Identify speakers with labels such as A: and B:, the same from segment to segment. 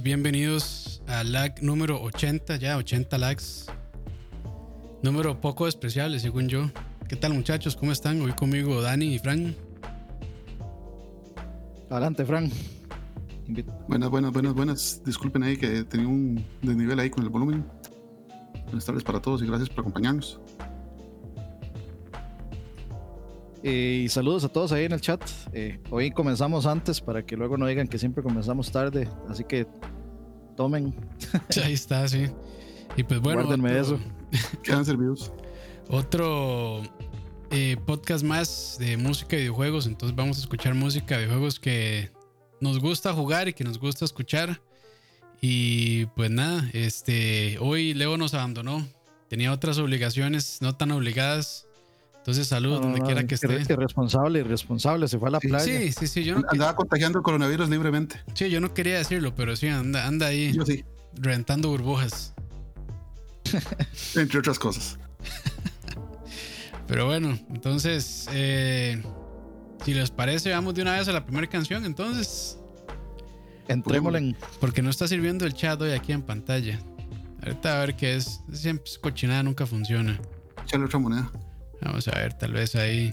A: todos bienvenidos a lag número 80, ya 80 lags. Número poco despreciable, según yo. ¿Qué tal, muchachos? ¿Cómo están? Hoy conmigo Dani y Fran.
B: Adelante, Fran.
C: Buenas, buenas, buenas, buenas. Disculpen ahí que tenía un desnivel ahí con el volumen. Buenas tardes para todos y gracias por acompañarnos.
B: Eh, y saludos a todos ahí en el chat. Eh, hoy comenzamos antes para que luego no digan que siempre comenzamos tarde. Así que tomen.
A: Ahí está, sí. Y pues bueno.
B: Guárdenme eso.
C: Quedan servidos.
A: Otro eh, podcast más de música y videojuegos. Entonces vamos a escuchar música de juegos que nos gusta jugar y que nos gusta escuchar. Y pues nada, este, hoy Leo nos abandonó. Tenía otras obligaciones no tan obligadas. Entonces, saludos donde quiera que esté.
B: Irresponsable, irresponsable, se fue a la playa.
A: Sí, sí, sí. Yo
C: no Andaba contagiando el coronavirus libremente.
A: Sí, yo no quería decirlo, pero sí, anda, anda ahí.
C: Yo sí.
A: Reventando burbujas.
C: Entre otras cosas.
A: pero bueno, entonces, eh, si les parece, vamos de una vez a la primera canción, entonces.
B: Entrémosle en.
A: Porque no está sirviendo el chat hoy aquí en pantalla. Ahorita a ver qué es. Siempre cochinada nunca funciona.
C: Echale otra moneda.
A: Vamos a ver, tal vez ahí.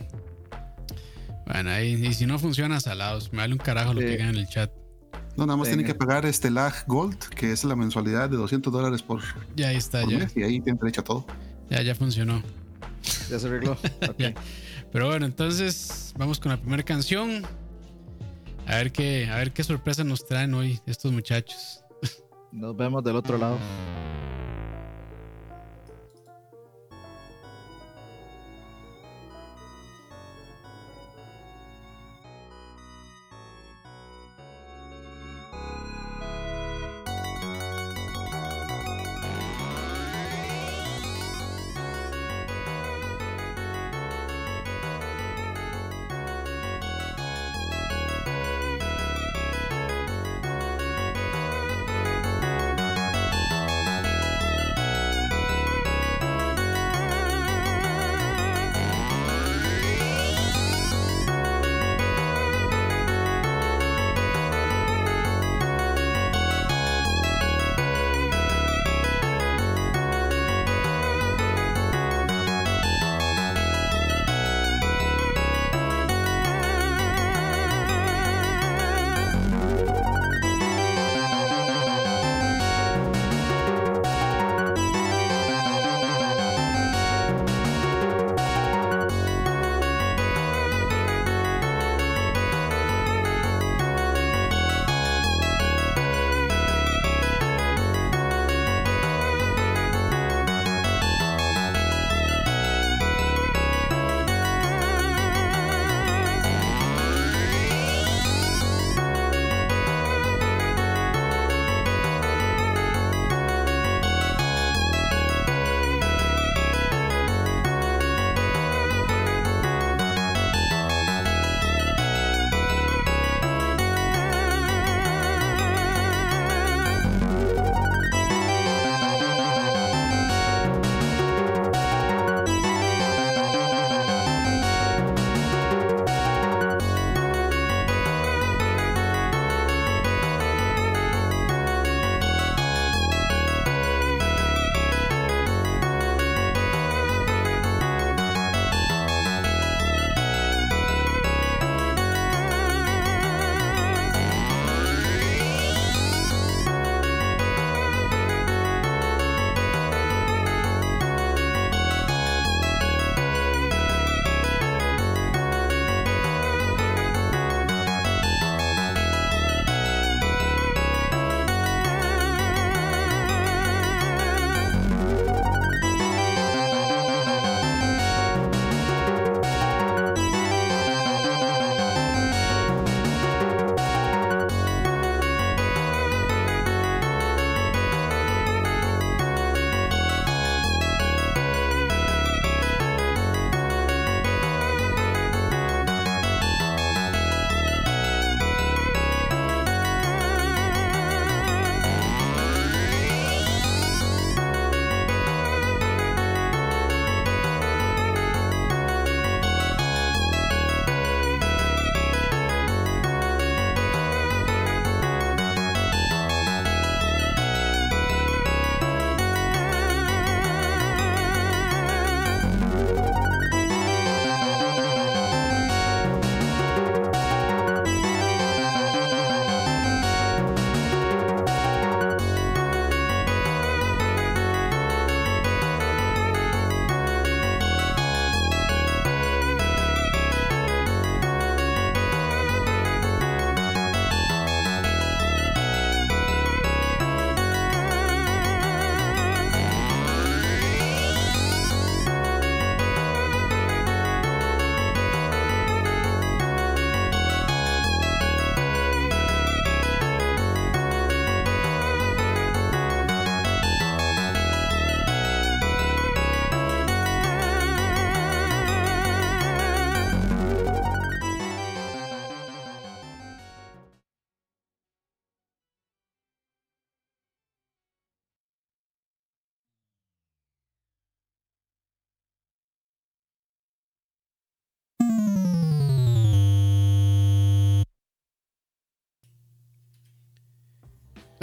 A: Bueno, ahí. Y si no funciona, salados. Me vale un carajo lo que digan en el chat.
C: No, nada más tienen que pagar este lag gold, que es la mensualidad de 200 dólares por.
A: Ya ahí está, ya.
C: y ahí tienen derecho a todo.
A: Ya, ya funcionó.
B: Ya se arregló.
A: Pero bueno, entonces vamos con la primera canción. A ver qué, a ver qué sorpresa nos traen hoy estos muchachos.
B: Nos vemos del otro lado.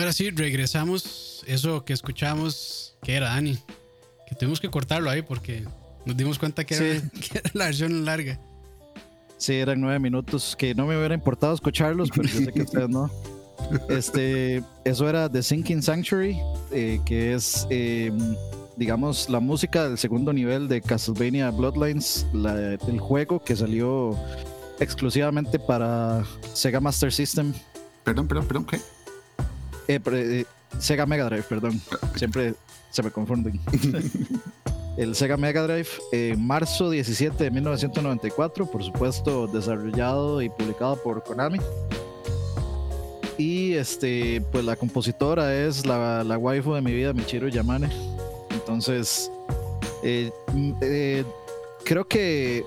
A: Ahora sí, regresamos. Eso que escuchamos, que era Dani, que tuvimos que cortarlo ahí porque nos dimos cuenta que, era, la versión larga.
B: Sí, eran nueve minutos que no me hubiera importado escucharlos, pero yo sé que ustedes no. Este, eso era The Sinking Sanctuary, eh, que es, em, digamos, la música del segundo nivel de Castlevania Bloodlines, el juego que salió exclusivamente para Sega Master System.
C: Perdón, perdón, perdón, ¿qué?
B: Eh, eh, Sega Mega Drive, perdón. Siempre se me confunden. el Sega Mega Drive, en marzo 17 de 1994, por supuesto, desarrollado y publicado por Konami. Y este, pues la compositora es la, la waifu de mi vida, Michiro Yamane. Entonces, eh, creo que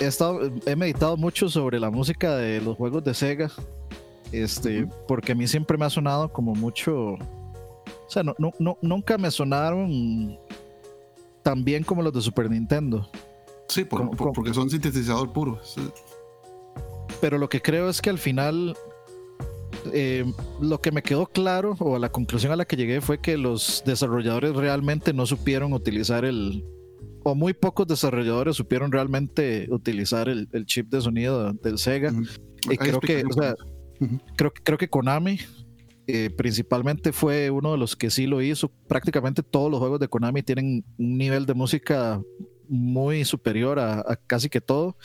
B: he, estado, he meditado mucho sobre la música de los juegos de Sega este, porque a mí siempre me ha sonado como mucho. O sea, no, no, nunca me sonaron tan bien como los de Super Nintendo.
C: Sí, porque son sintetizador puro.
B: Pero lo que creo es que al final eh, lo que me quedó claro o la conclusión a la que llegué fue que los desarrolladores realmente no supieron utilizar el, o muy pocos desarrolladores supieron realmente utilizar el, chip de sonido del Sega. Y creo que, o sea, creo, creo que Konami eh, principalmente fue uno de los que sí lo hizo. Prácticamente todos los juegos de Konami tienen un nivel de música muy superior a, casi que todo.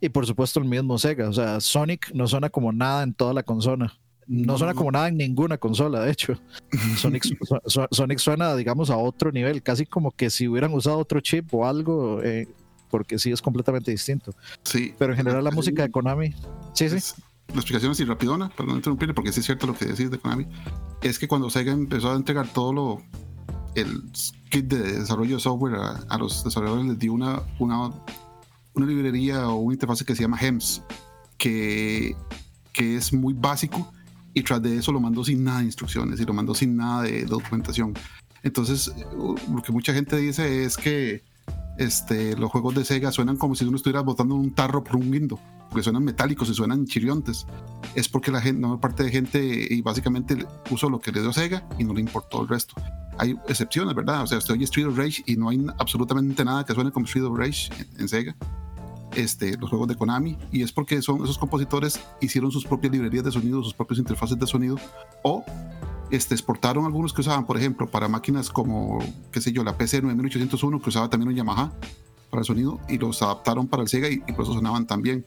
B: Y por supuesto el mismo Sega. O sea, Sonic no suena como nada en toda la consola. No, suena como nada en ninguna consola, de hecho. Sonic, Sonic, suena, digamos, a otro nivel, casi como que si hubieran usado otro chip o algo, eh, porque sí es completamente distinto.
C: Sí.
B: Pero en general la música de Konami, sí, sí
C: la explicación así rapidona, para no interrumpirle, porque sí es cierto lo que decís de Konami, es que cuando Sega empezó a entregar todo lo, el kit de desarrollo de software a, los desarrolladores, les dio una, una, una, librería o una interfaz que se llama HEMS, que, que es muy básico y tras de eso lo mandó sin nada de instrucciones y lo mandó sin nada de documentación. Entonces, lo que mucha gente dice es que este, los juegos de Sega suenan como si uno estuviera botando un tarro por un guindo porque suenan metálicos y suenan chiriontes, es porque la gente, no parte de gente y básicamente usó lo que le dio Sega y no le importó el resto. Hay excepciones, ¿verdad? O sea, usted oye Street of Rage y no hay absolutamente nada que suene como Street of Rage en, Sega. Este, los juegos de Konami y es porque son esos compositores hicieron sus propias librerías de sonido, sus propias interfaces de sonido o este, exportaron algunos que usaban, por ejemplo, para máquinas como, qué sé yo, la PC 9801 que usaba también un Yamaha para el sonido y los adaptaron para el Sega y, y por eso sonaban tan bien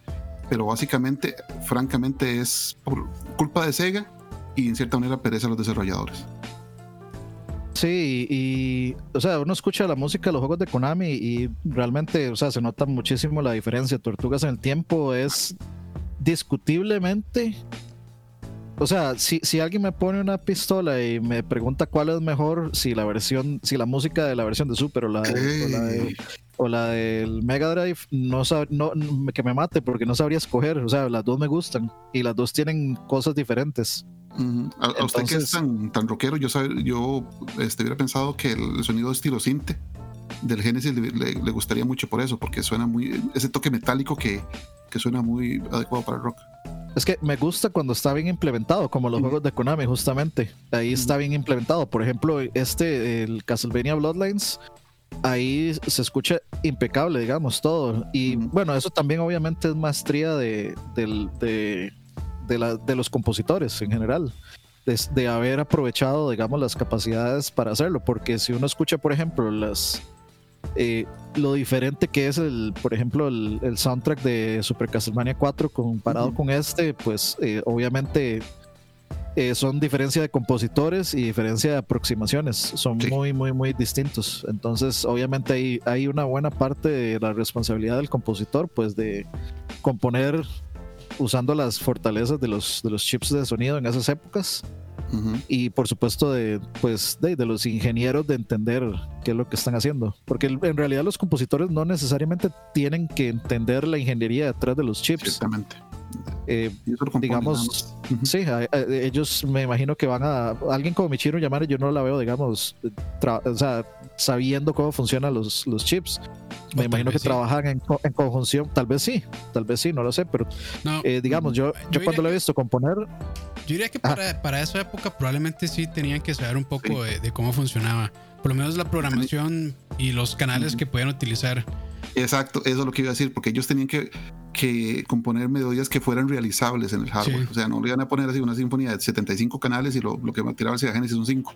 C: pero básicamente, francamente, es por culpa de Sega y en cierta manera perece a los desarrolladores.
B: Sí, y, o sea, uno escucha la música de los juegos de Konami y realmente, o sea, se nota muchísimo la diferencia. Tortugas en el tiempo es discutiblemente. O sea, si, si alguien me pone una pistola y me pregunta cuál es mejor, si la versión, si la música de la versión de Super o la, o la de o la del Mega Drive, no, no que me mate porque no sabría escoger. O sea, las dos me gustan y las dos tienen cosas diferentes.
C: a, usted que es tan, tan rockero, yo, yo este, hubiera pensado que el sonido estilo sinte del Genesis le, gustaría mucho por eso, porque suena muy. ese toque metálico que, que suena muy adecuado para el rock.
B: Es que me gusta cuando está bien implementado, como los juegos de Konami, justamente. Ahí está bien implementado. Por ejemplo, este, el Castlevania Bloodlines, ahí se escucha impecable, digamos, todo. Y bueno, eso también obviamente es maestría de, de, de, los compositores en general. De, haber aprovechado, digamos, las capacidades para hacerlo. Porque si uno escucha, por ejemplo, las, eh, lo diferente que es, el, por ejemplo, el, soundtrack de Super Castlevania 4 comparado con este, pues eh, obviamente eh, son diferencia de compositores y diferencia de aproximaciones. Son muy, muy, muy distintos. Entonces, obviamente hay, hay una buena parte de la responsabilidad del compositor, pues de componer usando las fortalezas de los, de los chips de sonido en esas épocas. Y por supuesto de, pues, de, de, los ingenieros de entender qué es lo que están haciendo. Porque en realidad los compositores no necesariamente tienen que entender la ingeniería detrás de los chips.
C: Exactamente
B: eh, digamos, sí, a- a- ellos me imagino que van a. Alguien como Michiro Yamane, yo no la veo, digamos, tra- o sea, sabiendo cómo funcionan los, los chips.
A: O
B: Me
A: tal
B: imagino que
A: sí.
B: trabajan en, en conjunción, tal vez sí, tal vez sí, no lo sé, pero
A: No,
B: eh, digamos, yo,
A: Yo
B: yo cuando lo he visto componer,
A: Yo diría que para, para esa época probablemente sí tenían que saber un poco
C: Sí.
A: de, de cómo funcionaba. Por lo menos la programación y los canales que podían utilizar.
C: Exacto, eso es lo que iba a decir, porque ellos tenían que, que componer melodías que fueran realizables en el hardware.
A: Sí.
C: O sea, no le iban a poner así una sinfonía de 75 canales y lo, lo que tiraba el Sega Genesis son 5.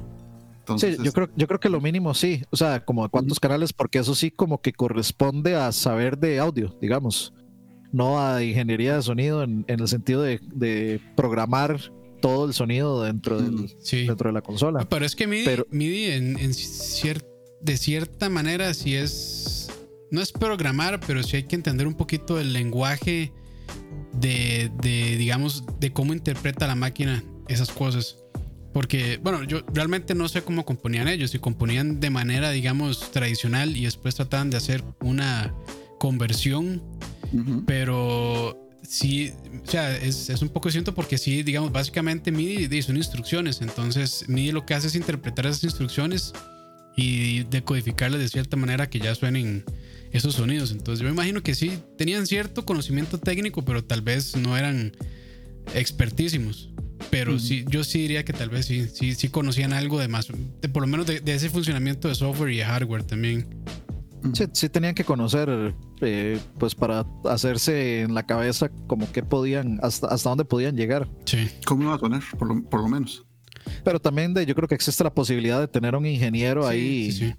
C: Entonces,
B: sí, yo creo, yo creo que lo mínimo sí, o sea, como cuántos canales, porque eso sí como que corresponde a saber de audio, digamos, no a ingeniería de sonido en, en el sentido de, de programar todo el sonido dentro, del,
A: Sí.
B: dentro de la consola.
A: Pero es que MIDI,
B: Pero-
A: MIDI en, en cier- de cierta manera sí es. No es programar, pero sí hay que entender un poquito el lenguaje de, de, digamos, de cómo interpreta la máquina esas cosas. Porque, bueno, yo realmente no sé cómo componían ellos. Si componían de manera, digamos, tradicional y después trataban de hacer una conversión pero sí, o sea, es, es un poco distinto porque sí, digamos, básicamente MIDI di, son instrucciones, entonces MIDI lo que hace es interpretar esas instrucciones y decodificarlas de cierta manera que ya suenen esos sonidos. Entonces yo me imagino que sí, tenían cierto conocimiento técnico, pero tal vez no eran expertísimos. Pero sí, yo sí diría que tal vez sí, sí, sí conocían algo de más, de, por lo menos de, de ese funcionamiento de software y de hardware también.
B: Sí, sí tenían que conocer, eh, pues para hacerse en la cabeza como que podían, hasta, hasta dónde podían llegar.
A: Sí,
C: ¿Cómo iba a sonar? Por lo, por lo menos.
B: Pero también de, yo creo que existe la posibilidad de tener un ingeniero ahí,
A: sí, sí.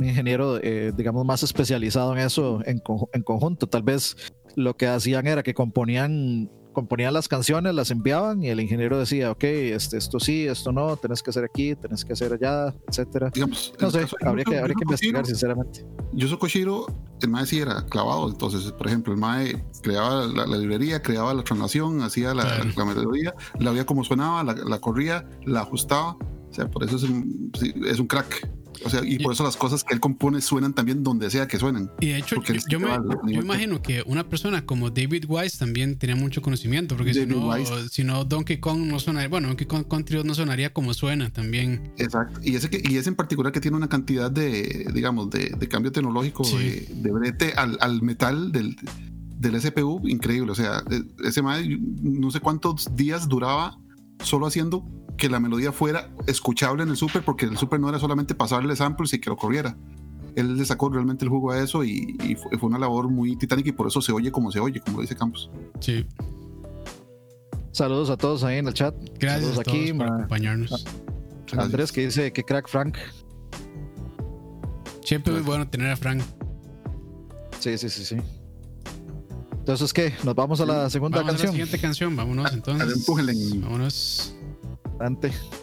B: Un ingeniero, eh, digamos, más especializado en eso en, en conjunto. Tal vez lo que hacían era que componían, componían las canciones, las enviaban y el ingeniero decía, ok, este, esto sí, esto no, tenés que hacer aquí, tenés que hacer allá, etcétera.
C: Digamos,
B: No sé, habría que, habría que investigar,
C: Koshiro,
B: sinceramente.
C: Yuzo Koshiro, el Mae sí era clavado. Entonces, por ejemplo, el Mae creaba la, la librería, creaba la tronación, hacía la,
A: Claro.
C: la melodía, la veía cómo sonaba, la, la corría, la ajustaba. O sea, por eso es un, es un crack. O sea, y por eso las cosas que él compone suenan también donde sea que suenen.
A: Y de hecho, yo, me, yo imagino que una persona como David Wise también tenía mucho conocimiento, porque si no,
C: Wise.
A: si no, Donkey Kong no sonaría, bueno, Donkey Kong Country no sonaría como suena también.
C: Exacto. Y ese, que, y ese en particular que tiene una cantidad de, digamos, de, de cambio tecnológico,
A: Sí.
C: de, de brete al, al metal del, del CPU, increíble. O sea, e- ese mae, no sé cuántos días duraba solo haciendo que la melodía fuera escuchable en el super, porque el super no era solamente pasarle samples y que lo corriera. Él le sacó realmente el jugo a eso y, y fue, una labor muy titánica y por eso se oye como se oye, como lo dice Campos.
A: Sí.
B: Saludos a todos ahí en el chat.
A: Gracias
B: Saludos
A: a todos
B: aquí,
A: por acompañarnos.
B: Andrés que dice que crack Frank.
A: Siempre es muy bueno tener a Frank.
B: Sí, sí, sí, sí. Entonces, ¿qué? ¿Nos vamos a la segunda
A: Vamos a la
B: canción?
A: siguiente canción, vámonos entonces.
C: empújenle.
A: Vámonos.
B: Adelante.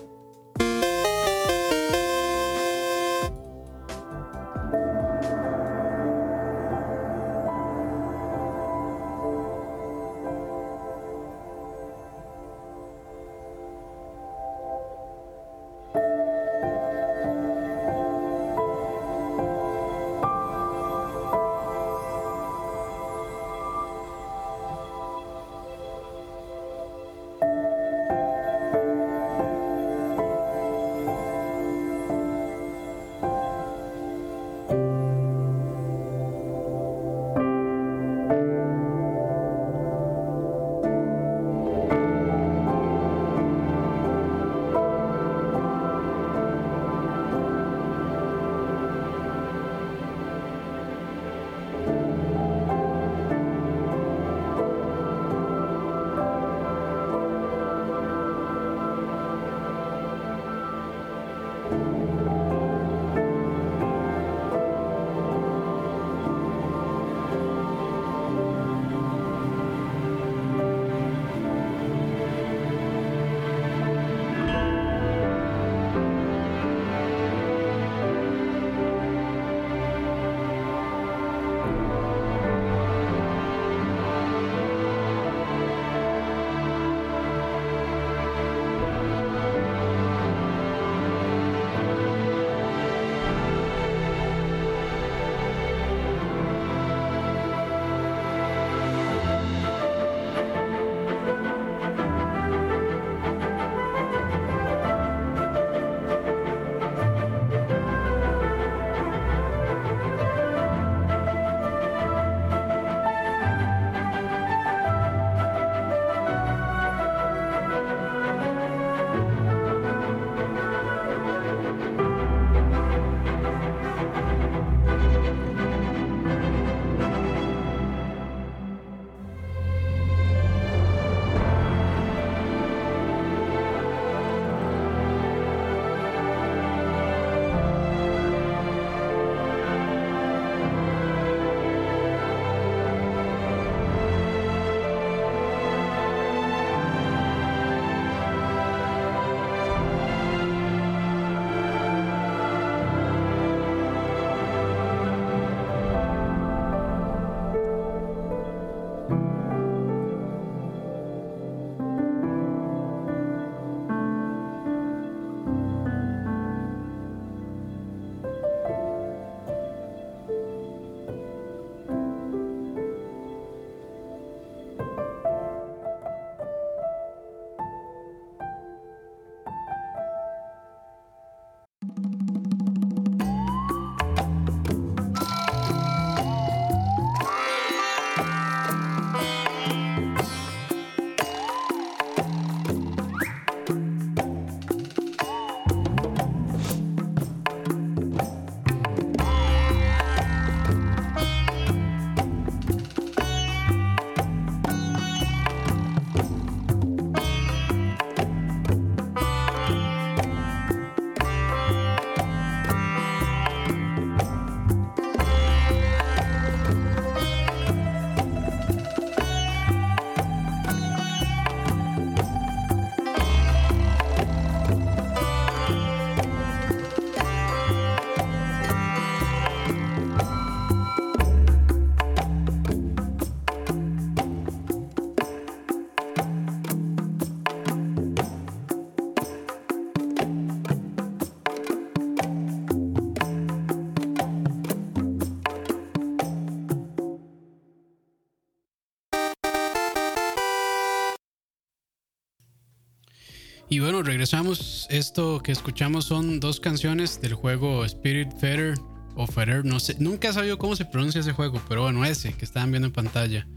A: Bueno, regresamos. Esto que escuchamos son dos canciones del juego Spirit Fetter o Fetter. No sé, nunca he sabido cómo se pronuncia ese juego, pero bueno, ese que estaban viendo en pantalla.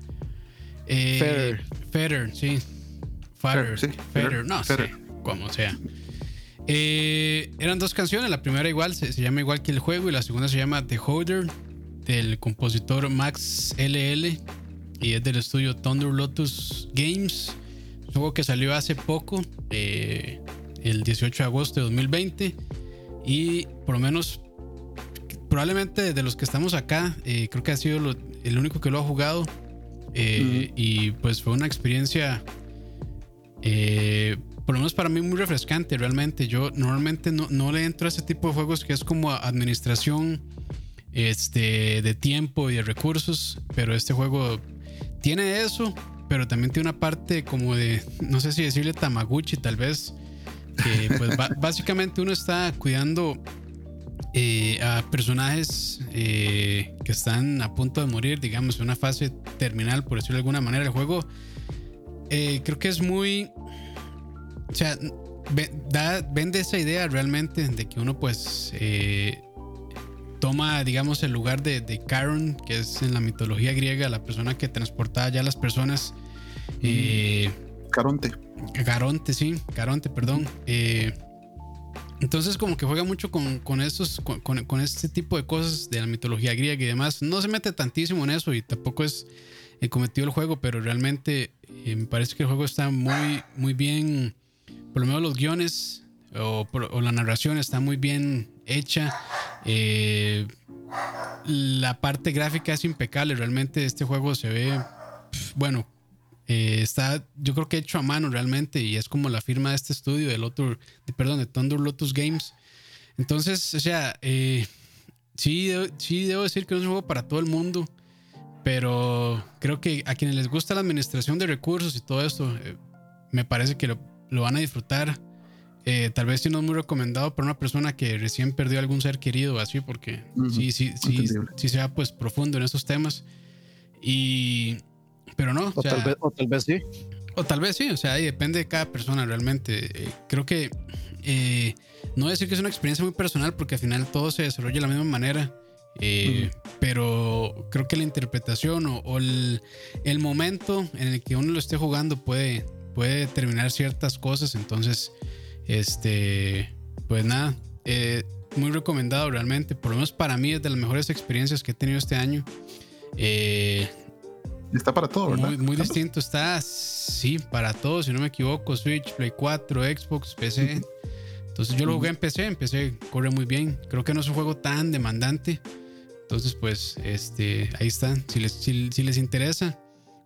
A: Eh, Fetter. sí. Fetter, sí. Fetter, no sé, como sea. Eh, eran dos canciones. La primera igual se, se, llama igual que el juego y la segunda se llama The Holder del compositor Max LL y es del estudio Thunder Lotus Games. Un juego que salió hace poco, eh, el 18 de agosto de 2020. Y por lo menos, probablemente de los que estamos acá, eh, creo que ha sido el único que lo ha jugado. Eh, y pues fue una experiencia, por lo menos para mí, muy refrescante realmente. Yo normalmente no, no le entro a ese tipo de juegos que es como administración este, de tiempo y de recursos, pero este juego tiene eso, pero también tiene una parte como de, no sé si decirle Tamaguchi tal vez, que pues básicamente uno está cuidando eh, a personajes eh, que están a punto de morir, digamos, en una fase terminal, por decirlo de alguna manera. El juego eh, creo que es muy... O sea, vende esa idea realmente de que uno pues toma, digamos, el lugar de, de Charon, que es en la mitología griega la persona que transportaba ya a las personas. Eh,
C: Caronte.
A: Caronte, sí, Caronte, perdón. Eh, entonces como que juega mucho con, con estos, con, con, este tipo de cosas de la mitología griega y demás. No se mete tantísimo en eso y tampoco es el cometido del juego, pero realmente eh, me parece que el juego está muy, muy bien, por lo menos los guiones o, o la narración está muy bien hecha. Eh, la parte gráfica es impecable. Realmente este juego se ve, bueno, eh, está, yo creo que hecho a mano realmente y es como la firma de este estudio del otro, perdón, de Thunder Lotus Games. Entonces, o sea, eh, sí, sí debo decir que es un juego para todo el mundo, pero creo que a quienes les gusta la administración de recursos y todo esto, me parece que lo van a disfrutar. Eh, tal vez si no es muy recomendado para una persona que recién perdió algún ser querido así, porque sí, sí, sí, sí se va pues profundo en esos temas. Y, pero no.
B: O, tal, vez, o tal vez sí.
A: O tal vez sí, o sea, ahí depende de cada persona realmente. Eh, creo que eh, no decir que es una experiencia muy personal porque al final todo se desarrolla de la misma manera. Pero creo que la interpretación o, el, el, momento en el que uno lo esté jugando puede, puede determinar ciertas cosas. Entonces, este, pues nada, eh, muy recomendado realmente. Por lo menos para mí es de las mejores experiencias que he tenido este año. Eh,
C: está para todo, ¿verdad?
A: Muy, distinto. Está, sí, para todo, si no me equivoco. Switch, Play 4, Xbox, PC. Entonces yo lo jugué en PC, en PC corre muy bien. Creo que no es un juego tan demandante. Entonces, pues, este, ahí está. Si les, si les interesa,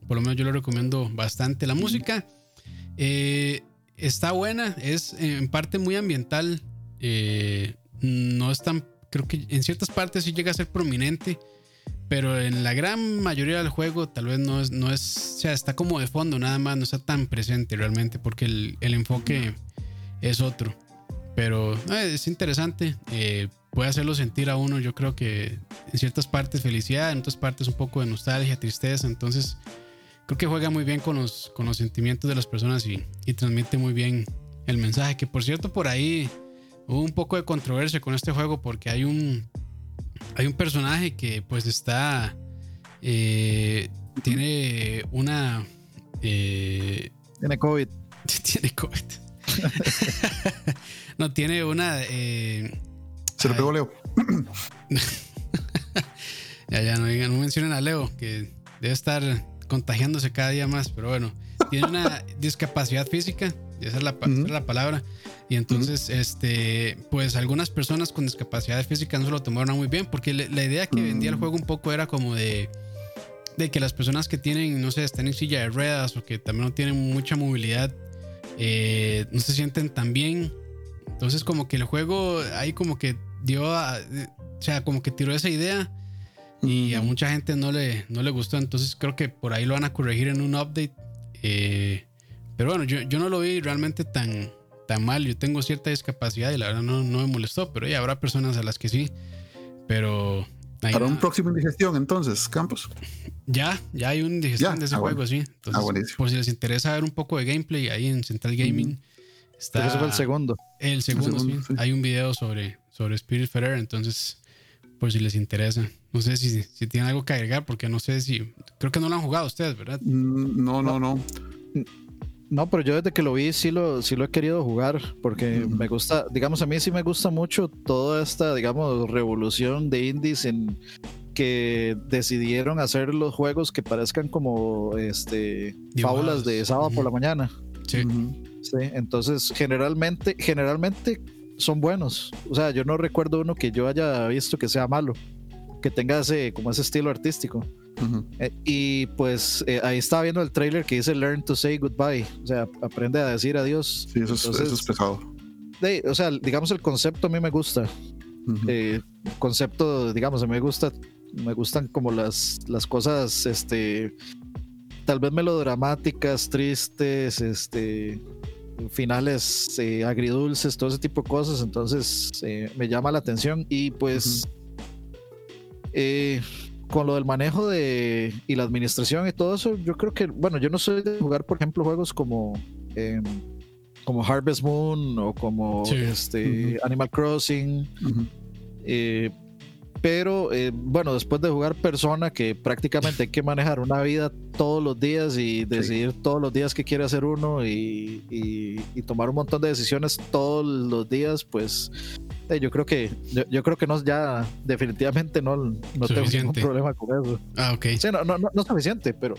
A: por lo menos yo lo recomiendo bastante. La música, eh, está buena, es en parte muy ambiental. Eh, no es tan, creo que en ciertas partes sí llega a ser prominente, pero en la gran mayoría del juego tal vez no es, no es, o sea, está como de fondo nada más, no está tan presente realmente porque el, enfoque es otro. Pero eh, es interesante, eh, puede hacerlo sentir a uno, yo creo que en ciertas partes felicidad, en otras partes un poco de nostalgia, tristeza, entonces creo que juega muy bien con los, con los sentimientos de las personas y, transmite muy bien el mensaje. Que por cierto, por ahí hubo un poco de controversia con este juego porque hay un, hay un personaje que pues está... Eh, tiene una...
B: Eh, tiene COVID.
A: Tiene COVID. no, tiene una... Eh,
C: Se lo pegó Leo.
A: ya, ya, no, no mencionen a Leo, que debe estar contagiándose cada día más, pero bueno, tiene una discapacidad física, esa es la, la palabra. Y entonces, este, pues algunas personas con discapacidad física no se lo tomaron muy bien, porque la idea que vendía el juego un poco era como de, de que las personas que tienen, no sé, están en silla de ruedas o que también no tienen mucha movilidad, eh, no se sienten tan bien. Entonces, como que el juego ahí como que dio, a, o sea, como que tiró esa idea y a mucha gente no le, no le gustó. Entonces creo que por ahí lo van a corregir en un update. Eh, pero bueno, yo, yo, no lo vi realmente tan, tan mal. Yo tengo cierta discapacidad y la verdad no, no me molestó. Pero ya habrá personas a las que sí. Pero.
C: Para un próximo indigestión, entonces, Campos.
A: Ya, ya hay un indigestión de ese ah, juego, sí. Entonces, ah, por si les interesa ver un poco de gameplay ahí en Central Gaming, Está
B: ese fue el segundo.
A: El segundo,
C: segundo,
A: sí.
C: sí.
A: Hay un video sobre, sobre Spirit Ferrer, entonces, por si les interesa. No sé si, si tienen algo que agregar, porque no sé si. Creo que no lo han jugado ustedes, ¿verdad?
C: Mm, No, no, no.
B: No, pero yo desde que lo vi sí lo, sí lo he querido jugar porque me gusta, digamos, a mí sí me gusta mucho toda esta, digamos, revolución de indies en que decidieron hacer los juegos que parezcan como este fábulas de sábado por la mañana.
A: Sí.
B: Sí, entonces generalmente, generalmente son buenos. O sea, yo no recuerdo uno que yo haya visto que sea malo, que tenga ese, como ese estilo artístico.
C: Ujú.
B: Eh, y pues eh, ahí estaba viendo el trailer que dice Learn to say goodbye. O sea, aprende a decir adiós.
C: Sí, eso es,
B: Entonces-
C: eso es pesado.
B: De- o sea, digamos, el concepto a mí me gusta.
C: Ujú.
B: Eh, concepto, digamos, a mí me gusta. Me gustan como las, las cosas, este, tal vez melodramáticas, tristes, este, finales eh, agridulces, todo ese tipo de cosas. Entonces eh, me llama la atención y pues eh, con lo del manejo de y la administración y todo eso, yo creo que, bueno, yo no soy de jugar, por ejemplo, juegos como em, como Harvest Moon o como
A: Sí.
B: este Animal Crossing. Eh, pero eh, bueno, después de jugar Persona, que prácticamente hay que manejar una vida todos los días y decidir todos los días qué quiere hacer uno y, y- y tomar un montón de decisiones todos los días, pues eh, yo creo que yo, yo creo que no ya definitivamente no, no tengo ningún problema con eso.
A: Ah, ok.
B: Sí, no, no, no, no es suficiente, pero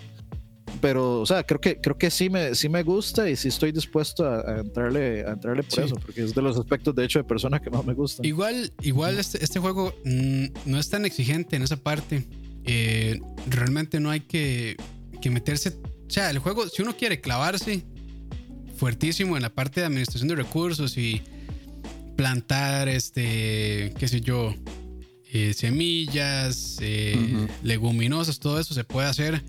B: pero o sea, creo que creo que sí me sí me gusta y sí estoy dispuesto a, a entrarle a entrarle por
A: Sí.
B: eso, porque es de los aspectos de hecho de persona que más me gustan.
A: Igual, igual este, este juego mm, no es tan exigente en esa parte. Eh, realmente no hay que, que meterse. O sea, el juego, si uno quiere clavarse fuertísimo en la parte de administración de recursos y plantar, este, qué sé yo, eh, semillas, eh, leguminosas, todo eso se puede hacer.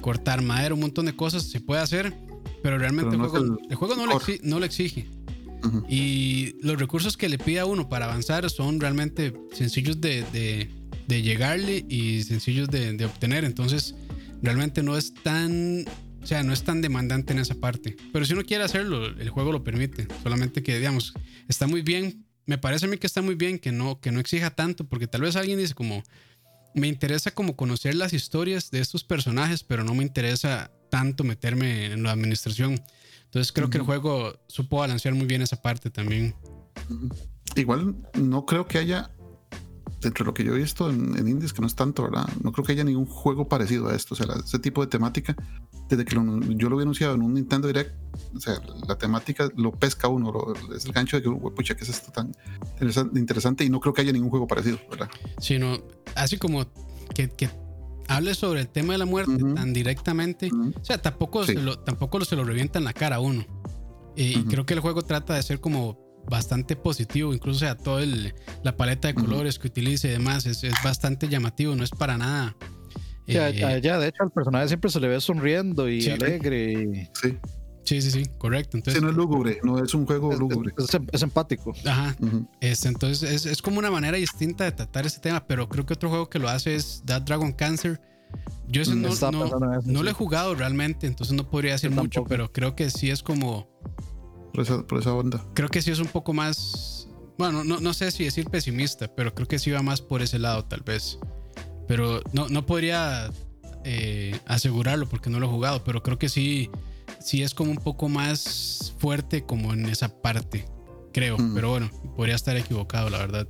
A: Cortar madera, un montón de cosas se puede hacer. Pero realmente
C: Pero no
A: el, juego,
C: es el
A: el juego no, le no exige. Y los recursos que le pide a uno para avanzar son realmente sencillos de, de- de llegarle y sencillos de, de obtener. Entonces, realmente no es tan. O sea, no es tan demandante en esa parte. Pero si uno quiere hacerlo, el juego lo permite. Solamente que, digamos, está muy bien. Me parece a mí que está muy bien que no, que no exija tanto, porque tal vez alguien dice como, me interesa como conocer las historias de estos personajes, pero no me interesa tanto meterme en la administración. Entonces creo que el juego supo balancear muy bien esa parte también.
C: Igual no creo que haya, dentro de lo que yo he visto en, en indies, que no es tanto, ¿verdad? No creo que haya ningún juego parecido a esto. O sea, ese tipo de temática, desde que lo- yo lo había anunciado en un Nintendo Direct, o sea, la temática lo pesca uno, lo- es el gancho de que, "Uy, pucha, ¿qué es esto tan interesante? Y no creo que haya ningún juego parecido, ¿verdad?
A: Sino, así como que, que hable sobre el tema de la muerte tan directamente. O sea, tampoco,
C: Sí.
A: se, lo, tampoco se lo revienta en la cara a uno. Eh, Y creo que el juego trata de ser como bastante positivo, incluso o sea, toda la paleta de colores que utiliza y demás es, es bastante llamativo, no es para nada.
B: Sí,
A: eh,
B: a ella, de hecho, al personaje siempre se le ve sonriendo y
A: Sí.
B: alegre.
C: Sí,
A: sí, sí, sí, correcto.
C: sí,
A: Entonces,
C: no es lúgubre, no es un juego
B: es,
C: lúgubre.
B: es- es- es empático.
A: ajá,
C: Ujú.
A: Este, entonces es, es como una manera distinta de tratar ese tema, pero creo que otro juego que lo hace es That Dragon Cancer. Yo ese
C: Mm,
A: no, no,
B: eso,
A: no
B: sí.
A: lo he jugado realmente, entonces no podría decir mucho, pero creo que sí es como,
C: Por, esa, por esa onda.
A: creo que sí es un poco más, bueno, no, no sé si decir pesimista, pero creo que sí va más por ese lado tal vez. Pero no, no podría eh, asegurarlo porque no lo he jugado, pero creo que sí, sí es como un poco más fuerte como en esa parte, creo.
C: Mm.
A: Pero bueno, podría estar equivocado, la verdad.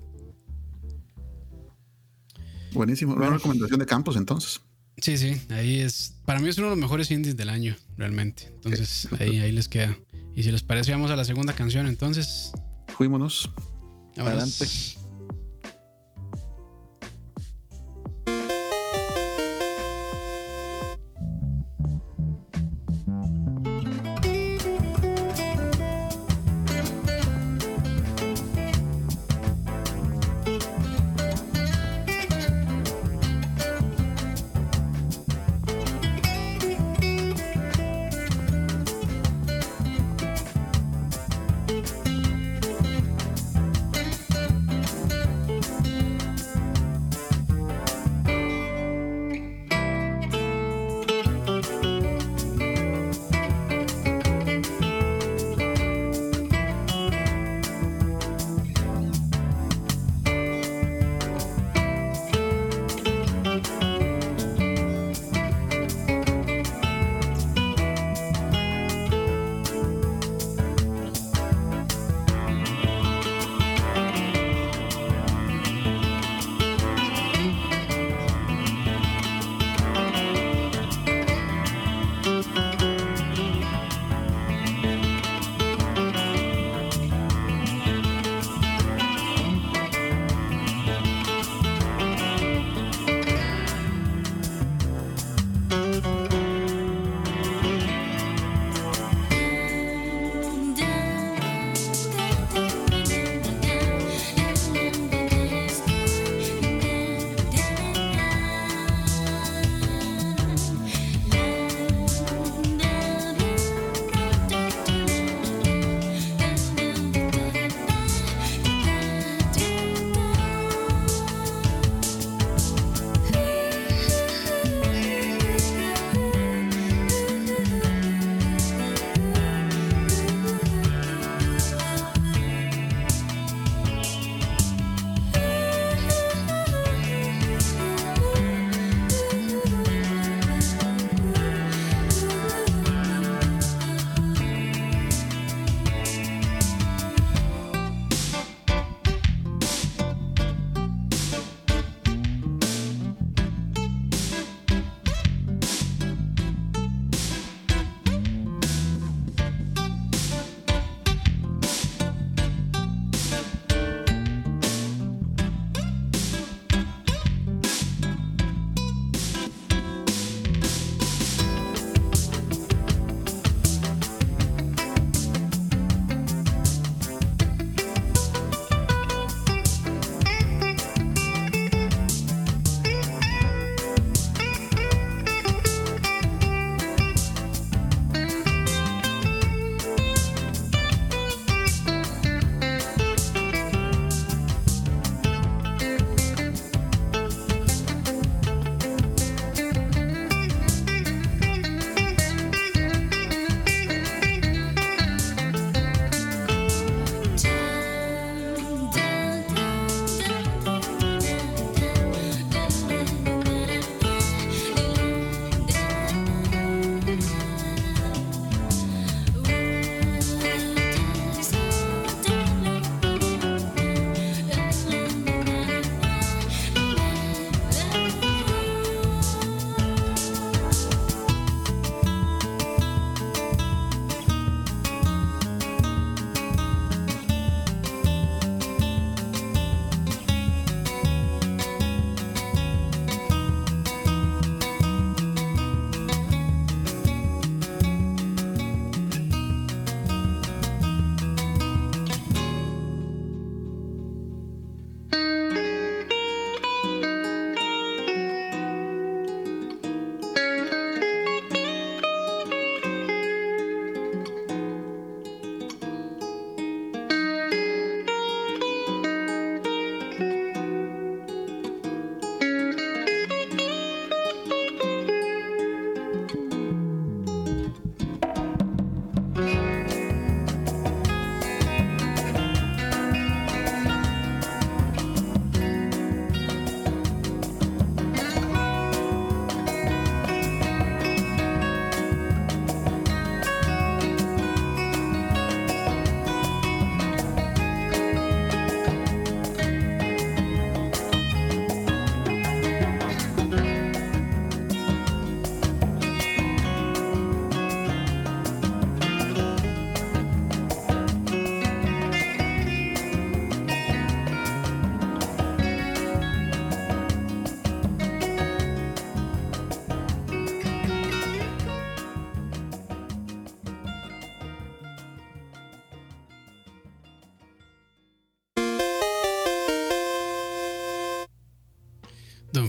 C: Buenísimo. Una recomendación de Campos entonces.
A: Sí, sí, ahí es. Para mí es uno de los mejores indies del año, realmente. Entonces, ahí, ahí les queda. Y si les parece, vamos a la segunda canción. Entonces,
C: Fuímonos.
B: Adelante.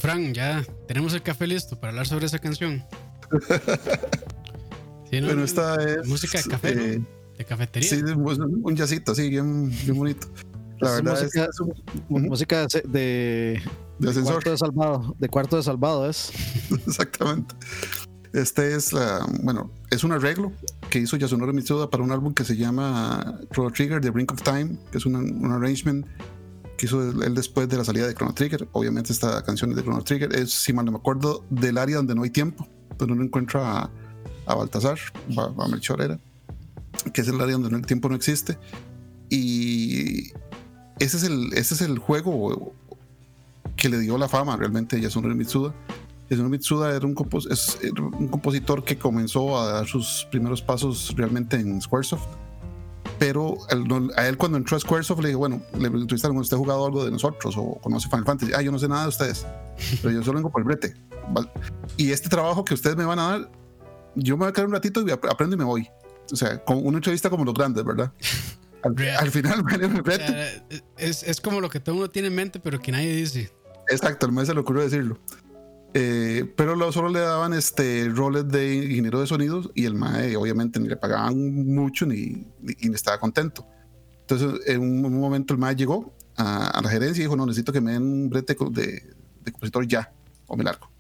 A: Fran, ya tenemos el café listo para hablar sobre esa canción.
C: Sí, ¿no? Bueno, esta es.
A: Música de café, eh, De cafetería.
C: Sí, un jazzito, sí, bien, bien bonito.
B: La verdad música, es, música de, de, ascensor. Cuarto de salvado, de cuarto de salvado es.
C: Exactamente. Este es la, bueno, es un arreglo que hizo Yasunori Mitsuda para un álbum que se llama Chrono Trigger, The Brink of Time, que es un, un arrangement que hizo él después de la salida de Chrono Trigger. Obviamente esta canción de Chrono Trigger, es, si mal no me acuerdo, del área donde no hay tiempo, donde uno encuentra a, a Baltasar, a, a era, que es el área donde el tiempo no existe. Y ese es el, ese es el juego que le dio la fama realmente a Yasunori Mitsuda. Yasunori Mitsuda era un, es un compositor que comenzó a dar sus primeros pasos realmente en Squaresoft pero a él cuando entró a Squaresoft le dije, bueno, le entrevistaron, ¿usted ha jugado algo de nosotros o conoce Final Fantasy? Ah, yo no sé nada de ustedes, pero yo solo vengo por el brete. Y este trabajo que ustedes me van a dar, yo me voy a quedar un ratito y aprendo y me voy. O sea, con una entrevista como los grandes, ¿verdad? Al, final, el
A: brete. es, es como lo que todo mundo tiene en mente, pero que nadie dice.
C: Exacto, el mes se le ocurrió decirlo. Eh, pero solo le daban este roles de ingeniero de sonidos y el MAE obviamente ni le pagaban mucho ni, ni, estaba contento. Entonces en un, momento el MAE llegó a, la gerencia y dijo, no, necesito que me den un brete de, de, compositor ya o me largo.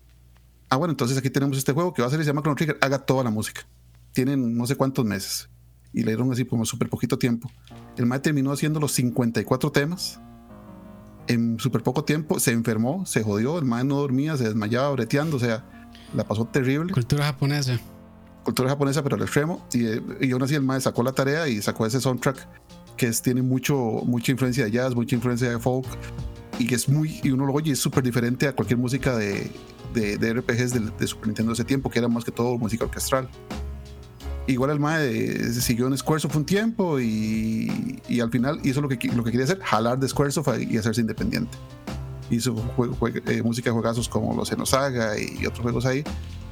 C: Ah, bueno, entonces aquí tenemos este juego que va a ser, se llama Chrono Trigger, haga toda la música. Tienen no sé cuántos meses y le dieron así como súper poquito tiempo. El MAE terminó haciendo los 54 temas en súper poco tiempo se enfermó, se jodió, el man no dormía, se desmayaba breteando, o sea, la pasó terrible.
A: Cultura japonesa.
C: Cultura japonesa, pero al extremo. Y, eh, y aún así el man sacó la tarea y sacó ese soundtrack que es, tiene mucho, mucha influencia de jazz, mucha influencia de folk y que es muy, y uno lo oye, es súper diferente a cualquier música de, de, RPGs de, de Super Nintendo de ese tiempo, que era más que todo música orquestral igual el MAE siguió en Squaresoft un tiempo y, y, al final hizo lo que, lo que quería hacer, jalar de Squaresoft y hacerse independiente. Hizo eh, música de juegazos como los Xenosaga y, otros juegos ahí,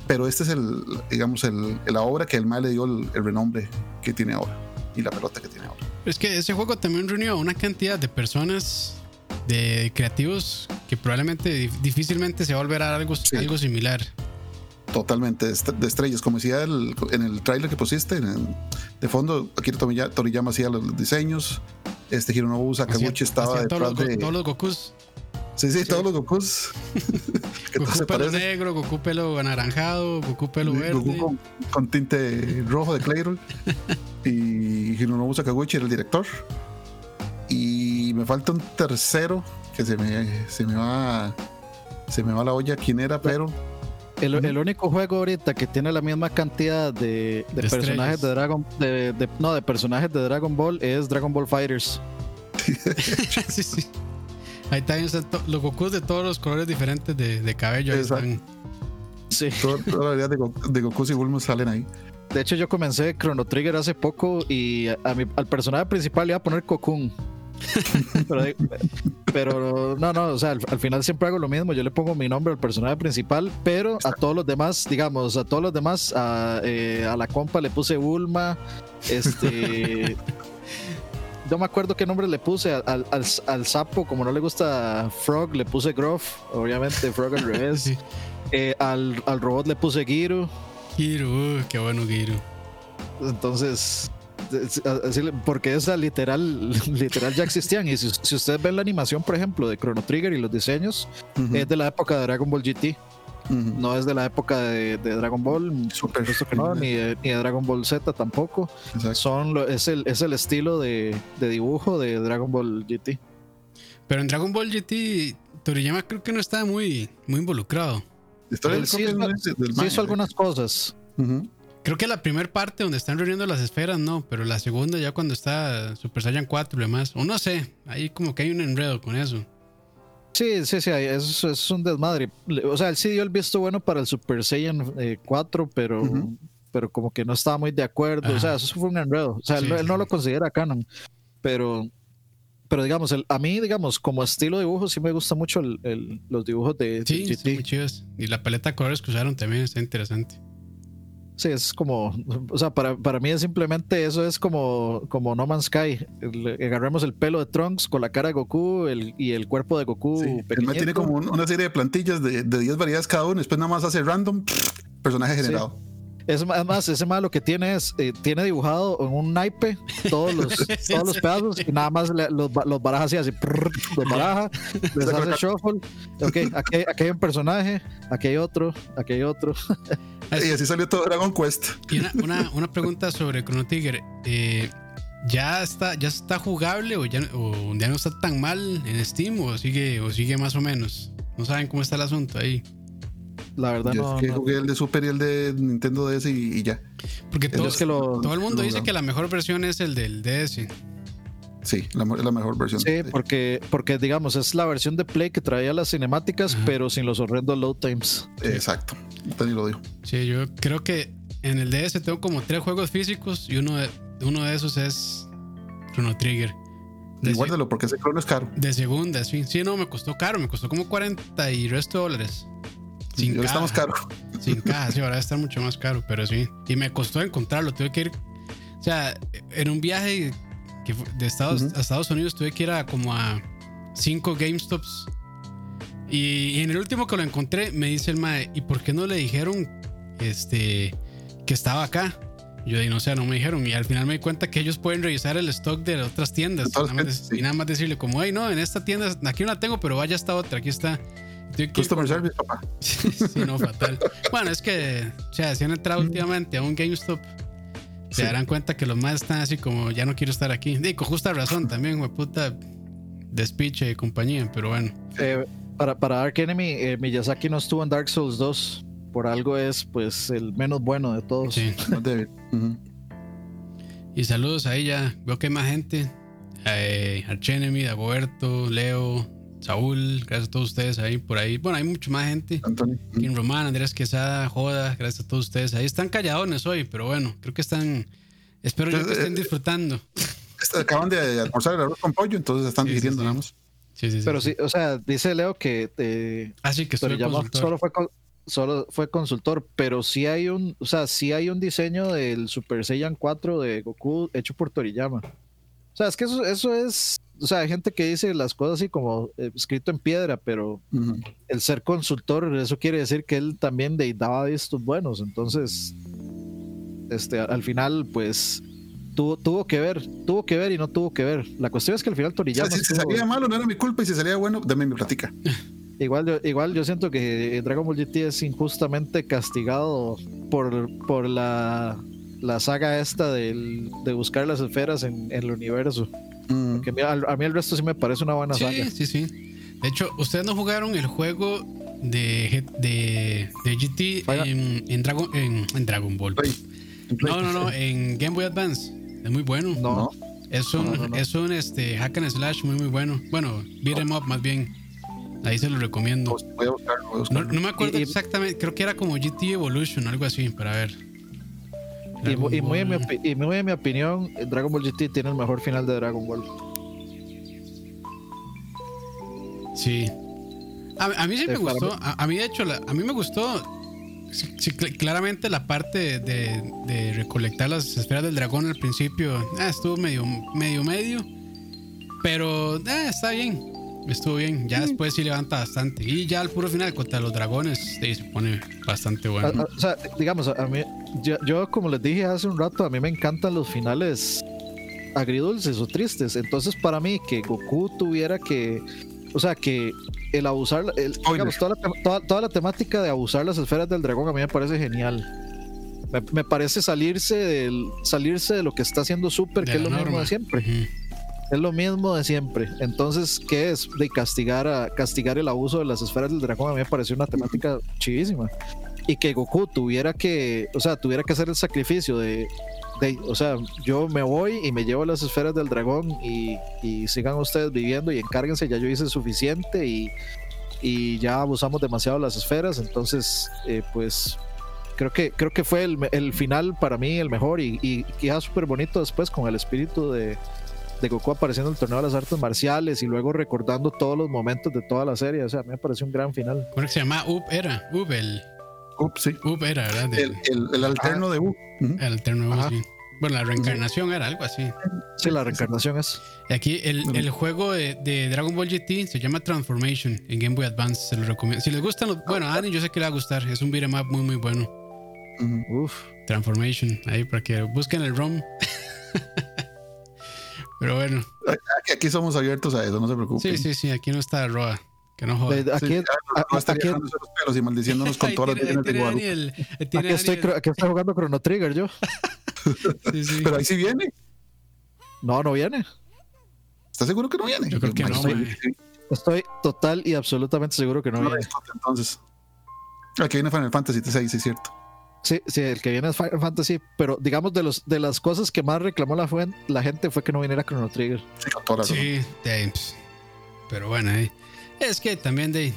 C: pero este es el, digamos, el, la obra que el MAE le dio el, renombre que tiene ahora y la pelota que tiene ahora.
A: Es que ese juego también reunió a una cantidad de personas, de creativos, que probablemente difícilmente se va a volver a algo, algo similar.
C: Totalmente, de estrellas. Como decía el, en el tráiler que pusiste, de fondo, Akira Toriyama hacía los diseños. Este Hironobu Sakaguchi estaba
A: detrás todos de... Todos los Gokus.
C: Sí, sí, todos los Gokus.
A: Goku pelo negro, Goku pelo anaranjado, Goku pelo verde. Goku
C: con, tinte rojo de Clayrol. y Hironobu Sakaguchi era el director. Y me falta un tercero que se me, se me va se me va la olla quién era, pero
B: el, único juego ahorita que tiene la misma cantidad de, personajes de Dragon de, no de personajes de Dragon Ball es Dragon Ball Fighters.
A: sí, sí. Ahí también están los Goku de todos los colores diferentes de, cabello. están.
C: Sí. Toda, la de, de Goku y Bulma salen ahí.
B: De hecho, yo comencé Chrono Trigger hace poco y a, mi, al personaje principal le iba a poner Cocoon. pero, no, no, o sea, al, final siempre hago lo mismo. Yo le pongo mi nombre al personaje principal, pero a todos los demás, digamos, a todos los demás, a, eh, la compa le puse Bulma, este. no me acuerdo qué nombre le puse al, al, sapo, como no le gusta Frog, le puse Groff, obviamente Frog al revés. Eh, al, al, robot le puse Giru.
A: Giru, uh, qué bueno Giru.
B: Entonces, porque esa literal, literal ya existían. Y si, ustedes ven la animación, por ejemplo, de Chrono Trigger y los diseños, es de la época de Dragon Ball GT. No es de la época de, Dragon Ball, Super, ni, de, Dragon Ball Z tampoco. Son es, el, es el estilo de, dibujo de Dragon Ball GT.
A: Pero en Dragon Ball GT, Toriyama creo que no estaba muy, muy involucrado.
B: Sí, hizo algunas cosas.
A: Creo que la primera parte donde están reuniendo las esferas, no, pero la segunda ya cuando está Super Saiyan 4 y demás, o no sé, ahí como que hay un enredo con eso.
B: Sí, sí, sí, eso, es un desmadre. O sea, él sí dio el visto bueno para el Super Saiyan 4, eh, pero, pero como que no estaba muy de acuerdo. O sea, eso fue un enredo. O sea, él, no lo considera canon, pero pero digamos, el, a mí, digamos, como estilo de dibujo, sí me gusta mucho los dibujos de,
A: sí, Sí, muy chidos. Y la paleta de colores que usaron también está interesante.
B: Sí, es como, o sea, para, para mí es simplemente eso es como, como No Man's Sky. Le agarremos el pelo de Trunks con la cara de Goku el, y el cuerpo de Goku.
C: Sí, el tiene como un- una serie de plantillas de, de 10 variedades cada uno, después nada más hace random personaje generado.
B: Es más, además, ese más lo que tiene es, eh, tiene dibujado en un naipe todos los, todos los pedazos y nada más le- los, los baraja así, así, prrr, los baraja, les hace shuffle. Ok, aquí, aquí hay un personaje, aquí hay otro, aquí hay otro.
C: Y así salió todo Dragon Quest.
A: Y una, una, una pregunta sobre Chrono Trigger. Eh, ¿ya, está, ¿Ya está jugable o ya, o ya no está tan mal en Steam o sigue, o sigue más o menos? No saben cómo está el asunto ahí.
B: La verdad,
C: Yo
B: no.
C: es que
B: no-
C: jugué el de Super y el de Nintendo DS y, y ya.
A: Porque todo,
B: es que lo-
A: todo el mundo
C: lo
A: dice que la mejor versión es el del DS.
C: Sí, la, la mejor versión.
B: Sí, porque, porque digamos, es la versión de Play que traía las cinemáticas,
A: Ajá.
B: pero sin los horrendos load times.
C: Exacto. Tony lo dijo.
A: Sí, yo creo que en el DS tengo como tres juegos físicos y uno de, uno de esos es Chrono Trigger. De,
C: Y
A: se-
C: guárdalo porque ese crono es caro.
A: de segunda, sí. Sí, no, me costó caro, me costó como 40 y resto de dólares. Sin
C: ahora estamos caro.
A: Sin caja, sí, ahora estar mucho más caro, pero sí. Y me costó encontrarlo, tuve que ir, o sea, en un viaje que de Estados, a Estados Unidos tuve que ir a como a cinco GameStops. Y, y en el último que lo encontré, me dice el mae, ¿y por qué no le dijeron este, que estaba acá? Yo dije, no sé, no me dijeron. Y al final me di cuenta que ellos pueden revisar el stock de otras tiendas. Nada más
C: sí.
A: Y nada más decirle, como, hey, no, en esta tienda, aquí no la tengo, pero vaya esta otra, aquí está. Que
C: Customer
A: como-
C: service, papá.
A: Sí, sí, no, fatal. Bueno, es que, o sea, si han entrado últimamente a un GameStop, se
C: Sí.
A: darán cuenta que los más están así como, ya no quiero estar aquí. Y con justa razón también, güey, puta despiche y compañía, pero bueno.
B: Eh, para, para Dark Enemy, eh, Miyazaki no estuvo en Dark Souls 2. Por algo es, pues, el menos bueno de todos.
A: Sí.
C: Débil. Ujú.
A: Y saludos ahí ya, veo que hay más gente. Eh, Archenemy, Dagoberto, Leo, Saúl, gracias a todos ustedes ahí por ahí. Bueno, hay mucho más gente.
C: Anthony.
A: Kim Román, Andrés Quesada, Joda, gracias a todos ustedes. Ahí están calladones hoy, pero bueno, creo que están. Espero yo que estén disfrutando.
C: Este, Acaban de almorzar el arroz con pollo, entonces están
A: Sí, sí,
C: digiriendo
A: sí.
C: nada más.
A: Sí, sí, sí.
B: Pero sí, o sea, dice Leo que eh,
A: Así que estoy
B: Toriyama solo fue, con- solo fue consultor, pero sí hay un, o sea, sí hay un diseño del Super Saiyan 4 de Goku hecho por Toriyama. O sea, es que eso, eso es, o sea, hay gente que dice las cosas así como eh, escrito en piedra, pero el ser consultor, eso quiere decir que él también de- daba estos buenos. Entonces, este, al final, pues, tuvo, tuvo que ver, tuvo que ver y no tuvo que ver. La cuestión es que al final
C: O sea,
B: Toriyama.
C: si,
B: estuvo-
C: salía malo no era mi culpa y si salía bueno, dame mi platica.
B: igual, yo, igual yo siento que Dragon Ball GT es injustamente castigado por, por la, la saga esta del- de buscar las esferas en, en el universo.
C: Mm.
B: Que a mí, a mí el resto sí me parece una buena saga.
A: Sí, sí, sí. De hecho, ustedes no jugaron el juego de, de, de GT en, en Dragon, en, en Dragon Ball.
C: Play.
A: No, no, no, en Game Boy Advance. Es muy bueno.
B: No.
A: Es un,
B: No, no, no.
A: Es un este, hack and slash muy, muy bueno. Bueno, beat 'em up más bien. Ahí se lo recomiendo.
C: Voy a buscarlo, voy a
A: No,
C: buscarlo.
A: no me acuerdo
B: y-
A: exactamente, creo que era como GT Evolution, algo así, para ver.
B: Y, y muy en mi y muy en mi opinión, Dragon Ball GT tiene el mejor final de Dragon Ball.
A: Sí. A, a mí sí
B: Eh,
A: me gustó. A, a mí, de hecho, la- a mí me gustó. sí, sí, cl- claramente la parte de, de recolectar las esferas del dragón al principio ah, estuvo medio, medio, medio. Pero eh, está bien. Estuvo bien. Ya después sí levanta bastante. Y ya al puro final contra los dragones sí, se pone bastante bueno.
B: a- o sea, digamos, a, mí, yo, yo, como les dije hace un rato, a mí me encantan los finales agridulces o tristes. Entonces, para mí, que Goku tuviera que, o sea, que el abusar, el- digamos, toda, la, toda, toda la temática de abusar las esferas del dragón a mí me parece genial. Me, me parece salirse del, salirse de lo que está haciendo Super,
A: De
B: que es lo mismo de siempre. Es lo mismo de siempre. Entonces, ¿qué es? De castigar a castigar el abuso de las esferas del dragón a mí me pareció una temática chivísima. Y que Goku tuviera que, o sea, tuviera que hacer el sacrificio de, de o sea, yo me voy y me llevo las esferas del dragón y, y sigan ustedes viviendo y encárguense, ya yo hice suficiente y, y ya abusamos demasiado de las esferas, entonces, eh, pues creo que creo que fue el, el final para mí el mejor y, y queda súper bonito después con el espíritu de, de Goku apareciendo en el torneo de las artes marciales y luego recordando todos los momentos de toda la serie. O sea, a mí me pareció un gran final.
A: ¿Cómo era que se llama? Up era. Up el.
C: Up, sí.
A: Up era, ¿verdad? De-
C: El, el, el alterno de Up.
A: El alterno,
B: Ajá.
A: sí. Bueno, la reencarnación era algo así.
B: Sí, la reencarnación es.
A: Y Aquí el, el juego de, de Dragon Ball GT se llama Transformation en Game Boy Advance. Se lo recomiendo. Si les gustan los. Bueno, a Dani, yo sé que le va a gustar. Es un beat'em up muy, muy bueno.
B: Uf.
A: Transformation. Ahí para que busquen el ROM. Pero bueno.
C: Aquí, aquí somos abiertos a eso, no se preocupen.
A: Sí, sí, sí. Aquí no está Roa. Que no joda.
B: Eh, Aquí,
C: Sí, no,
B: a-
C: no estaría
B: aquí-
C: los pelos y maldiciéndonos con todas las de.
A: Daniel,
B: aquí, estoy, aquí estoy jugando Chrono Trigger yo.
A: Sí, sí.
C: Pero ahí sí viene.
B: No, no viene.
C: ¿Estás seguro que no viene?
A: Yo creo que no,
C: Estoy-
B: Estoy total y absolutamente seguro que no viene.
C: entonces. Aquí viene Final Fantasy XVI, sí es cierto.
B: Sí, sí, el que viene es Final Fantasy, pero digamos de los de las cosas que más reclamó la, gente fue que no viniera Chrono Trigger.
C: Sí,
A: pues, pero bueno, eh, es que también de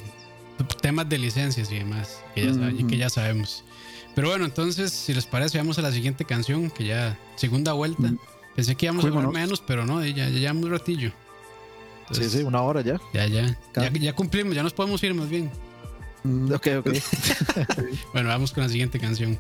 A: temas de licencias y demás, que ya, y que ya sabemos. Pero bueno, entonces, si les parece, vamos a la siguiente canción, que ya, segunda vuelta.
C: Mm.
A: Pensé que íbamos a hablar
C: Fuímonos.
A: menos, pero no, eh, ya, ya llevamos un ratillo.
B: Sí,
A: Entonces,
B: sí, una hora ya.
A: Ya, ya, ya cumplimos, ya nos podemos ir más bien.
C: Mm,
B: Ok, ok.
A: Bueno, vamos con la siguiente canción.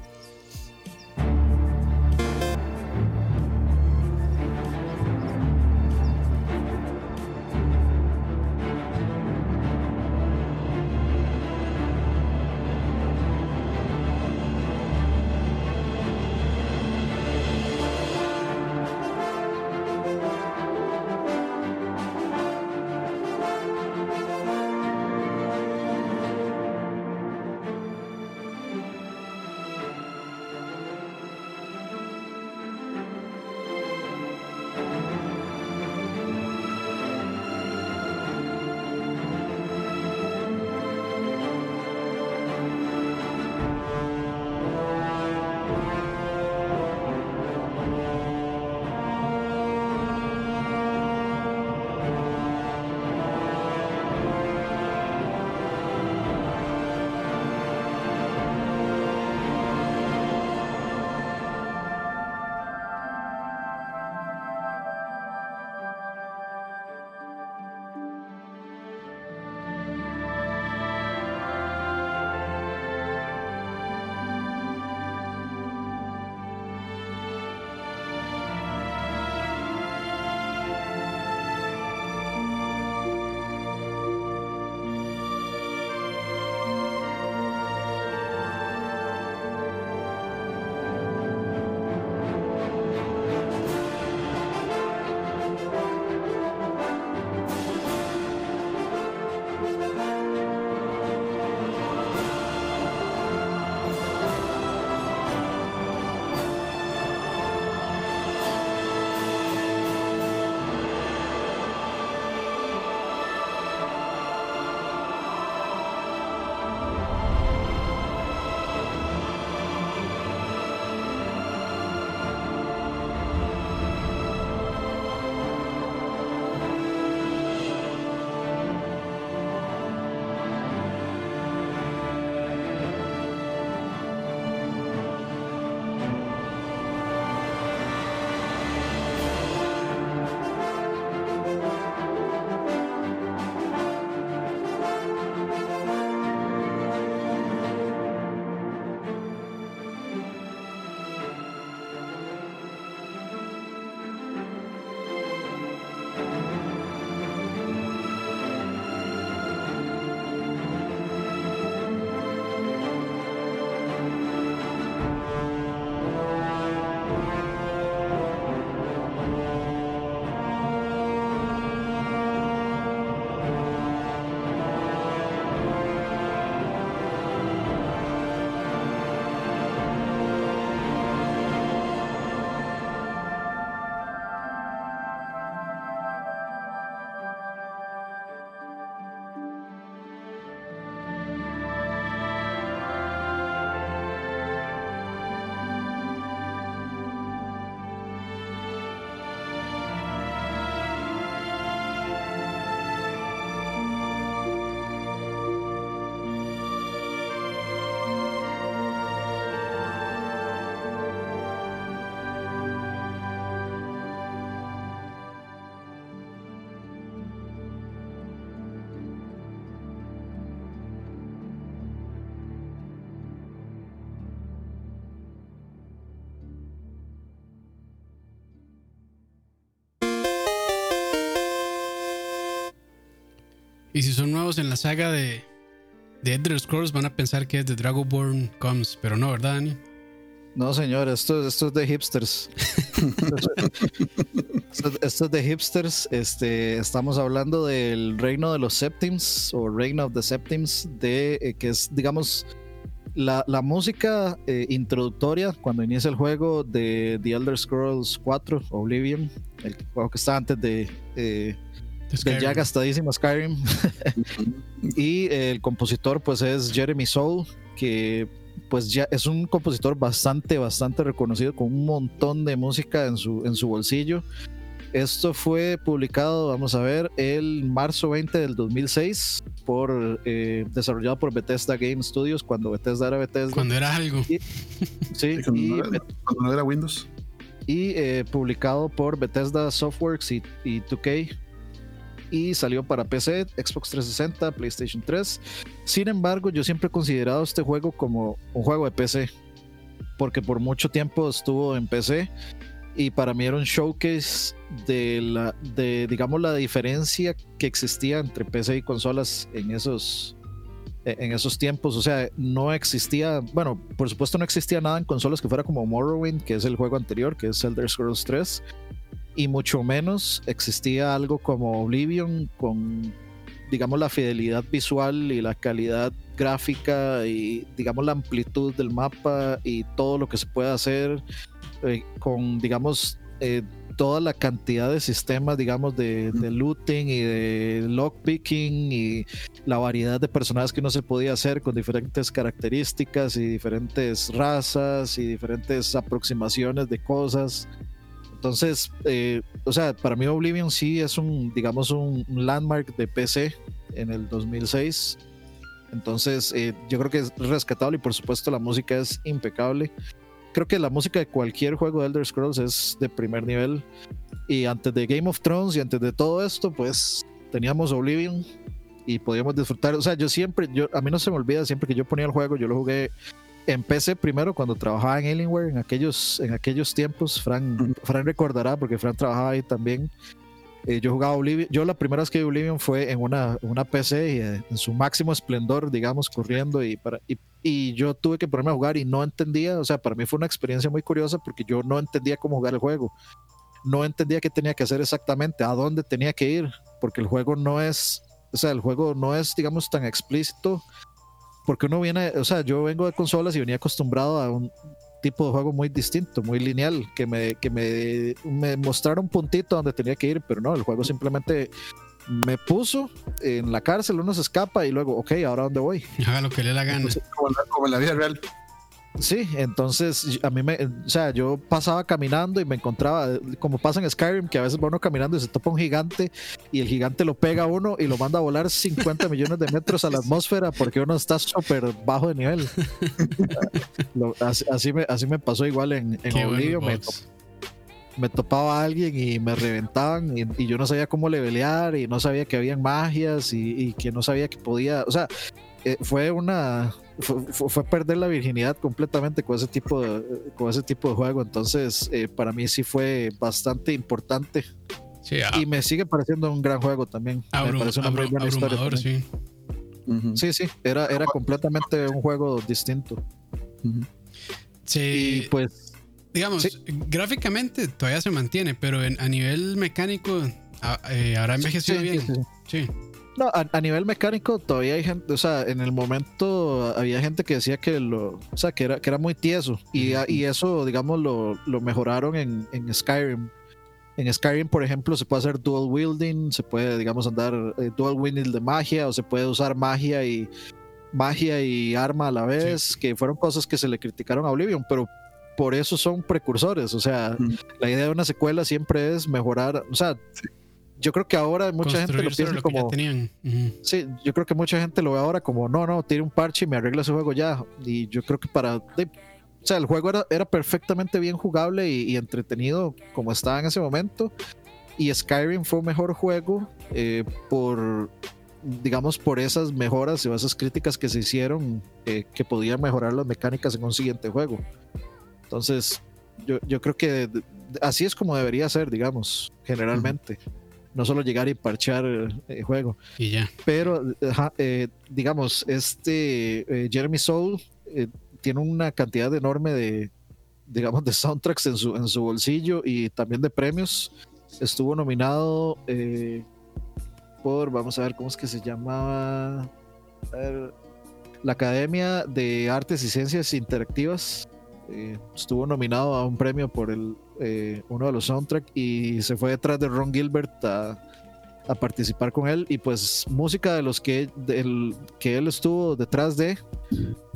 A: Y si son nuevos en la saga de, de Elder Scrolls, van a pensar que es de Dragonborn Comes, pero no, ¿verdad, Dani?
B: No, señor, esto, esto es de hipsters. esto, es de hipsters. Este, estamos hablando del reino de los Septims o Reign of the Septims, de, eh, que es, digamos, la, la música eh, introductoria cuando inicia el juego de The Elder Scrolls 4, Oblivion, el juego que está antes de, eh, del ya gastadísimo Skyrim. y el compositor, pues, es Jeremy Soule, que pues ya es un compositor bastante, bastante reconocido con un montón de música en su, en su bolsillo. Esto fue publicado, vamos a ver, el marzo 20 del 2006, por, eh, desarrollado por Bethesda Game Studios, cuando Bethesda era Bethesda.
A: Cuando era algo.
B: sí,
C: cuando, no era, Windows.
B: Y eh, publicado por Bethesda Softworks y, y 2K y salió para PC, Xbox 360, PlayStation 3. Sin embargo, yo siempre he considerado este juego como un juego de PC, porque por mucho tiempo estuvo en PC y para mí era un showcase de la de digamos la diferencia que existía entre PC y consolas en esos en esos tiempos, o sea, no existía, bueno, por supuesto no existía nada en consolas que fuera como Morrowind, que es el juego anterior, que es Elder Scrolls 3, y mucho menos existía algo como Oblivion con, digamos, la fidelidad visual y la calidad gráfica y, digamos, la amplitud del mapa y todo lo que se puede hacer eh, con, digamos, eh, toda la cantidad de sistemas, digamos, de, looting y de lockpicking y la variedad de personajes que uno se podía hacer con diferentes características y diferentes razas y diferentes aproximaciones de cosas. Entonces, eh, o sea, para mí Oblivion sí es un, digamos, un landmark de PC en el 2006. Entonces, eh, yo creo que es rescatable y por supuesto la música es impecable. Creo que la música de cualquier juego de Elder Scrolls es de primer nivel. Y antes de Game of Thrones y antes de todo esto, pues teníamos Oblivion y podíamos disfrutar. O sea, yo siempre, yo, a mí no se me olvida, siempre que yo ponía el juego, yo lo jugué empecé primero cuando trabajaba en Alienware en aquellos, en aquellos tiempos. Fran, Fran recordará porque Fran trabajaba ahí también. Eh, yo jugaba Oblivion. Yo la primera vez que vi Oblivion fue en una, una PC y, eh, en su máximo esplendor, digamos, corriendo y, para, y, y, yo tuve que ponerme a jugar y no entendía. O sea, para mí fue una experiencia muy curiosa porque yo no entendía cómo jugar el juego. No entendía qué tenía que hacer exactamente, a dónde tenía que ir, porque el juego no es, o sea, el juego no es, digamos, tan explícito porque uno viene, o sea, yo vengo de consolas y venía acostumbrado a un tipo de juego muy distinto, muy lineal, que me, que me, me mostrara un puntito donde tenía que ir, pero no, el juego simplemente me puso en la cárcel, uno se escapa y luego, ok, ahora dónde voy.
A: Haga lo que le la gana.
C: como, en la vida real.
B: Sí, entonces a mí me, o sea, yo pasaba caminando y me encontraba, como pasa en Skyrim, que a veces va uno caminando y se topa un gigante y el gigante lo pega a uno y lo manda a volar 50 millones de metros a la atmósfera porque uno está súper bajo de nivel. así, me, así me pasó igual en, en me, topaba a alguien y me reventaban y, yo no sabía cómo levelear y no sabía que habían magias y, y que no sabía que podía, o sea, eh, fue una fue, perder la virginidad completamente con ese tipo de, con ese tipo de juego. Entonces, eh, para mí sí fue bastante importante. Ah. y me sigue pareciendo un gran juego también. me parece una muy buena historia. Sí. sí, sí, era, era completamente un juego distinto.
A: Sí. pues. Digamos, gráficamente todavía se mantiene, pero a nivel mecánico eh, habrá envejecido bien. sí.
B: No, a, nivel mecánico todavía hay gente, o sea, en el momento había gente que decía que lo, o sea, que era, que era muy tieso y, y eso, digamos, lo, lo mejoraron en, en, Skyrim. En Skyrim, por ejemplo, se puede hacer dual wielding, se puede, digamos, andar eh, dual wielding de magia o se puede usar magia y magia y arma a la vez, que fueron cosas que se le criticaron a Oblivion, pero por eso son precursores, o sea, la idea de una secuela siempre es mejorar, o sea, yo creo que ahora mucha gente lo piensa como. Sí, yo creo que mucha gente lo ve ahora como, no, no, tire un parche y me arregla ese juego ya. Y yo creo que para. o sea, el juego era, era perfectamente bien jugable y, entretenido como estaba en ese momento. Y Skyrim fue un mejor juego eh, por, digamos, por esas mejoras o esas críticas que se hicieron eh, que podían mejorar las mecánicas en un siguiente juego. Entonces, yo, yo creo que así es como debería ser, digamos, generalmente. no solo llegar y parchear el juego.
A: Y ya.
B: Pero, eh, digamos, este Jeremy Soul tiene una cantidad enorme de, digamos, de soundtracks en su, en su bolsillo y también de premios. Estuvo nominado por, vamos a ver cómo es que se llamaba, la Academia de Artes y Ciencias Interactivas. Eh, estuvo nominado a un premio por el, eh, uno de los soundtracks y se fue detrás de Ron Gilbert a, a participar con él. Y pues música de los que, del, que él estuvo detrás de,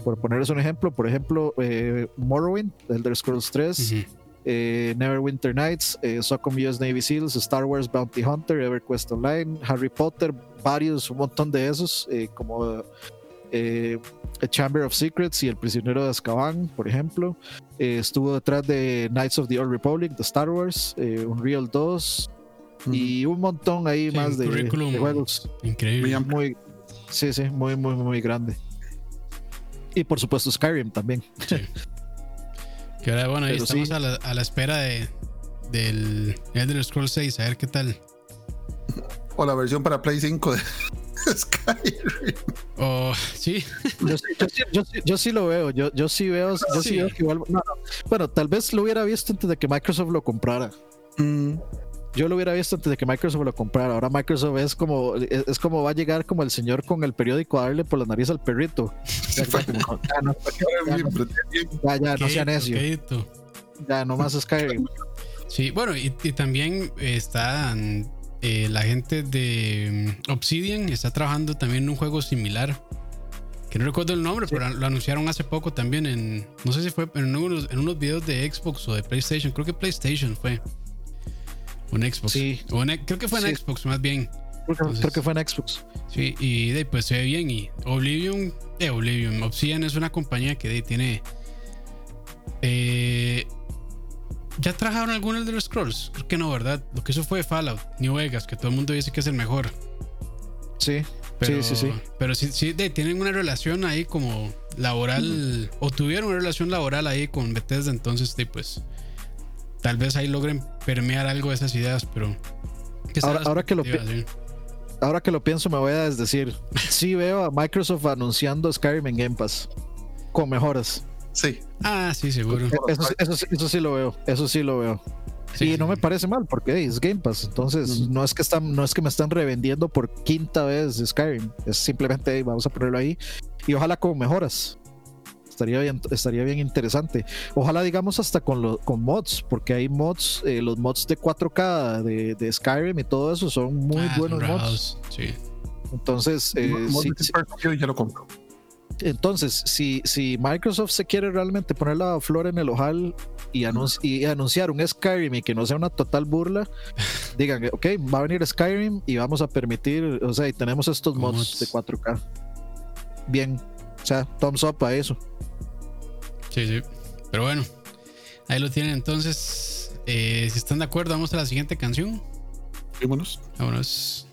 B: por ponerles un ejemplo, por ejemplo, eh, Morrowind, Elder Scrolls 3. Eh, Neverwinter Nights, eh, SOCOM US Navy SEALs, Star Wars Bounty Hunter, EverQuest Online, Harry Potter, varios, un montón de esos, eh, como eh, A Chamber of Secrets y El Prisionero de Azkaban, por ejemplo. estuvo detrás de Knights of the Old Republic, de Star Wars, Unreal 2 y un montón ahí más de, juegos.
A: Increíble.
B: Muy, sí, sí, muy, muy, muy grande. Y por supuesto Skyrim también. Sí.
A: Que ahora, bueno, ahí estamos a, la, a, la, espera de, del Elder Scrolls 6, a ver qué tal.
C: O la versión para Play 5 de Skyrim.
A: Oh, sí.
B: Yo, yo, yo, yo, sí lo veo, yo, yo sí veo, yo sí, veo que igual. No, no. Bueno, tal vez lo hubiera visto antes de que Microsoft lo comprara. Mm yo lo hubiera visto antes de que Microsoft lo comprara. Ahora Microsoft es como es, como va a llegar como el señor con el periódico a darle por la nariz al perrito. Ya, no, ya, no sea necio. Ya, no más Skyrim.
A: Sí, bueno, y, también está eh, la gente de mm, Obsidian está trabajando también en un juego similar. Que no recuerdo el nombre, pero lo anunciaron hace poco también en. No sé si fue en unos, en unos videos de Xbox o de PlayStation. Creo que PlayStation fue. Un Xbox. Sí. creo que fue en Xbox más bien.
B: creo que fue en Xbox.
A: Sí, y pues se ve bien. Y Oblivion, eh, Oblivion, Obsidian es una compañía que tiene. Eh, ¿Ya trabajaron algunos de los Scrolls? Creo que no, ¿verdad? Lo que hizo fue Fallout, New Vegas, que todo el mundo dice que es el mejor.
B: Sí, sí, sí, sí.
A: Pero sí, sí tienen una relación ahí como laboral, o tuvieron una relación laboral ahí con Bethesda, entonces, pues tal vez ahí logren permear algo de esas ideas, pero...
B: Ahora, que lo ahora que lo pienso me voy a desdecir. Sí veo a Microsoft anunciando Skyrim en Game Pass con mejoras.
C: Sí.
A: Ah, sí, seguro.
B: Eso, sí lo veo. Eso sí lo veo. y no me parece mal porque es Game Pass. Entonces, no es que están, no es que me están revendiendo por quinta vez Skyrim. Es simplemente vamos a ponerlo ahí. Y ojalá con mejoras. Estaría bien, estaría bien interesante. Ojalá digamos hasta con, con mods, porque hay mods, eh, los mods de 4K de, Skyrim y todo eso son muy ah, buenos mods.
A: Sí.
B: Entonces, eh,
C: ya lo compro.
B: Entonces, si, si Microsoft se quiere realmente poner la flor en el ojal y, y, anunciar un Skyrim y que no sea una total burla, digan, ok, va a venir Skyrim y vamos a permitir, o sea, y tenemos estos mods de 4K. Bien, o sea, thumbs up a eso.
A: Sí, sí. Pero bueno, ahí lo tienen entonces. Eh, si están de acuerdo, vamos a la siguiente canción.
C: Vámonos.
A: Vámonos.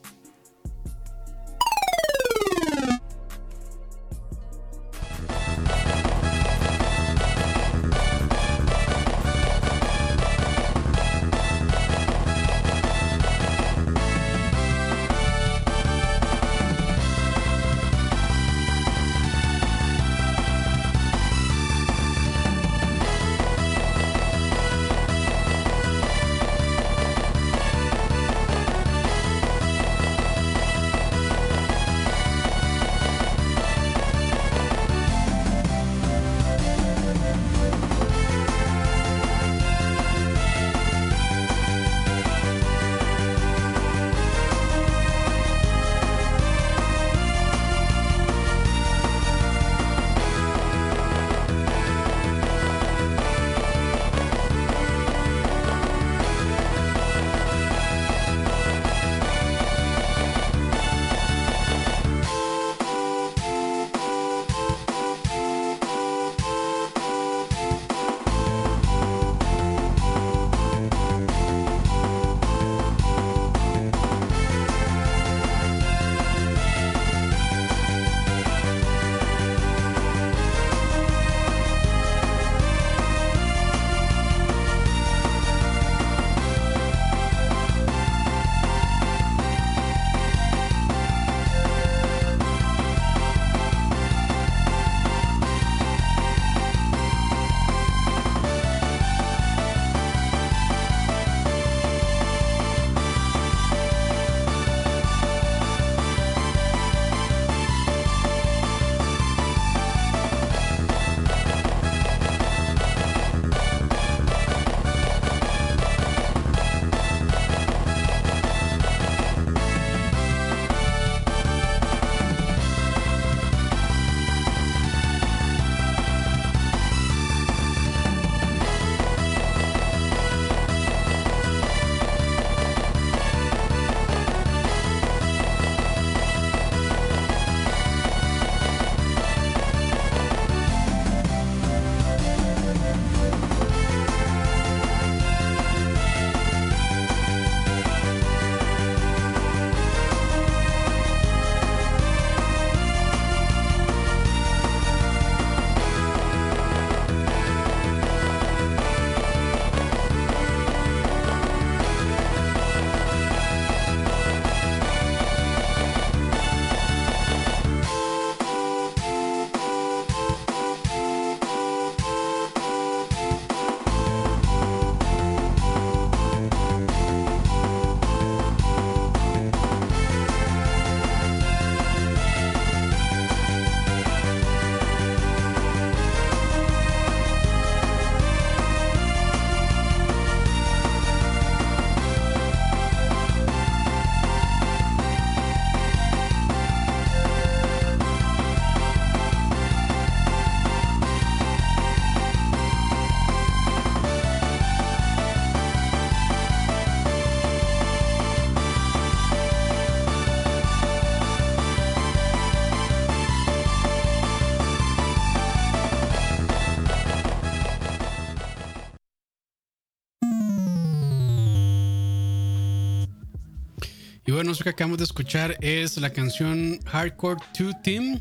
A: Bueno, eso que acabamos de escuchar es la canción Hardcore 2 Team,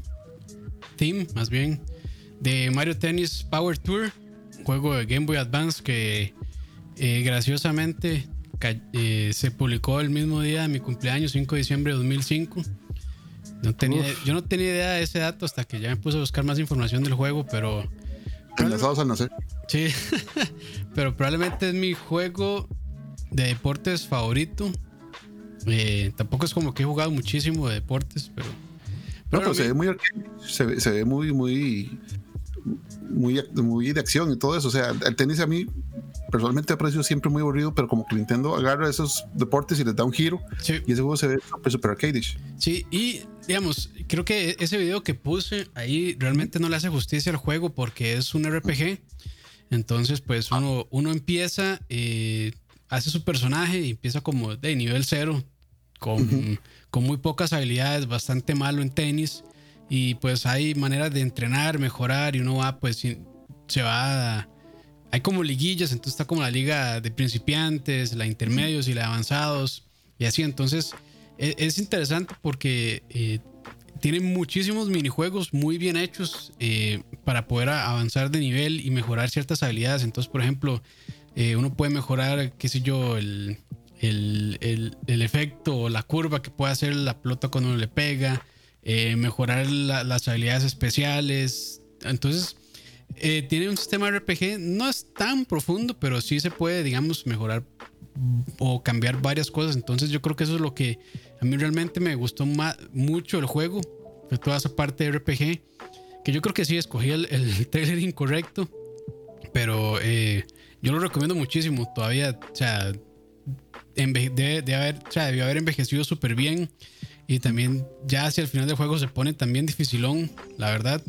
A: Team más bien, de Mario Tennis Power Tour, juego de Game Boy Advance que eh, graciosamente eh, se publicó el mismo día de mi cumpleaños, 5 de diciembre de 2005. No tenía, yo no tenía idea de ese dato hasta que ya me puse a buscar más información del juego, pero...
C: Enlazados al nacer.
A: Sí, pero probablemente es mi juego de deportes favorito. Eh, tampoco es como que he jugado muchísimo de deportes, pero...
C: no, pero se ve muy se ve, se ve muy, muy, muy, muy de acción y todo eso. O sea, el tenis a mí personalmente aprecio siempre muy aburrido, pero como que Nintendo agarra esos deportes y les da un giro. Y ese juego se ve super, super arcadish.
A: Sí, y digamos, creo que ese video que puse ahí realmente no le hace justicia al juego porque es un RPG. Entonces, pues uno, uno empieza, eh, hace su personaje y empieza como de nivel cero, con, con muy pocas habilidades, bastante malo en tenis. Y pues hay maneras de entrenar, mejorar y uno va, pues se va hay como liguillas, entonces está como la liga de principiantes, la intermedios y la de avanzados y así. Entonces e, es, interesante porque eh, tiene muchísimos minijuegos muy bien hechos eh, para poder avanzar de nivel y mejorar ciertas habilidades. Entonces, por ejemplo, eh, uno puede mejorar, qué sé yo, el, el, el, efecto o la curva que puede hacer la pelota cuando uno le pega, mejorar las habilidades especiales. Entonces, eh, tiene un sistema RPG, no es tan profundo, pero sí se puede, digamos, mejorar o cambiar varias cosas. Entonces yo creo que eso es lo que a mí realmente me gustó mucho el juego, de toda esa parte de RPG, que yo creo que sí escogí el, el trailer incorrecto, pero eh, yo lo recomiendo muchísimo. Todavía, o sea, de, haber, o sea, debió haber envejecido súper bien. Y también ya hacia el final del juego se pone también dificilón, la verdad.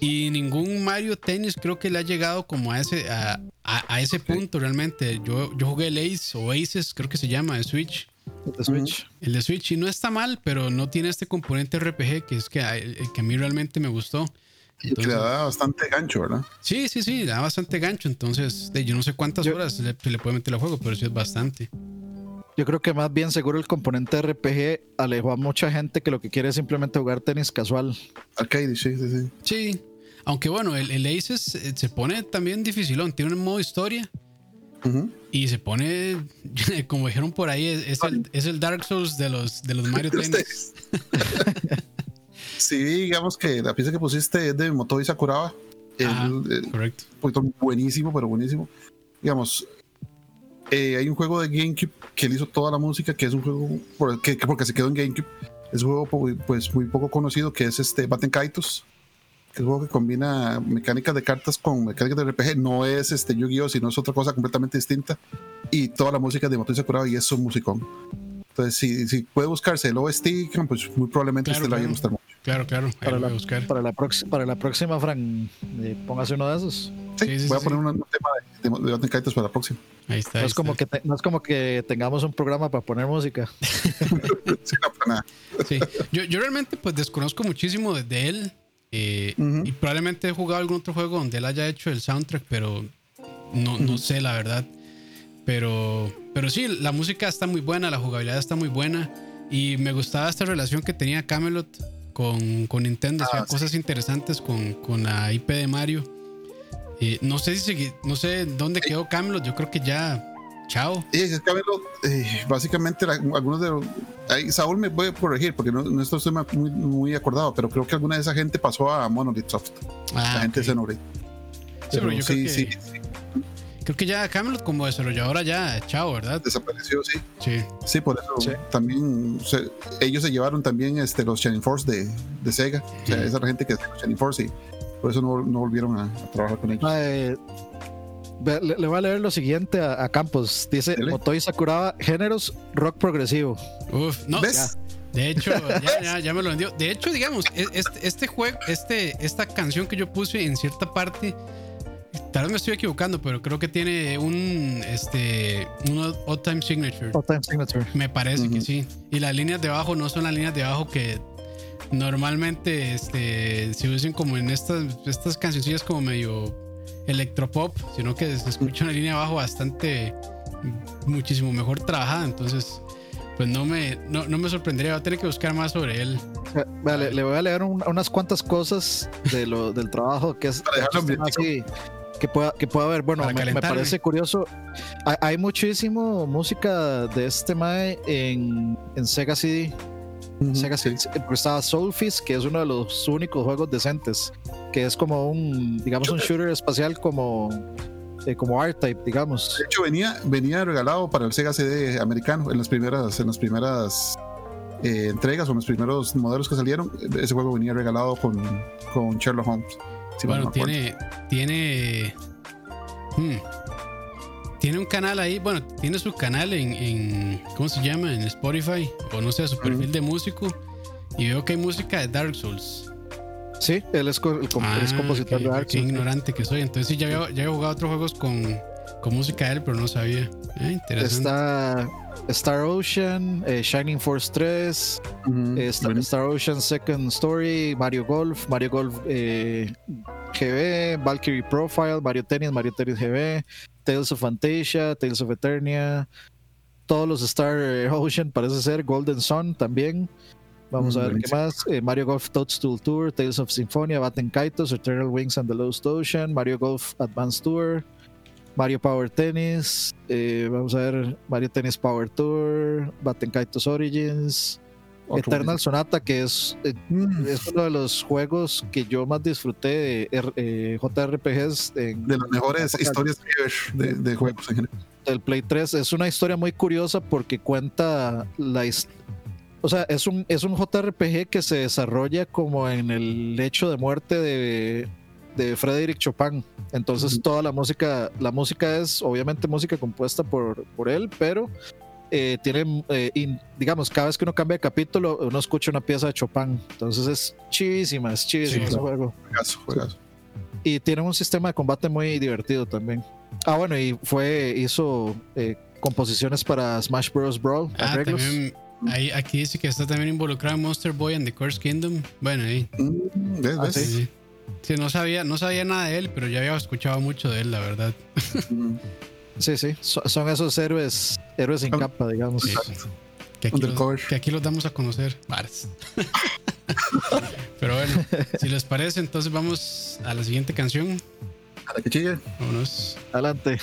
A: Y ningún Mario Tennis creo que le ha llegado como a ese, a, a, ese punto realmente. Yo, yo jugué el Ace o Aces, creo que se llama, de Switch.
B: El Switch.
A: El de Switch. Y no está mal, pero no tiene este componente RPG que es que, el, que a mí realmente me gustó.
C: Entonces, le da bastante gancho, ¿verdad?
A: Sí, sí, sí, le da bastante gancho. Entonces, yo no sé cuántas horas le, se le puede meter al juego, pero sí es bastante.
B: Yo creo que más bien seguro el componente RPG alejó a mucha gente que lo que quiere es simplemente jugar tenis casual.
C: Arcade, sí, sí, sí.
A: Sí, aunque bueno, el, el Aces eh, se pone también dificilón. Tiene un modo historia. Y se pone, como dijeron por ahí, es, el, es, el, Dark Souls de los, de los Mario Tennis.
C: sí, digamos que la pieza que pusiste es de Motoi Sakuraba.
A: correcto.
C: Un buenísimo, pero buenísimo. Digamos, eh, hay un juego de GameCube que él hizo toda la música, que es un juego que, porque se quedó en GameCube. Es un juego pues muy poco conocido, que es este Batten Kaitos el juego que combina mecánicas de cartas con mecánicas de RPG. No es este Yu-Gi-Oh, sino es otra cosa completamente distinta. Y toda la música de Motor Sakuraba y es un musicón. Entonces, si, si puede buscarse el OST, pues muy probablemente este le vaya a gustar mucho.
A: Claro, claro.
B: Para la, buscar. Para, la para la próxima, Fran, eh, póngase uno de esos.
C: Sí, voy a poner un, tema de, de, para la próxima.
A: Ahí está.
B: No,
A: es
B: como que no es como que tengamos un programa para poner música.
C: sí, no, para nada.
A: Sí. Yo, yo realmente pues desconozco muchísimo de él. Eh, y probablemente he jugado algún otro juego donde él haya hecho el soundtrack, pero no, no sé la verdad. Pero, pero sí, la música está muy buena, la jugabilidad está muy buena. Y me gustaba esta relación que tenía Camelot con, con Nintendo. Ah, cosas interesantes con, con, la IP de Mario. Eh, no sé si no sé dónde quedó Camelot. Yo creo que ya Chao.
C: Y es que eh, básicamente algunos de los... Ahí, Saúl me puede corregir porque no, no estoy muy, muy acordado, pero creo que alguna de esa gente pasó a Monolith Soft.
A: Ah,
C: la gente de Xenoblade.
A: Sí, pero yo sí, creo que, sí, Creo que ya Camelot como desarrolladora ya, chao, ¿verdad?
C: Desapareció, sí.
A: Sí.
C: Sí, por eso también ellos se llevaron también este, los Shining Force de, de Sega. O sea, esa gente que es Shining Force y por eso no, no volvieron a, trabajar con ellos.
B: Eh, le, voy a leer lo siguiente a, Campos. Dice Motoi Sakuraba, géneros rock progresivo.
A: Uf, no. De hecho, ya, ya, me lo vendió. De hecho, digamos, e, este, este, juego, este, esta canción que yo puse en cierta parte, tal vez me estoy equivocando, pero creo que tiene un este un odd time signature.
B: Odd time signature.
A: Me parece que sí. Y las líneas de abajo no son las líneas de abajo que normalmente este se usan como en estas estas cancioncillas como medio electropop, sino que se escucha una línea abajo bastante, muchísimo mejor trabajada. Entonces, pues no me, no, no me sorprendería. Va a tener que buscar más sobre él.
B: Eh, Vale, le voy a leer un- unas cuantas cosas de lo, del trabajo que es
C: Para dejarlo en
B: así, que pueda, que pueda haber. Bueno, me, me parece curioso. Hay, hay muchísimo música de este Mae en, en Sega CD. Sega
C: Sí.
B: CD. Porque estaba Soulfist, que es uno de los únicos juegos decentes. Que es como un, digamos, un shooter espacial como, eh, como R-Type, digamos.
C: De hecho, venía, venía regalado para el Sega CD americano en las primeras, en las primeras eh, entregas o en los primeros modelos que salieron. Ese juego venía regalado con, con Sherlock Holmes. Si
A: bueno,
C: no
A: tiene. Tiene. hmm, tiene un canal ahí. Bueno, tiene su canal en, en- ¿Cómo se llama? En Spotify. O no sé, su perfil de músico. Y veo que hay música de Dark Souls.
B: Sí, él es, el,
A: Ah,
B: compositor
A: qué-
B: de Dark
A: Qué
B: Souls.
A: ignorante que soy. Entonces sí, ya había, ya había jugado otros juegos con, con música de él, pero no sabía. Ah, interesante.
B: Está Star Ocean, eh, Shining Force 3,
C: Ujú.
B: eh, Star,
C: Bueno,
B: Star Ocean Second Story, Mario Golf, Mario Golf eh, GB, Valkyrie Profile, Mario Tennis, Mario Tennis GB, Tales of Fantasia, Tales of Eternia, todos los Star Ocean parece ser, Golden Sun también. Vamos
C: Mm,
B: a ver qué más. Eh, Mario Golf Toadstool Tour, Tales of Symphonia, Batten Kaitos, Eternal Wings and the Lost Ocean, Mario Golf Advanced Tour, Mario Power Tennis, eh, vamos a ver Mario Tennis Power Tour, Batten Kaitos Origins, Eternal Sonata, que es, eh.
C: Mm,
B: es uno de los juegos que yo más disfruté de eh, JRPGs en,
C: de las mejores historias de, de juegos en general.
B: del Play 3. Es una historia muy curiosa porque cuenta la O sea, es un, es un JRPG que se desarrolla como en el hecho de muerte de, de Frédéric Chopin. Entonces
C: Ujú.
B: toda la música, la música es obviamente música compuesta por, por él, pero eh, tiene, eh, in- digamos, cada vez que uno cambia de capítulo, uno escucha una pieza de Chopin. Entonces es chivísima, es chivísimo
A: Sí.
B: ese juego.
C: Juegazo, juegazo.
B: Y tiene un sistema de combate muy divertido también. Ah, bueno, y fue, hizo eh, composiciones para Smash Bros. Brawl,
A: Ah,
B: arreglos.
A: también. Ahí, aquí dice que está también involucrado en Monster Boy and the Curse Kingdom. Bueno, ahí.
C: Mm, ¿ves,
B: Ah?
A: Sí, sí. No sabía, no sabía nada de él, pero ya había escuchado mucho de él, la verdad.
B: Sí, sí, so- son esos héroes, héroes sin capa, digamos.
A: Sí. Que aquí, los, que aquí los damos a conocer. Varas. Pero bueno, si les parece, entonces vamos a la siguiente canción.
C: A la que sigue.
A: Vámonos.
B: Adelante.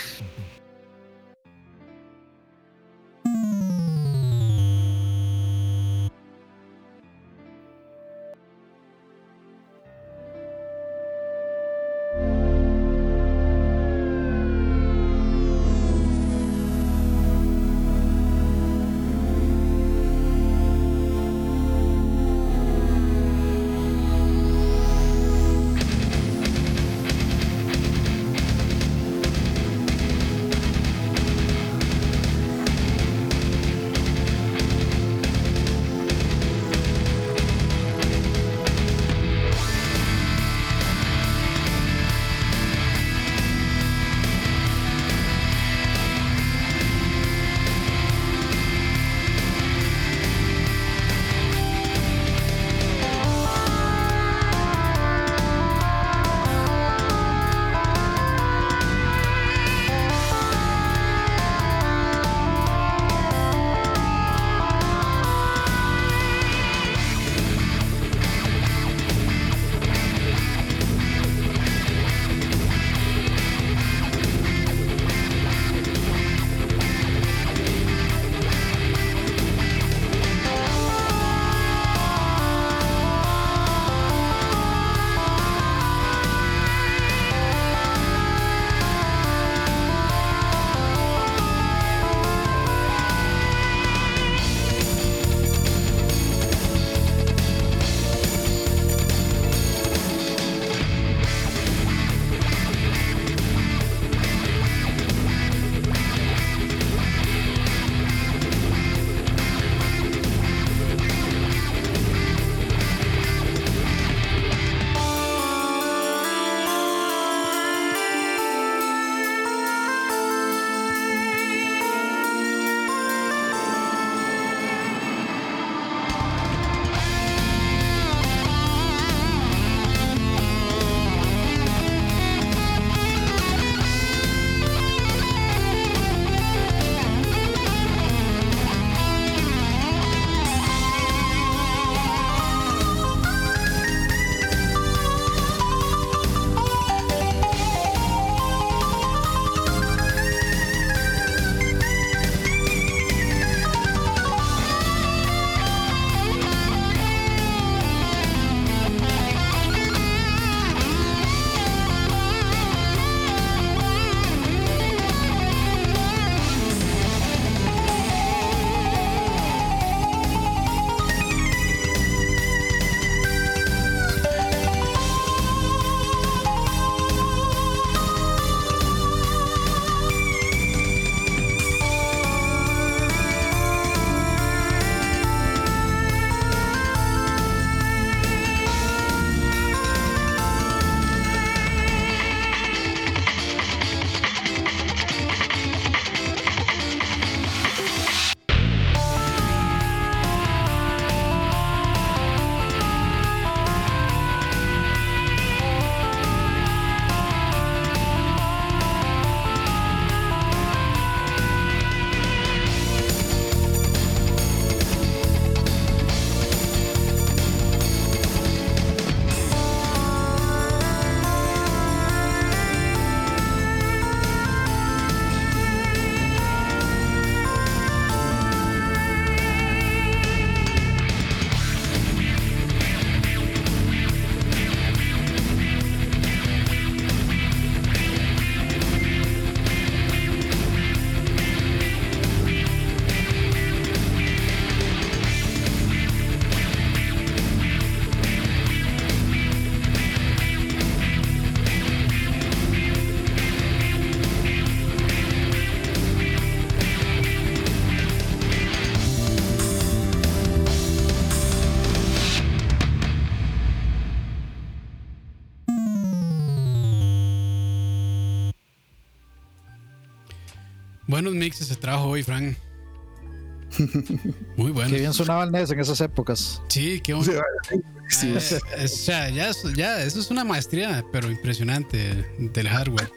A: Buenos mixes se trajo hoy, Frank. Muy bueno.
B: Qué bien sonaba el NES en esas épocas.
A: Sí, qué bueno. Sí, ah, o sea, ya, ya, eso es una maestría, pero impresionante del hardware.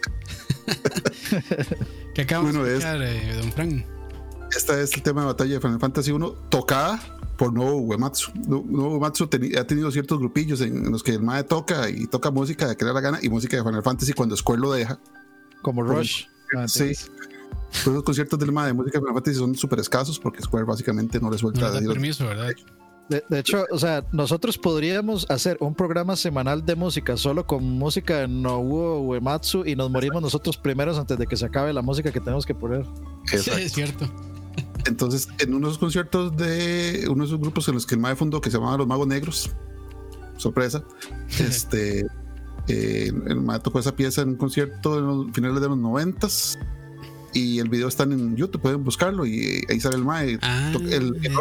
A: ¿Qué acabamos de escuchar, eh, don Frank?
C: Este es el tema de batalla de Final Fantasy 1, tocada por Nobuo Uematsu. Nobuo Uematsu ha tenido ciertos grupillos en, los que el MAE toca y toca música de crear la gana y música de Final Fantasy cuando Square lo deja.
B: Como Rush.
C: Ah, sí. Los conciertos del MAE de música de Final Fantasy son súper escasos porque Square básicamente no le suelta
A: no permiso, ¿verdad?
B: De, hecho, o sea, nosotros podríamos hacer un programa semanal de música solo con música de Nobuo Uematsu y nos morimos nosotros primeros antes de que se acabe la música que tenemos que poner.
A: Sí, es cierto.
C: Entonces, en uno de esos conciertos de uno de esos grupos en los que el MAE fundó, que se llamaba Los Magos Negros, sorpresa, este, eh, el MAE tocó esa pieza en un concierto en los finales de los noventas y el video está en YouTube, pueden buscarlo y ahí sale el MAE, ah, el, el, el,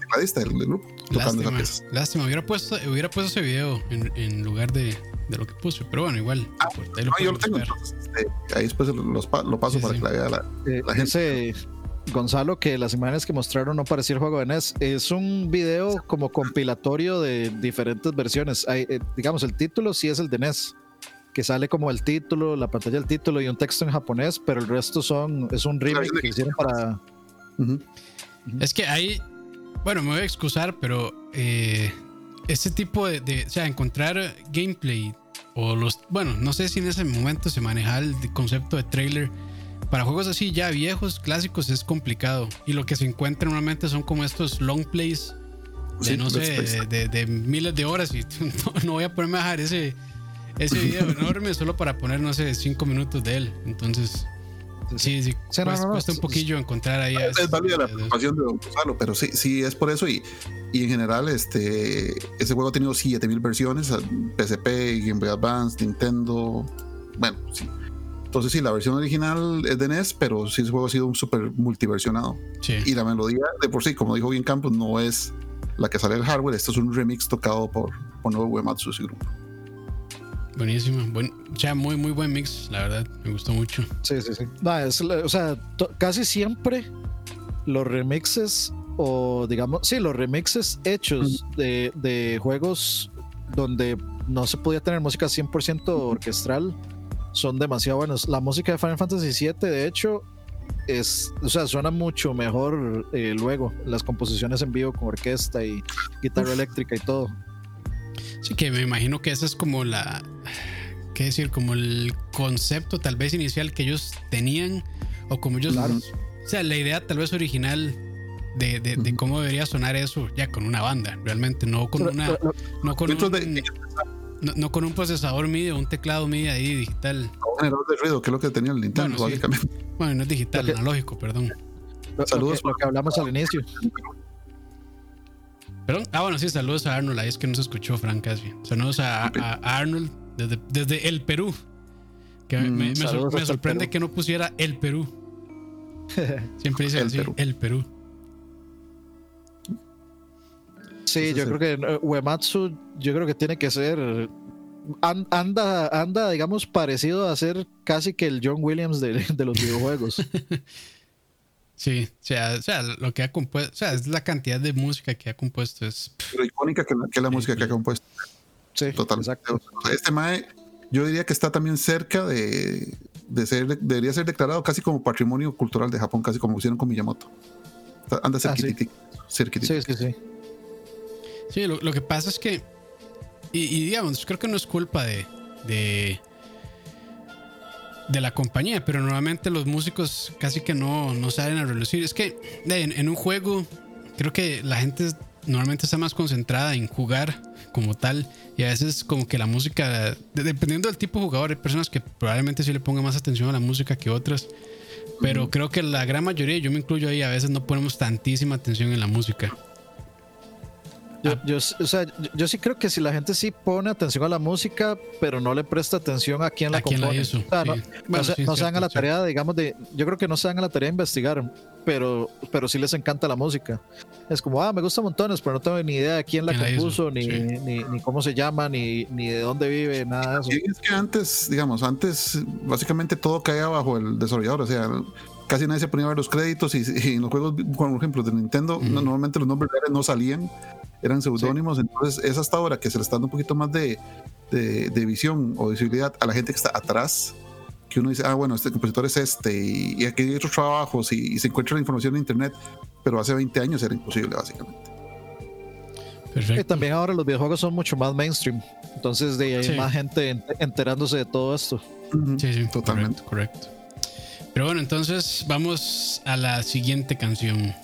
C: tecladista del, grupo, tocando
A: lástima, esa pieza. Lástima, hubiera puesto, hubiera puesto ese video en, en lugar de, de, lo que puse, pero bueno, igual.
C: Ah, no, yo lo tengo, entonces, este, ahí después lo, lo paso sí, para sí. que la vea la,
B: eh,
C: la gente.
B: Ese, Gonzalo, que las imágenes que mostraron no parecía el juego de NES. Es un video como compilatorio de diferentes versiones. Hay, eh, digamos, el título sí es el de NES, que sale como el título, la pantalla del título y un texto en japonés, pero el resto son es un remake que hicieron para.
A: Uh -huh. Es que hay, bueno, me voy a excusar, pero eh, ese tipo de, de, o sea, encontrar gameplay o los, bueno, no sé si en ese momento se manejaba el concepto de trailer para juegos así ya viejos, clásicos, es complicado. Y lo que se encuentra normalmente son como estos long plays de sí, no sé, de, de, de, miles de horas. Y no, no, voy a ponerme a dejar ese, ese video enorme solo para poner, no sé, cinco minutos de él. Entonces, sí, sí, sí cuesta, no, cuesta un poquillo encontrar ahí.
C: Es, es válida la preocupación de Don Gonzalo, pero sí, sí, es por eso. Y, y en general, este, ese juego ha tenido 7000 versiones: PSP, Game Boy Advance, Nintendo. Bueno, sí entonces sí, la versión original es de NES, pero sí el juego ha sido un súper multiversionado.
A: Sí.
C: Y la melodía de por sí, como dijo bien Campos, no es la que sale del hardware. Esto es un remix tocado por, por Nobuo Uematsu y grupo.
A: Buenísimo. Buen, o sea, muy, muy buen mix, la verdad. Me gustó mucho.
B: Sí, sí, sí. Es, o sea, casi siempre los remixes o digamos, sí, los remixes hechos de, de juegos donde no se podía tener música 100% orquestral son demasiado buenos. La música de Final Fantasy VII, de hecho, es, o sea, suena mucho mejor eh, luego, las composiciones en vivo con orquesta y guitarra eléctrica y todo.
A: Sí, que me imagino que esa es como la, qué decir, como el concepto tal vez inicial que ellos tenían, o como ellos, claro. o sea, la idea tal vez original de, de, de, cómo debería sonar eso ya con una banda, realmente, no con una, no con un, de, no, no, con un procesador MIDI o un teclado MIDI ahí digital.
C: Un generador de ruido, que es lo que tenía el Nintendo, bueno, básicamente.
A: Bueno, no es digital, que, analógico, perdón.
B: Lo, saludos. Lo que, lo que hablamos al inicio.
A: ¿Perdón? Ah, bueno, sí, saludos a Arnold. Ahí es que no se escuchó Frank casi. Saludos a, a Arnold desde, desde, el Perú. Que mm, me, me, sor, me sorprende que no pusiera el Perú. Siempre dice el así, Perú. el Perú.
B: Sí, yo creo que Uematsu, yo creo que tiene que ser. Anda, anda, digamos, parecido a ser casi que el John Williams de, de los videojuegos.
A: Sí, o sea, o sea, lo que ha compuesto, o sea, es la cantidad de música que ha compuesto. Es...
C: Pero icónica que, que la música que ha compuesto.
B: Sí,
C: totalmente. Exacto. Este Mae, yo diría que está también cerca de, de ser, debería ser declarado casi como patrimonio cultural de Japón, casi como hicieron con Miyamoto. Anda cerquitita.
B: Ah, sí. sí, sí, sí.
A: Sí, lo, lo, que pasa es que, y, y, digamos, creo que no es culpa de, de, de la compañía, pero normalmente los músicos casi que no, no salen a relucir. Es que en, en, un juego, creo que la gente normalmente está más concentrada en jugar como tal, y a veces como que la música, dependiendo del tipo de jugador, hay personas que probablemente sí le pongan más atención a la música que otras. Pero uh -huh. creo que la gran mayoría, yo me incluyo ahí, a veces no ponemos tantísima atención en la música.
B: Yo, yo, o sea, yo, yo, sí creo que si la gente sí pone atención a la música, pero no le presta atención a quién la
A: ¿A quién
B: compone.
A: La hizo?
B: O sea,
A: sí.
B: no, se, sí, no se dan a la tarea, digamos, de. Yo creo que no se dan a la tarea de investigar, pero, pero sí les encanta la música. Es como, ah, me gusta montones, pero no tengo ni idea de quién la ¿Quién compuso, la ni, sí. ni, ni, cómo se llama, ni, ni de dónde vive, nada de eso.
C: Y es que antes, digamos, antes básicamente todo caía bajo el desarrollador, o sea, casi nadie se ponía a ver los créditos y, en los juegos, por ejemplo, de Nintendo, normalmente los nombres reales no salían, eran seudónimos, entonces es hasta ahora que se le está dando un poquito más de, de, visión o visibilidad a la gente que está atrás, que uno dice, ah, bueno, este compositor es este, y, aquí hay otros trabajos, y, se encuentra la información en Internet, pero hace 20 años era imposible, básicamente.
B: Perfecto. Y también ahora los videojuegos son mucho más mainstream, entonces de, hay más gente enterándose de todo esto.
A: Sí, sí, totalmente. correcto. Pero bueno, entonces vamos a la siguiente canción.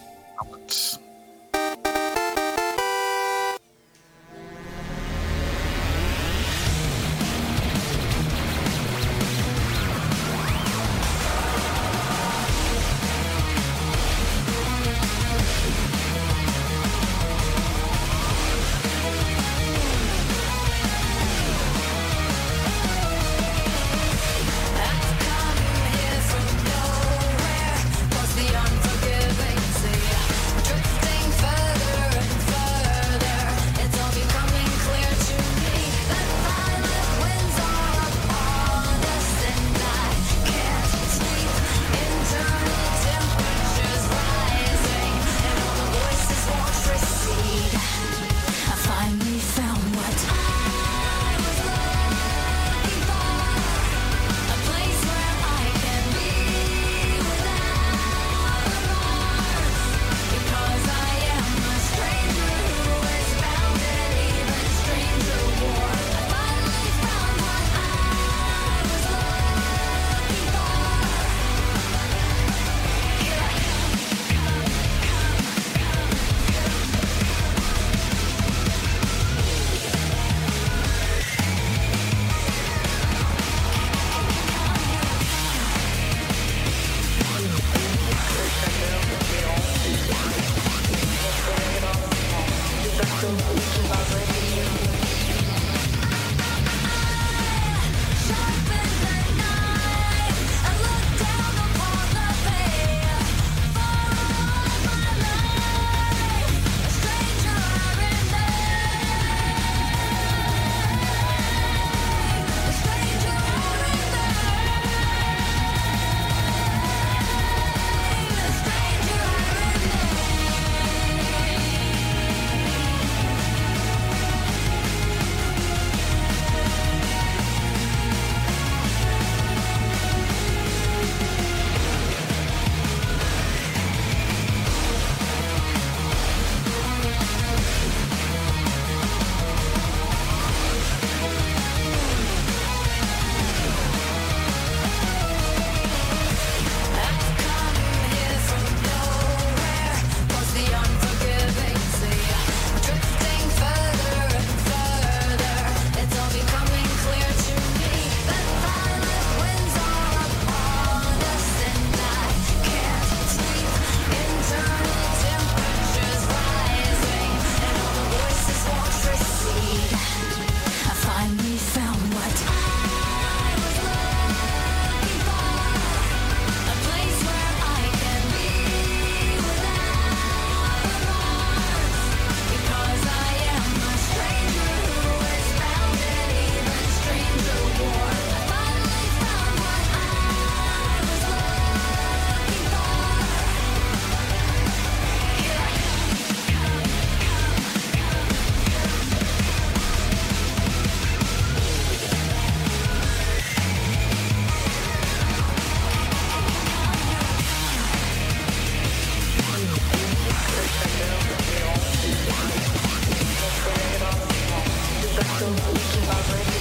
A: so that we can.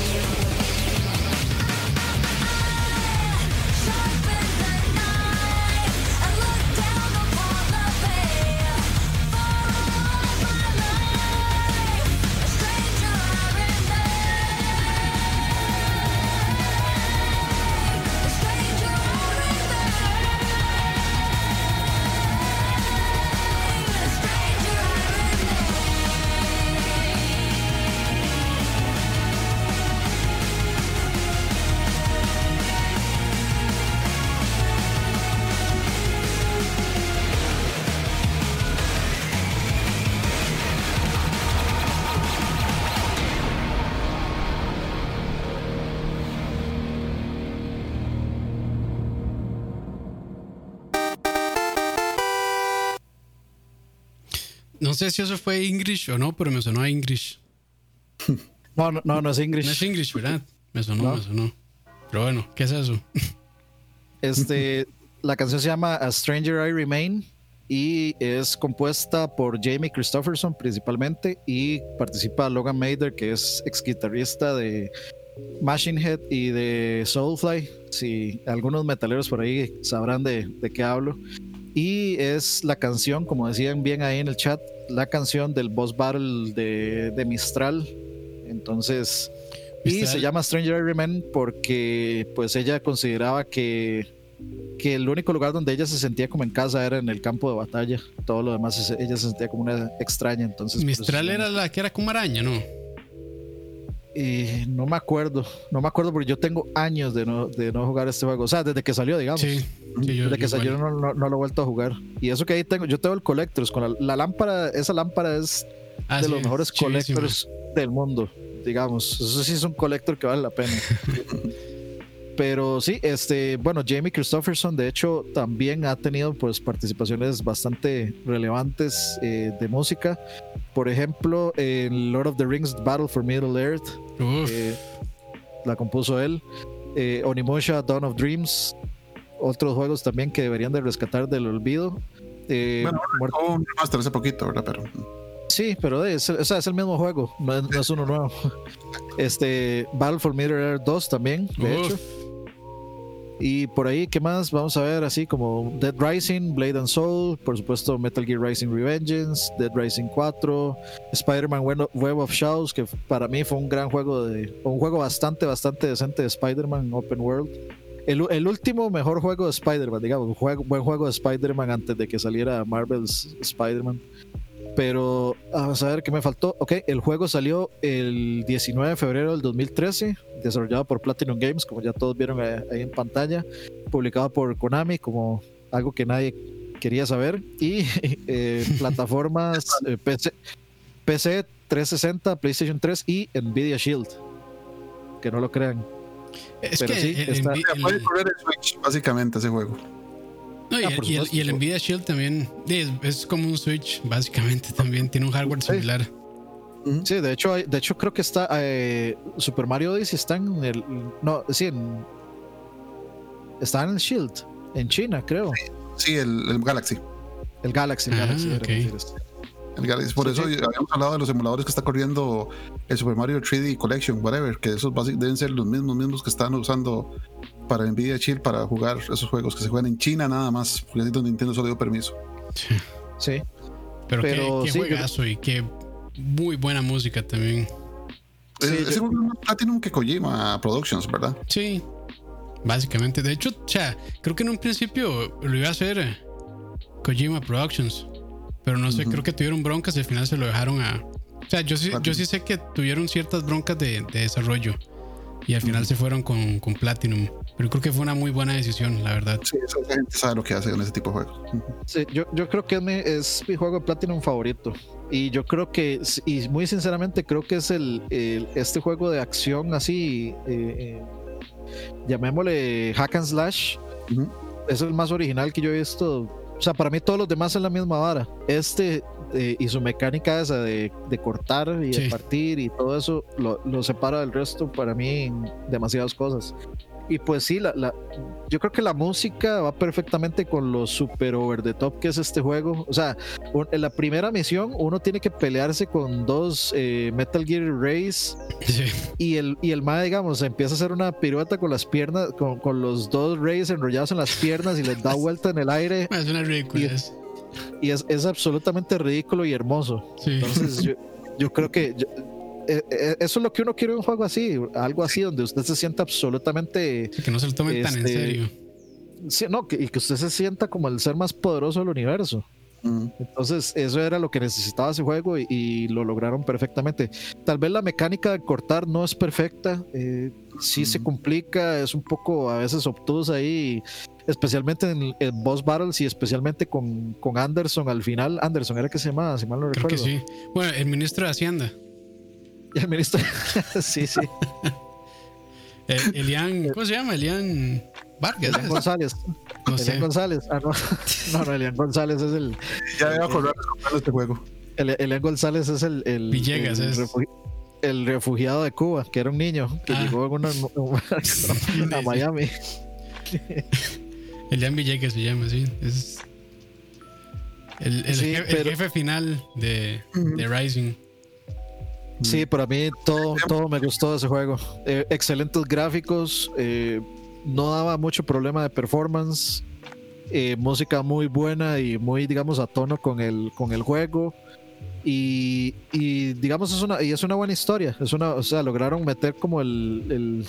A: No sé si eso fue English o no, pero me sonó a English.
B: No, no, no, no es English.
A: No es English, ¿verdad? Me sonó, me sonó. Pero bueno, ¿qué es eso?
B: Este, la canción se llama A Stranger I Remain y es compuesta por Jamie Christopherson principalmente y participa Logan Mader, que es ex guitarrista de Machine Head y de Soulfly. Si algunos metaleros por ahí sabrán de, de qué hablo. Y es la canción, como decían bien ahí en el chat, la canción del boss battle de, de Mistral. Entonces, y se llama Stranger I Remain porque pues ella consideraba que que el único lugar donde ella se sentía como en casa era en el campo de batalla. Todo lo demás ella se sentía como una extraña. Entonces,
A: Mistral era la que era como araña, ¿no?
B: Eh, no me acuerdo, no me acuerdo porque yo tengo años de no, de no jugar este juego. O sea, desde que salió, digamos.
A: Sí,
B: desde que salió no, no, lo he vuelto a jugar. Y eso que ahí tengo, yo tengo el Collectors con la, lámpara, esa lámpara es
A: Ah,
B: de
A: sí,
B: los mejores collectors del mundo, digamos. Eso sí es un collector que vale la pena. Pero sí, este, bueno, Jamie Christopherson, de hecho, también ha tenido pues participaciones bastante relevantes eh, de música. Por ejemplo, en Lord of the Rings Battle for Middle Earth, eh, la compuso él. Eh, Onimusha Dawn of Dreams, otros juegos también que deberían de rescatar del olvido. Eh,
C: Bueno, un remaster hace poquito, ¿verdad? Pero
B: Sí, pero es, o sea, es el mismo juego, no es, no es uno nuevo. Este, Battle for Middle Earth 2 también, de
A: uf.
B: hecho. Y por ahí, ¿qué más? Vamos a ver, así como Dead Rising, Blade and Soul, por supuesto Metal Gear Rising Revengeance, Dead Rising 4, Spider-Man Web of Shadows, que para mí fue un gran juego, de, un juego bastante, bastante decente de Spider-Man Open World. El, el último mejor juego de Spider-Man, digamos, un juego- buen juego de Spider-Man antes de que saliera Marvel's Spider-Man. Pero vamos a ver qué me faltó. Ok, el juego salió el 19 de febrero del 2013, desarrollado por Platinum Games, como ya todos vieron ahí ahí en pantalla, publicado por Konami, como algo que nadie quería saber, y eh, plataformas eh, PC, PC 360, PlayStation 3 y Nvidia Shield. Que no lo crean.
A: Es
B: pero
A: que
B: sí,
A: el,
B: está-
A: Nvi- el-
C: puede correr el Switch, básicamente, ese juego.
A: No, y,
B: Ah,
A: el- y el,
B: supuesto,
A: y el
B: sí.
A: Nvidia Shield también es, es como un Switch, básicamente también tiene un hardware similar.
B: Sí, de hecho, hay- de hecho creo que está eh, Super Mario Odyssey está en el no, sí, en, está en el Shield en China, creo.
C: Sí, el, el Galaxy.
B: El Galaxy, el
A: Ah,
B: Galaxy.
C: El Galaxy. Por
B: Sí,
C: eso
B: sí.
C: habíamos hablado de los emuladores que está corriendo el Super Mario 3D Collection, whatever, que esos deben ser los mismos mismos que están usando para Nvidia Shield para jugar esos juegos que se juegan en China nada más, porque así Nintendo solo dio permiso.
B: Sí.
A: Pero,
B: Pero
A: qué, qué
B: sí, yo-
A: y qué muy buena música también.
B: Sí,
C: Eh,
B: yo-
C: juego es más Platinum que Kojima Productions, ¿verdad?
A: Sí, básicamente. De hecho, o sea, creo que en un principio lo iba a hacer Kojima Productions, pero no sé, creo que tuvieron broncas y al final se lo dejaron a. O sea, yo sí, yo sí sé que tuvieron ciertas broncas de, de desarrollo y al final se fueron con, con Platinum. Pero creo que fue una muy buena decisión, la verdad.
C: Sí, esa gente sabe lo que hace con ese tipo de juegos.
B: Sí, yo, yo creo que es mi, es mi juego de Platinum favorito. Y yo creo que, y muy sinceramente, creo que es el, el- este juego de acción así, eh, eh, llamémosle hack and slash,
C: Ujú.
B: es el más original que yo he visto. O sea, para mí todos los demás es la misma vara. Este eh, y su mecánica esa de, de cortar y
A: Sí.
B: de partir y todo eso lo, lo separa del resto para mí en demasiadas cosas. Y pues sí, la, la- yo creo que la música va perfectamente con lo super over the top que es este juego. O sea, un- en la primera misión uno tiene que pelearse con dos eh, Metal Gear Rays
A: Sí,
B: y el, y el MAE, digamos, empieza a hacer una pirueta con las piernas, con, con los dos Rays enrollados en las piernas y les da vuelta en el aire
A: es una ridiculez.
B: y es, es absolutamente ridículo y hermoso.
A: Sí.
B: Entonces yo, yo creo que yo- eso es lo que uno quiere en un juego así, algo así donde usted se sienta absolutamente...
A: que no se lo tomen tan en
B: este,
A: serio.
B: sí, no, que, y que usted se sienta como el ser más poderoso del universo.
C: Ujú.
B: Entonces, eso era lo que necesitaba ese juego y, y lo lograron perfectamente. Tal vez la mecánica de cortar no es perfecta, eh, sí se complica, es un poco a veces obtusa ahí, especialmente en, en boss battles y especialmente con, con Anderson al final. Anderson era que se llamaba, si mal no
A: Creo que
B: recuerdo.
A: sí. Bueno, el ministro de Hacienda,
B: Y el ministro, sí, sí,
A: el- Elian, ¿cómo se llama? Elian Vargas.
B: Elian
A: ¿es?
B: González.
A: No sé.
B: Elian González. Ah, no, no, no, Elian González es el,
C: Ya iba a acordar de este juego.
B: Elian González es el, el,
A: Villegas
B: el,
A: es.
B: refugi- el refugiado de Cuba, que era un niño que
A: Ah.
B: llegó en una, a Miami.
A: Elian Villegas se llama, sí. Es el, el
B: Sí,
A: je- el
B: pero-
A: jefe final de, de Rising.
B: Sí, para mí todo, todo me gustó de ese juego. Eh, excelentes gráficos, eh, no daba mucho problema de performance, eh, música muy buena y muy, digamos, a tono con el, con el juego. Y, y, digamos, es una, y es una buena historia. Es una, o sea, lograron meter como el, el-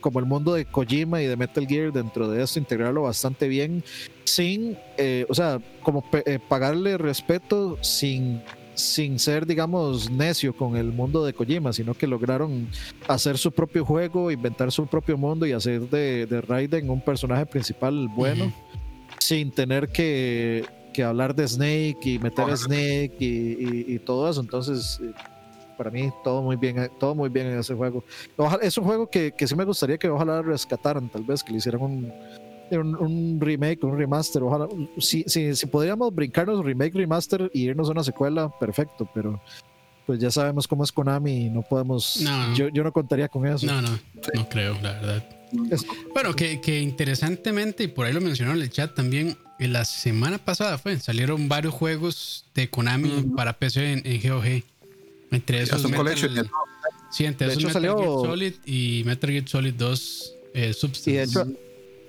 B: como el mundo de Kojima y de Metal Gear dentro de esto, integrarlo bastante bien, sin, eh, o sea, como pe- eh, pagarle respeto sin sin ser, digamos, necio con el mundo de Kojima, sino que lograron hacer su propio juego, inventar su propio mundo y hacer de, de Raiden un personaje principal bueno, sin tener que, que hablar de Snake y meter a. Snake y, y- y todo eso. Entonces, eh, para mí, todo muy bien, todo muy bien en ese juego. Ojalá- es un juego que, que sí me gustaría que ojalá rescataran, tal vez, que le hicieran un, un, un remake, un remaster. Ojalá, si, si, si podríamos brincarnos remake, remaster y irnos a una secuela, perfecto, pero pues ya sabemos cómo es Konami y no podemos.
A: No.
B: Yo, yo no contaría con eso.
A: No, no, no creo, la verdad.
B: Es-
A: Bueno, que, que interesantemente, y por ahí lo mencionaron en el chat también, en la semana pasada fue, salieron varios juegos de Konami
C: Ujú.
A: para PC en, en GOG. Entre esos Metal,
C: collection, ya.
A: sí, entre
B: De
A: esos
B: hecho,
A: Metal
B: salió-
A: Gear Solid y Metal Gear Solid 2 eh, Substance.
B: Y de hecho,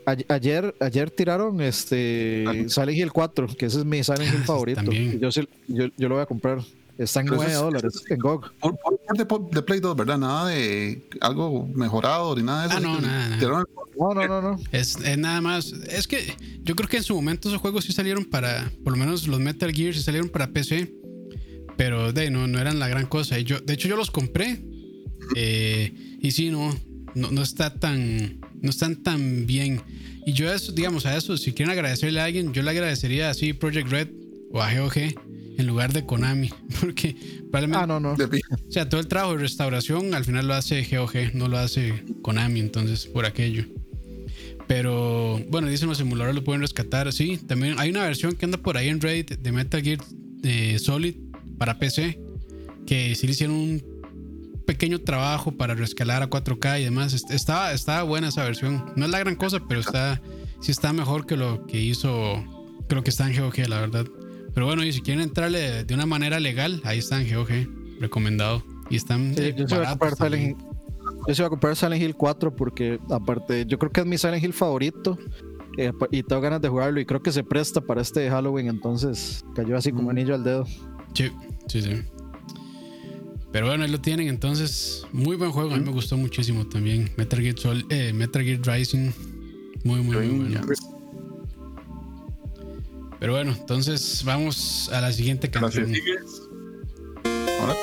B: ayer, ayer tiraron este Silent Hill 4, que ese es mi Silent Hill
A: Ah,
B: favorito.
A: también.
B: Y Yo, sí- yo, yo lo voy a comprar. Está en
C: Pero
B: 9
C: eso es-
B: dólares en GOG.
C: Por, por- por de, Play 2, ¿verdad? Nada de algo mejorado ni nada de eso.
A: Ah, no, nada, nada.
B: No, no, no, no.
A: Es, es nada más. Es que yo creo que en su momento esos juegos sí salieron para. Por lo menos los Metal Gear sí salieron para PC. Pero de no, no eran la gran cosa. Y yo, de hecho, yo los compré. eh, y sí, no, no. No está tan. No están tan bien. Y yo, eso, digamos, a eso, si quieren agradecerle a alguien, yo le agradecería así Project Red o a GOG en lugar de Konami. Porque probablemente.
B: Ah, no, no.
A: O sea, todo el trabajo de restauración al final lo hace GOG, no lo hace Konami, entonces por aquello. Pero bueno, dicen los emuladores lo pueden rescatar. Sí, también hay una versión que anda por ahí en Reddit de Metal Gear eh, Solid para PC. Que sí le hicieron un pequeño trabajo para rescalar a 4K y demás. Est- Estaba, estaba buena esa versión. No es la gran cosa, pero está, sí está mejor que lo que hizo, creo que está en GOG, la verdad. Pero bueno, y si quieren entrarle de una manera legal, ahí está en GOG, recomendado. Y están
B: Sí,
A: eh,
B: yo, sí voy a comprar Silent yo voy a comprar Silent Hill 4 porque aparte yo creo que es mi Silent Hill favorito eh, y tengo ganas de jugarlo y creo que se presta para este Halloween entonces cayó así como
C: Mm.
B: anillo al dedo.
A: Sí, sí, sí. Pero bueno, ahí lo tienen. Entonces, muy buen juego. A mí me gustó muchísimo también. Metal Gear, Sol- eh, Metal Gear Rising. Muy, muy, muy bueno. Pero bueno, entonces vamos a la siguiente
C: Gracias.
A: canción.
C: Alright.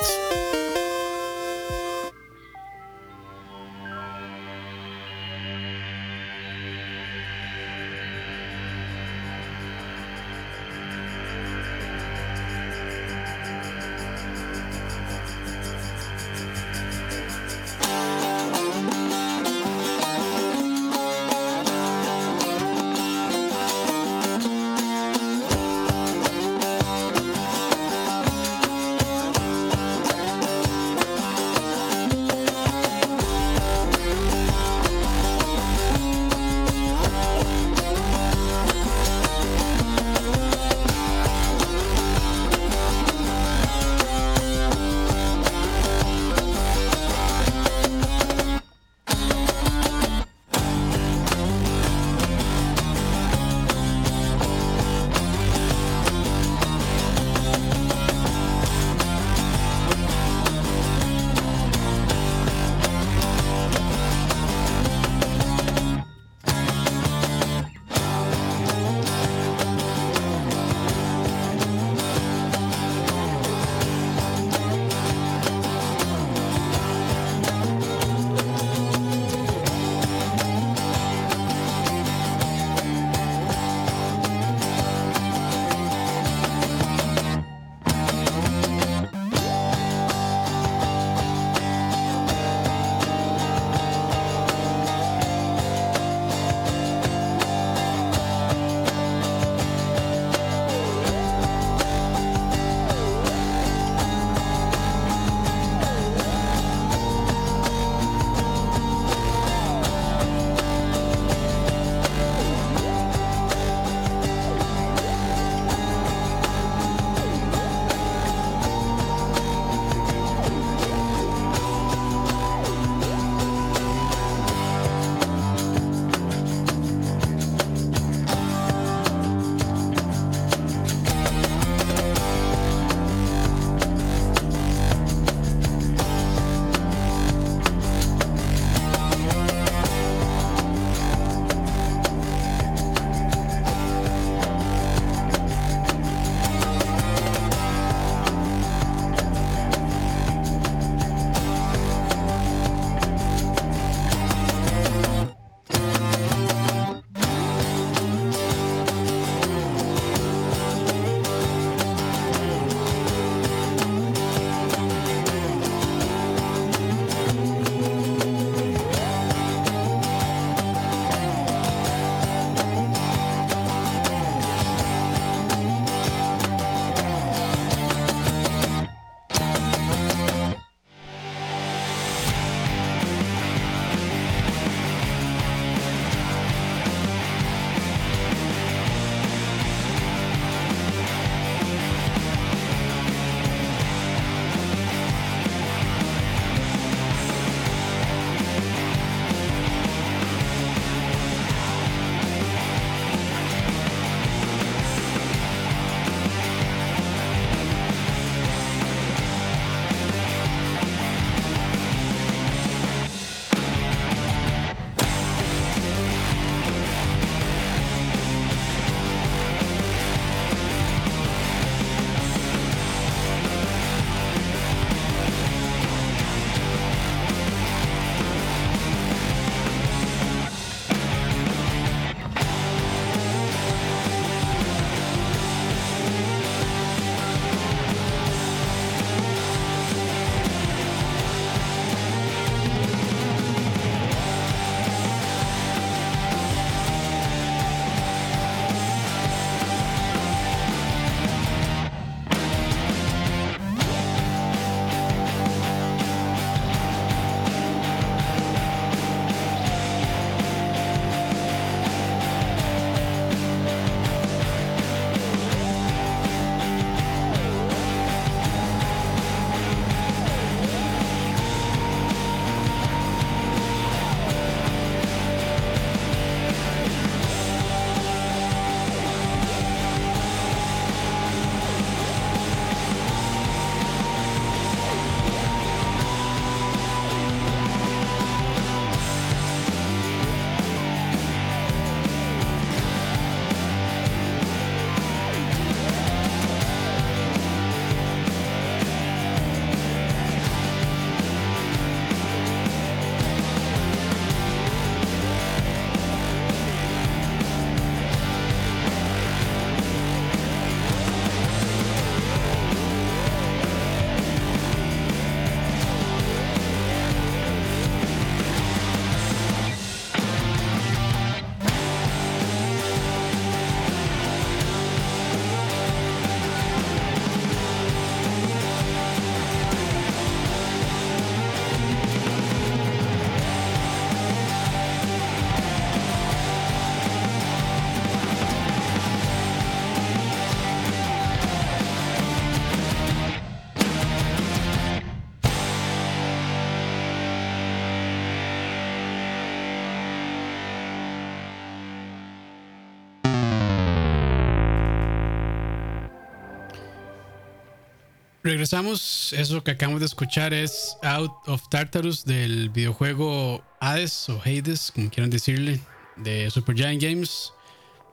A: Regresamos. Eso que acabamos de escuchar es Out of Tartarus del videojuego Hades o Hades, como quieran decirle, de Super Giant Games.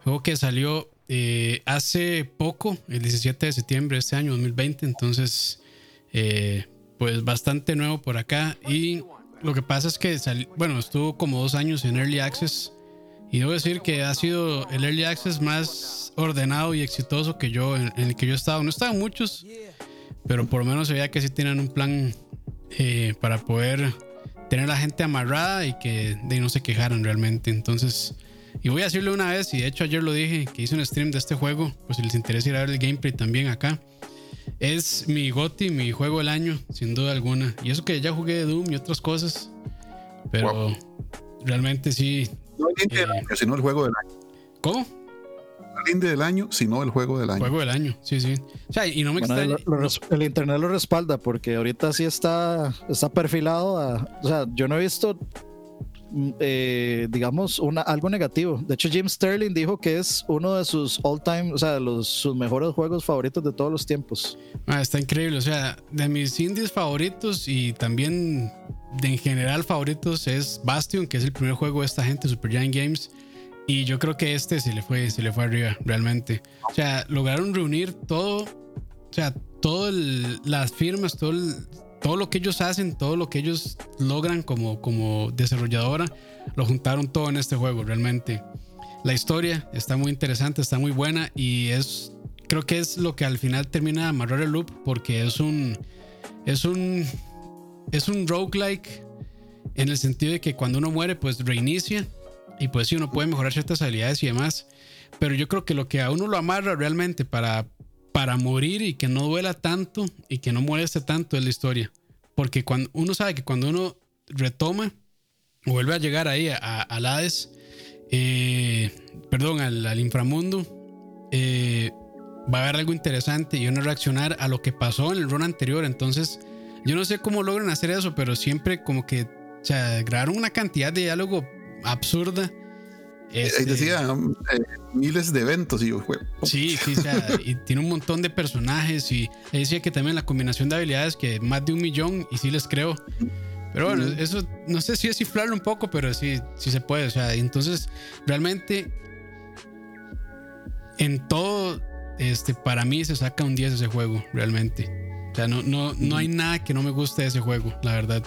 A: Juego que salió eh, hace poco, el 17 de septiembre de este año 2020. Entonces, eh, pues bastante nuevo por acá. Y lo que pasa es que, bueno, estuvo como dos años en Early Access. Y debo decir que ha sido el Early Access más ordenado y exitoso que yo, en, el que yo he estado. No estaban muchos, pero por lo menos se veía que sí tienen un plan eh, para poder tener a la gente amarrada y que de no se quejaran realmente. Entonces, y voy a decirle una vez, y de hecho ayer lo dije, que hice un stream de este juego, pues si les interesa ir a ver el gameplay también acá. Es mi GOTI, mi juego del año, sin duda alguna. Y eso que ya jugué de Doom y otras cosas. Pero realmente sí.
C: No el eh, año, sino el juego del año.
A: ¿Cómo?
C: Indie del año, sino el juego del año.
A: Juego del año, sí, sí. O sea, y no me
B: extraña. el internet lo respalda porque ahorita sí está, está perfilado a. O sea, yo no he visto Mm, eh, digamos, una, algo negativo. De hecho, Jim Sterling dijo que es uno de sus all time, o sea, los, sus mejores juegos favoritos de todos los tiempos.
A: Ah, está increíble. O sea, de mis indies favoritos y también de en general favoritos es Bastion, que es el primer juego de esta gente, Super Giant Games. Y yo creo que este se le fue, se le fue arriba, realmente. O sea, lograron reunir todo, o sea, todas las firmas, todo todo lo que ellos hacen, todo lo que ellos logran como, como desarrolladora, lo juntaron todo en este juego, realmente. La historia está muy interesante, está muy buena y es, creo que es lo que al final termina de amarrar el loop porque es un, es un, es un roguelike en el sentido de que cuando uno muere, pues reinicia y pues sí, uno puede mejorar ciertas habilidades y demás. Pero yo creo que lo que a uno lo amarra realmente para, para morir y que no duela tanto y que no moleste tanto es la historia. Porque cuando uno sabe que cuando uno retoma vuelve a llegar ahí a, al Hades, eh, perdón, al, inframundo, eh, va a haber algo interesante y uno reaccionar a lo que pasó en el run anterior. Entonces, yo no sé cómo logran hacer eso, pero siempre como que o sea, grabaron una cantidad de diálogo absurda
C: este, decía eh, miles de eventos y fue.
A: Sí, sí, o sea, y tiene un montón de personajes y decía que también la combinación de habilidades que más de un millón y sí les creo. Pero bueno, eso no sé si es cifrarlo un poco, pero sí, sí se puede. O sea, entonces realmente en todo, este, para mí se saca un 10 ese juego, realmente. O sea, no, no, no hay nada que no me guste de ese juego, la verdad.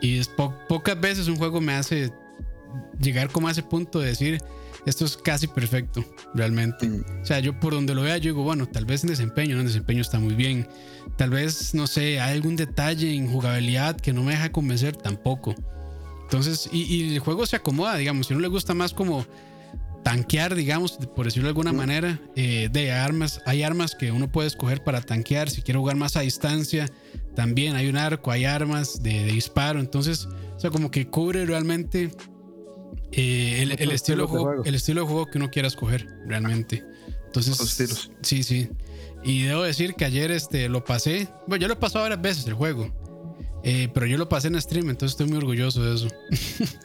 A: Y es pocas veces un juego me hace llegar como a ese punto de decir, esto es casi perfecto, realmente. O sea, yo por donde lo vea, yo digo, bueno, tal vez en desempeño, ¿no? en desempeño está muy bien. Tal vez, no sé, hay algún detalle en jugabilidad que no me deja convencer tampoco. Entonces, y, el juego se acomoda, digamos, si no le gusta más como tanquear, digamos, por decirlo de alguna manera, eh, de armas, hay armas que uno puede escoger para tanquear, si quiere jugar más a distancia, también hay un arco, hay armas de, de disparo, entonces, o sea, como que cubre realmente eh, el, estilo de juego, el estilo de juego que uno quiera escoger realmente. Entonces, sí, sí. Y debo decir que ayer este, lo pasé. Bueno, yo lo he pasado varias veces el juego. Eh, pero yo lo pasé en stream, entonces estoy muy orgulloso de eso.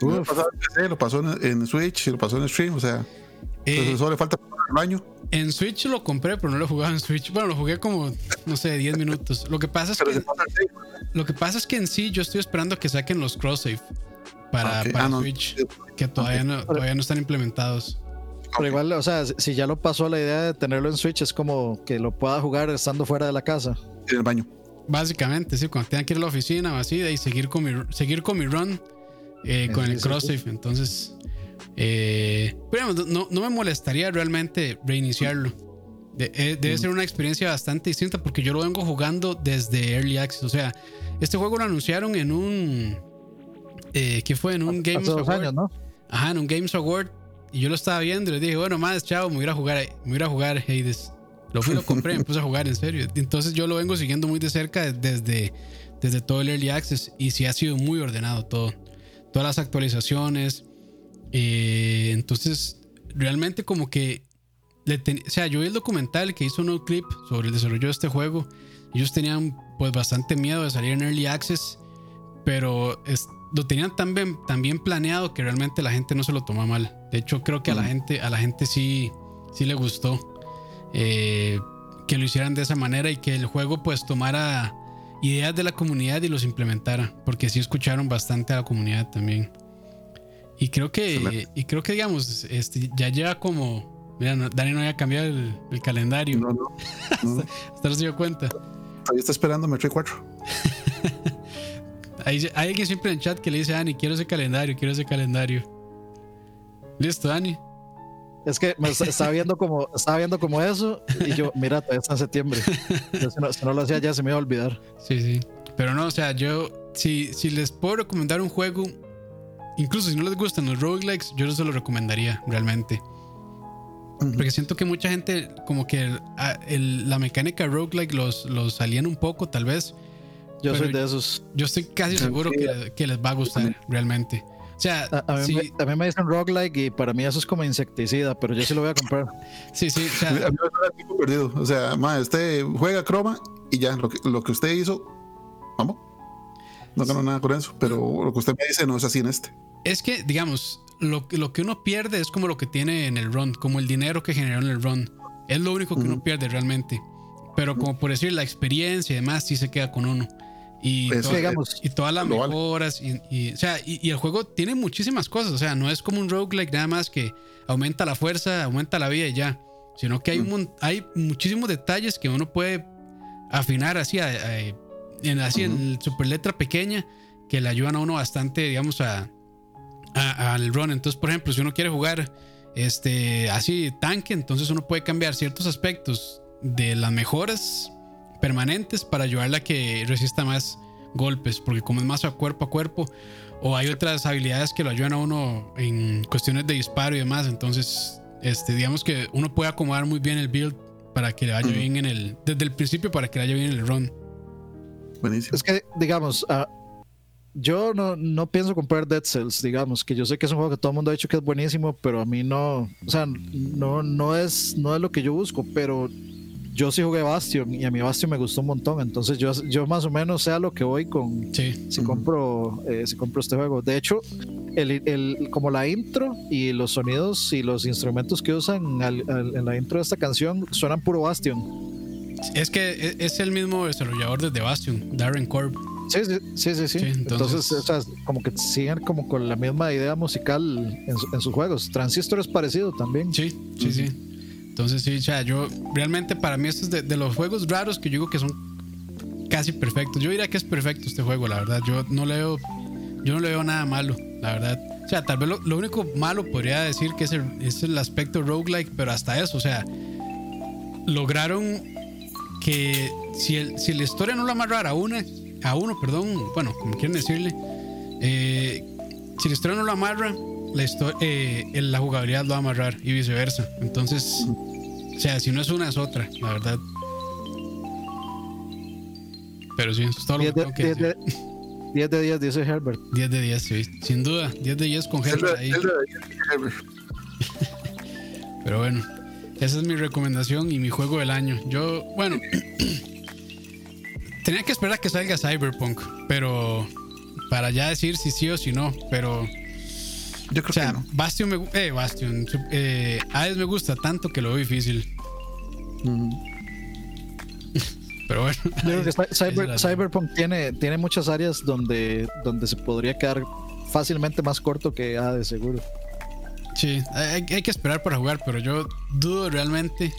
C: lo pasó en PC, lo pasó en, Switch, lo pasó en stream, o sea. Eh, solo le falta el baño.
A: En Switch lo compré, pero no lo jugaba en Switch. Bueno, lo jugué como, no sé, 10 minutos. Lo que pasa es que. Lo que pasa es que en sí yo estoy esperando a que saquen los cross save para, para ah, Switch que todavía, no, todavía no están implementados.
B: Pero igual, o sea, si ya lo pasó la idea de tenerlo en Switch, es como que lo pueda jugar estando fuera de la casa.
C: En el baño.
A: Básicamente, sí, cuando tenga que ir a la oficina o así, y seguir con mi, seguir con mi run eh, con el cross save. Entonces, eh, pero no, no, me molestaría realmente reiniciarlo. Eh, debe ser una experiencia bastante distinta porque yo lo vengo jugando desde Early Access. O sea, este juego lo anunciaron en un eh, que fue en un Games Award. ¿no? Ajá, en un Games Award. Y yo lo estaba viendo y le dije, bueno, más, chao, me voy a jugar, me voy a jugar Hades. Lo fui, lo compré, me puse a jugar en serio. Entonces yo lo vengo siguiendo muy de cerca desde, desde todo el Early Access y sí ha sido muy ordenado todo. Todas las actualizaciones. Eh, entonces, realmente como que... o sea, yo vi el documental que hizo un clip sobre el desarrollo de este juego. Ellos tenían pues bastante miedo de salir en Early Access. Pero es, lo tenían tan bien, planeado que realmente la gente no se lo toma mal. De hecho, creo que a la mm. gente, a la gente sí, sí le gustó. Eh, que lo hicieran de esa manera y que el juego pues tomara ideas de la comunidad y los implementara, porque sí escucharon bastante a la comunidad también. Y creo que, y creo que digamos, este, ya lleva como, mira, Dani no había cambiado el, calendario. No, no. hasta, no se dio cuenta.
C: Ahí está esperando Metroid 4.
A: hay, hay alguien siempre en el chat que le dice Dani, quiero ese calendario, quiero ese calendario. Listo, Dani.
B: Es que me estaba viendo como, estaba viendo como eso y yo, mira, todavía está en septiembre. Si no, lo hacía ya se me iba a olvidar.
A: Sí, sí. Pero no, o sea, yo, si, si les puedo recomendar un juego, incluso si no les gustan los roguelikes, yo no se lo recomendaría realmente. Porque siento que mucha gente, como que la mecánica roguelike los, los alien un poco, tal vez.
B: Yo soy de esos.
A: Yo estoy casi seguro que, que les va a gustar realmente sea,
B: a, mí, me, me, dicen roguelike y para mí eso es como insecticida, pero yo sí lo voy a comprar.
A: sí, sí. O sea, a mí
C: me perdido. O sea, ma, usted juega croma y ya, lo que, lo que usted hizo, vamos. No gano nada con eso, pero lo que usted me dice no es así en este.
A: Es que, digamos, lo, lo que uno pierde es como lo que tiene en el run, como el dinero que generó en el run. Es lo único que uno pierde realmente. Pero como por decir, la experiencia y demás sí se queda con uno. Y, pues, y todas las mejoras. Y, o sea, y, el juego tiene muchísimas cosas. O sea, no es como un roguelike nada más que aumenta la fuerza, aumenta la vida y ya. Sino que hay, un, hay muchísimos detalles que uno puede afinar así, en, así en super letra pequeña que le ayudan a uno bastante, digamos, a, al run. Entonces, por ejemplo, si uno quiere jugar este, así tanque, entonces uno puede cambiar ciertos aspectos de las mejoras permanentes para ayudarla a que resista más golpes, porque como es más a cuerpo a cuerpo, o hay otras habilidades que lo ayudan a uno en cuestiones de disparo y demás, entonces este, digamos que uno puede acomodar muy bien el build para que le vaya bien en el, desde el principio para que le vaya bien en el run.
B: Buenísimo. Es que, digamos, uh, yo no, no pienso comprar Dead Cells, digamos, que yo sé que es un juego que todo el mundo ha dicho que es buenísimo, pero a mí no, o sea, no, no, es, no es lo que yo busco, pero yo sí jugué Bastion y a mi Bastion me gustó un montón. Entonces yo, yo más o menos sé a lo que voy con si compro eh, si compro este juego. De hecho, el, el, como la intro y los sonidos y los instrumentos que usan en la intro de esta canción suenan puro Bastion.
A: Es que e, es el mismo desarrollador desde Bastion, Darren Korb.
B: Sí, sí, sí, sí. entonces, como que siguen como con la misma idea musical en, en sus juegos. Transistor es parecido también.
A: Sí, sí, sí. Entonces, sí, o sea, yo realmente para mí esto es de, los juegos raros que yo digo que son casi perfectos. Yo diría que es perfecto este juego, la verdad. Yo no le veo, yo no le veo nada malo, la verdad. O sea, tal vez lo, único malo podría decir que es el, es el aspecto roguelike, pero hasta eso, o sea, lograron que si, el, si la historia no la amarrara a una, a uno, perdón, bueno, como quieren decirle, eh, si la historia no lo amarra, la, eh, la jugabilidad lo va a amarrar y viceversa. Entonces, o sea, si no es una, es otra, la verdad. Pero sí, eso es todo lo que tengo que 10
B: decir. De, 10 de 10, dice Herbert.
A: 10 de 10, sí, sin duda. 10 de 10 con Herbert ahí. Pero bueno, esa es mi recomendación y mi juego del año. Yo, bueno, tenía que esperar a que salga Cyberpunk, pero para ya decir si sí o si no, pero yo creo o sea, que no. Bastion me eh, Bastion, eh, Hades me gusta tanto que lo veo difícil. Pero bueno.
B: Cyberpunk tiene, tiene muchas áreas donde, donde se podría quedar fácilmente más corto que Hades, seguro.
A: Sí, hay, hay, que esperar para jugar, pero yo dudo realmente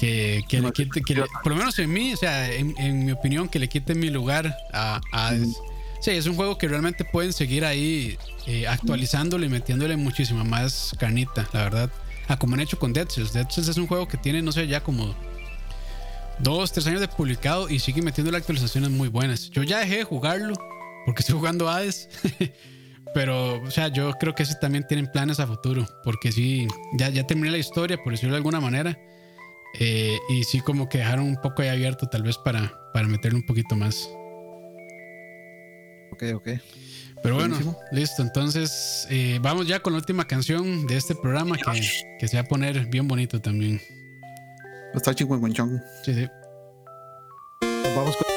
A: que, que le quite, que por lo menos en mí, o sea, en, en, mi opinión, que le quite mi lugar a, a Hades. Sí, es un juego que realmente pueden seguir ahí eh, actualizándole y metiéndole muchísima más carnita, la verdad. A como han hecho con Dead Cells. Dead Cells es un juego que tiene, no sé, ya como dos, tres años de publicado y sigue metiéndole actualizaciones muy buenas. Yo ya dejé de jugarlo porque estoy jugando Hades. Pero, o sea, yo creo que sí también tienen planes a futuro. Porque sí, ya, ya terminé la historia, por decirlo de alguna manera. Eh, y sí, como que dejaron un poco ahí abierto, tal vez para, para meterle un poquito más.
B: Ok, ok.
A: Pero bueno, listo. Entonces, eh, vamos ya con la última canción de este programa que, que se va a poner bien bonito también.
C: Está chingüengüenchón.
A: Sí, sí.
B: Vamos con.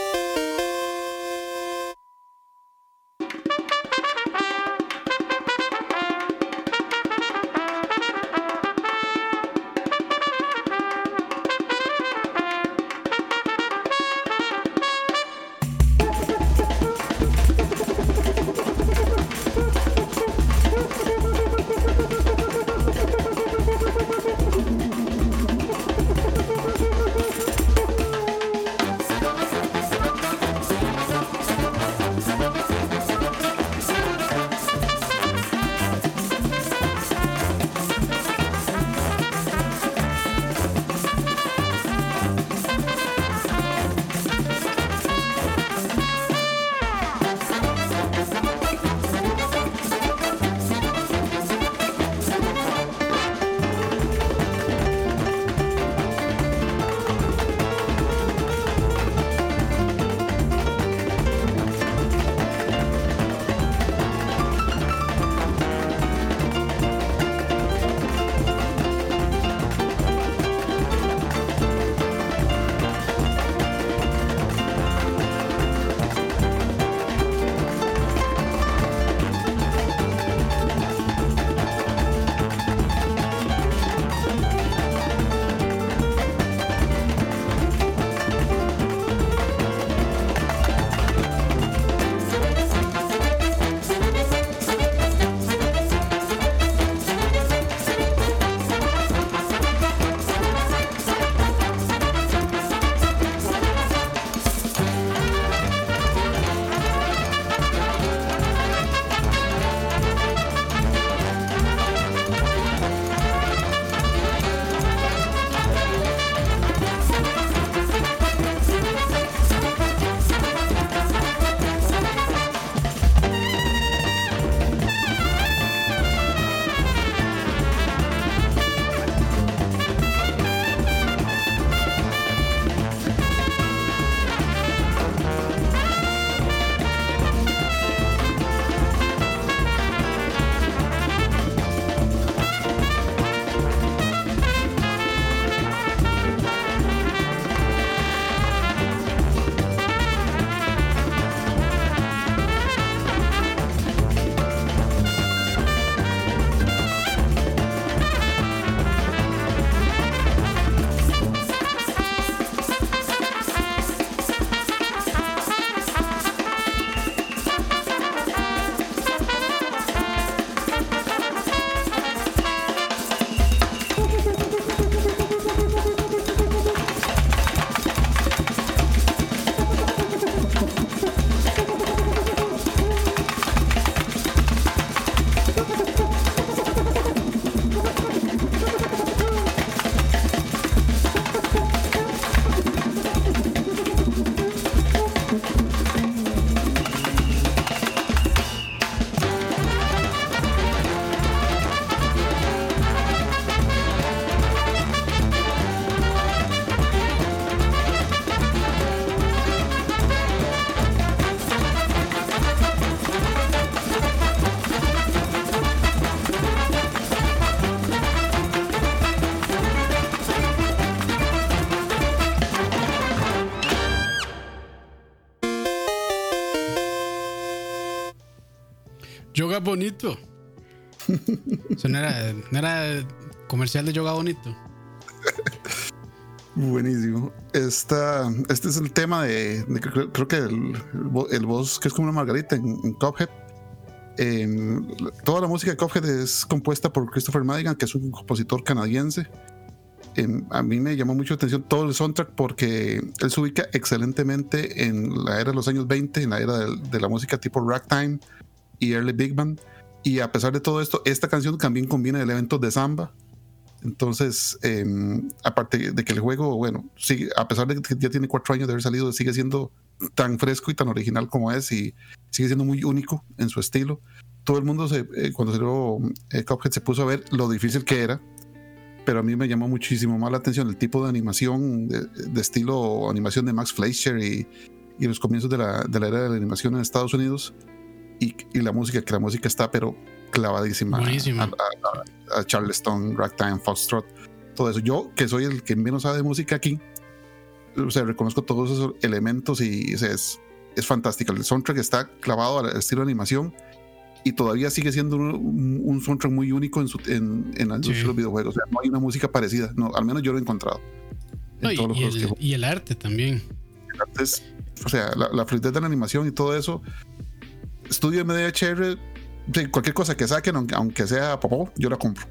A: Bonito. Eso no era, comercial de yoga bonito.
C: Buenísimo. Esta, este es el tema de, creo, que el, voz que es como una margarita en, en toda la música de Cuphead es compuesta por Christopher Madigan, que es un compositor canadiense. En- a mí me llamó mucho la atención todo el soundtrack porque él se ubica excelentemente en la era de los años 20, en la era de la música tipo ragtime y early big band. Y a pesar de todo esto, esta canción también combina elementos de samba. Entonces, eh, aparte de que el juego, bueno, sigue, a pesar de que ya tiene cuatro años de haber salido, sigue siendo tan fresco y tan original como es y sigue siendo muy único en su estilo. Todo el mundo, eh, cuando salió eh, se puso a ver lo difícil que era, pero a mí me llamó muchísimo más la atención el tipo de animación, de, de estilo animación de Max Fleischer y, y los comienzos de la, de la era de la animación en Estados Unidos y, y la música, que la música está, pero clavadísima
A: Buenísima.
C: a, a- a Charleston, Ragtime, Foxtrot, todo eso. Yo, que soy el que menos sabe de música aquí, o sea, reconozco todos esos elementos y es, es fantástico. El soundtrack está clavado al estilo de animación y todavía sigue siendo un, un soundtrack muy único en, su, en, en la industria
A: Sí.
C: de los videojuegos. O sea, no hay una música parecida, no, al menos yo lo he encontrado. En
A: No, y,
C: todos los
A: y
C: juegos que
A: el, arte también.
C: O sea, la, la fluidez de la animación y todo eso. Estudio MDHR, cualquier cosa que saquen, aunque, sea popó, yo la compro.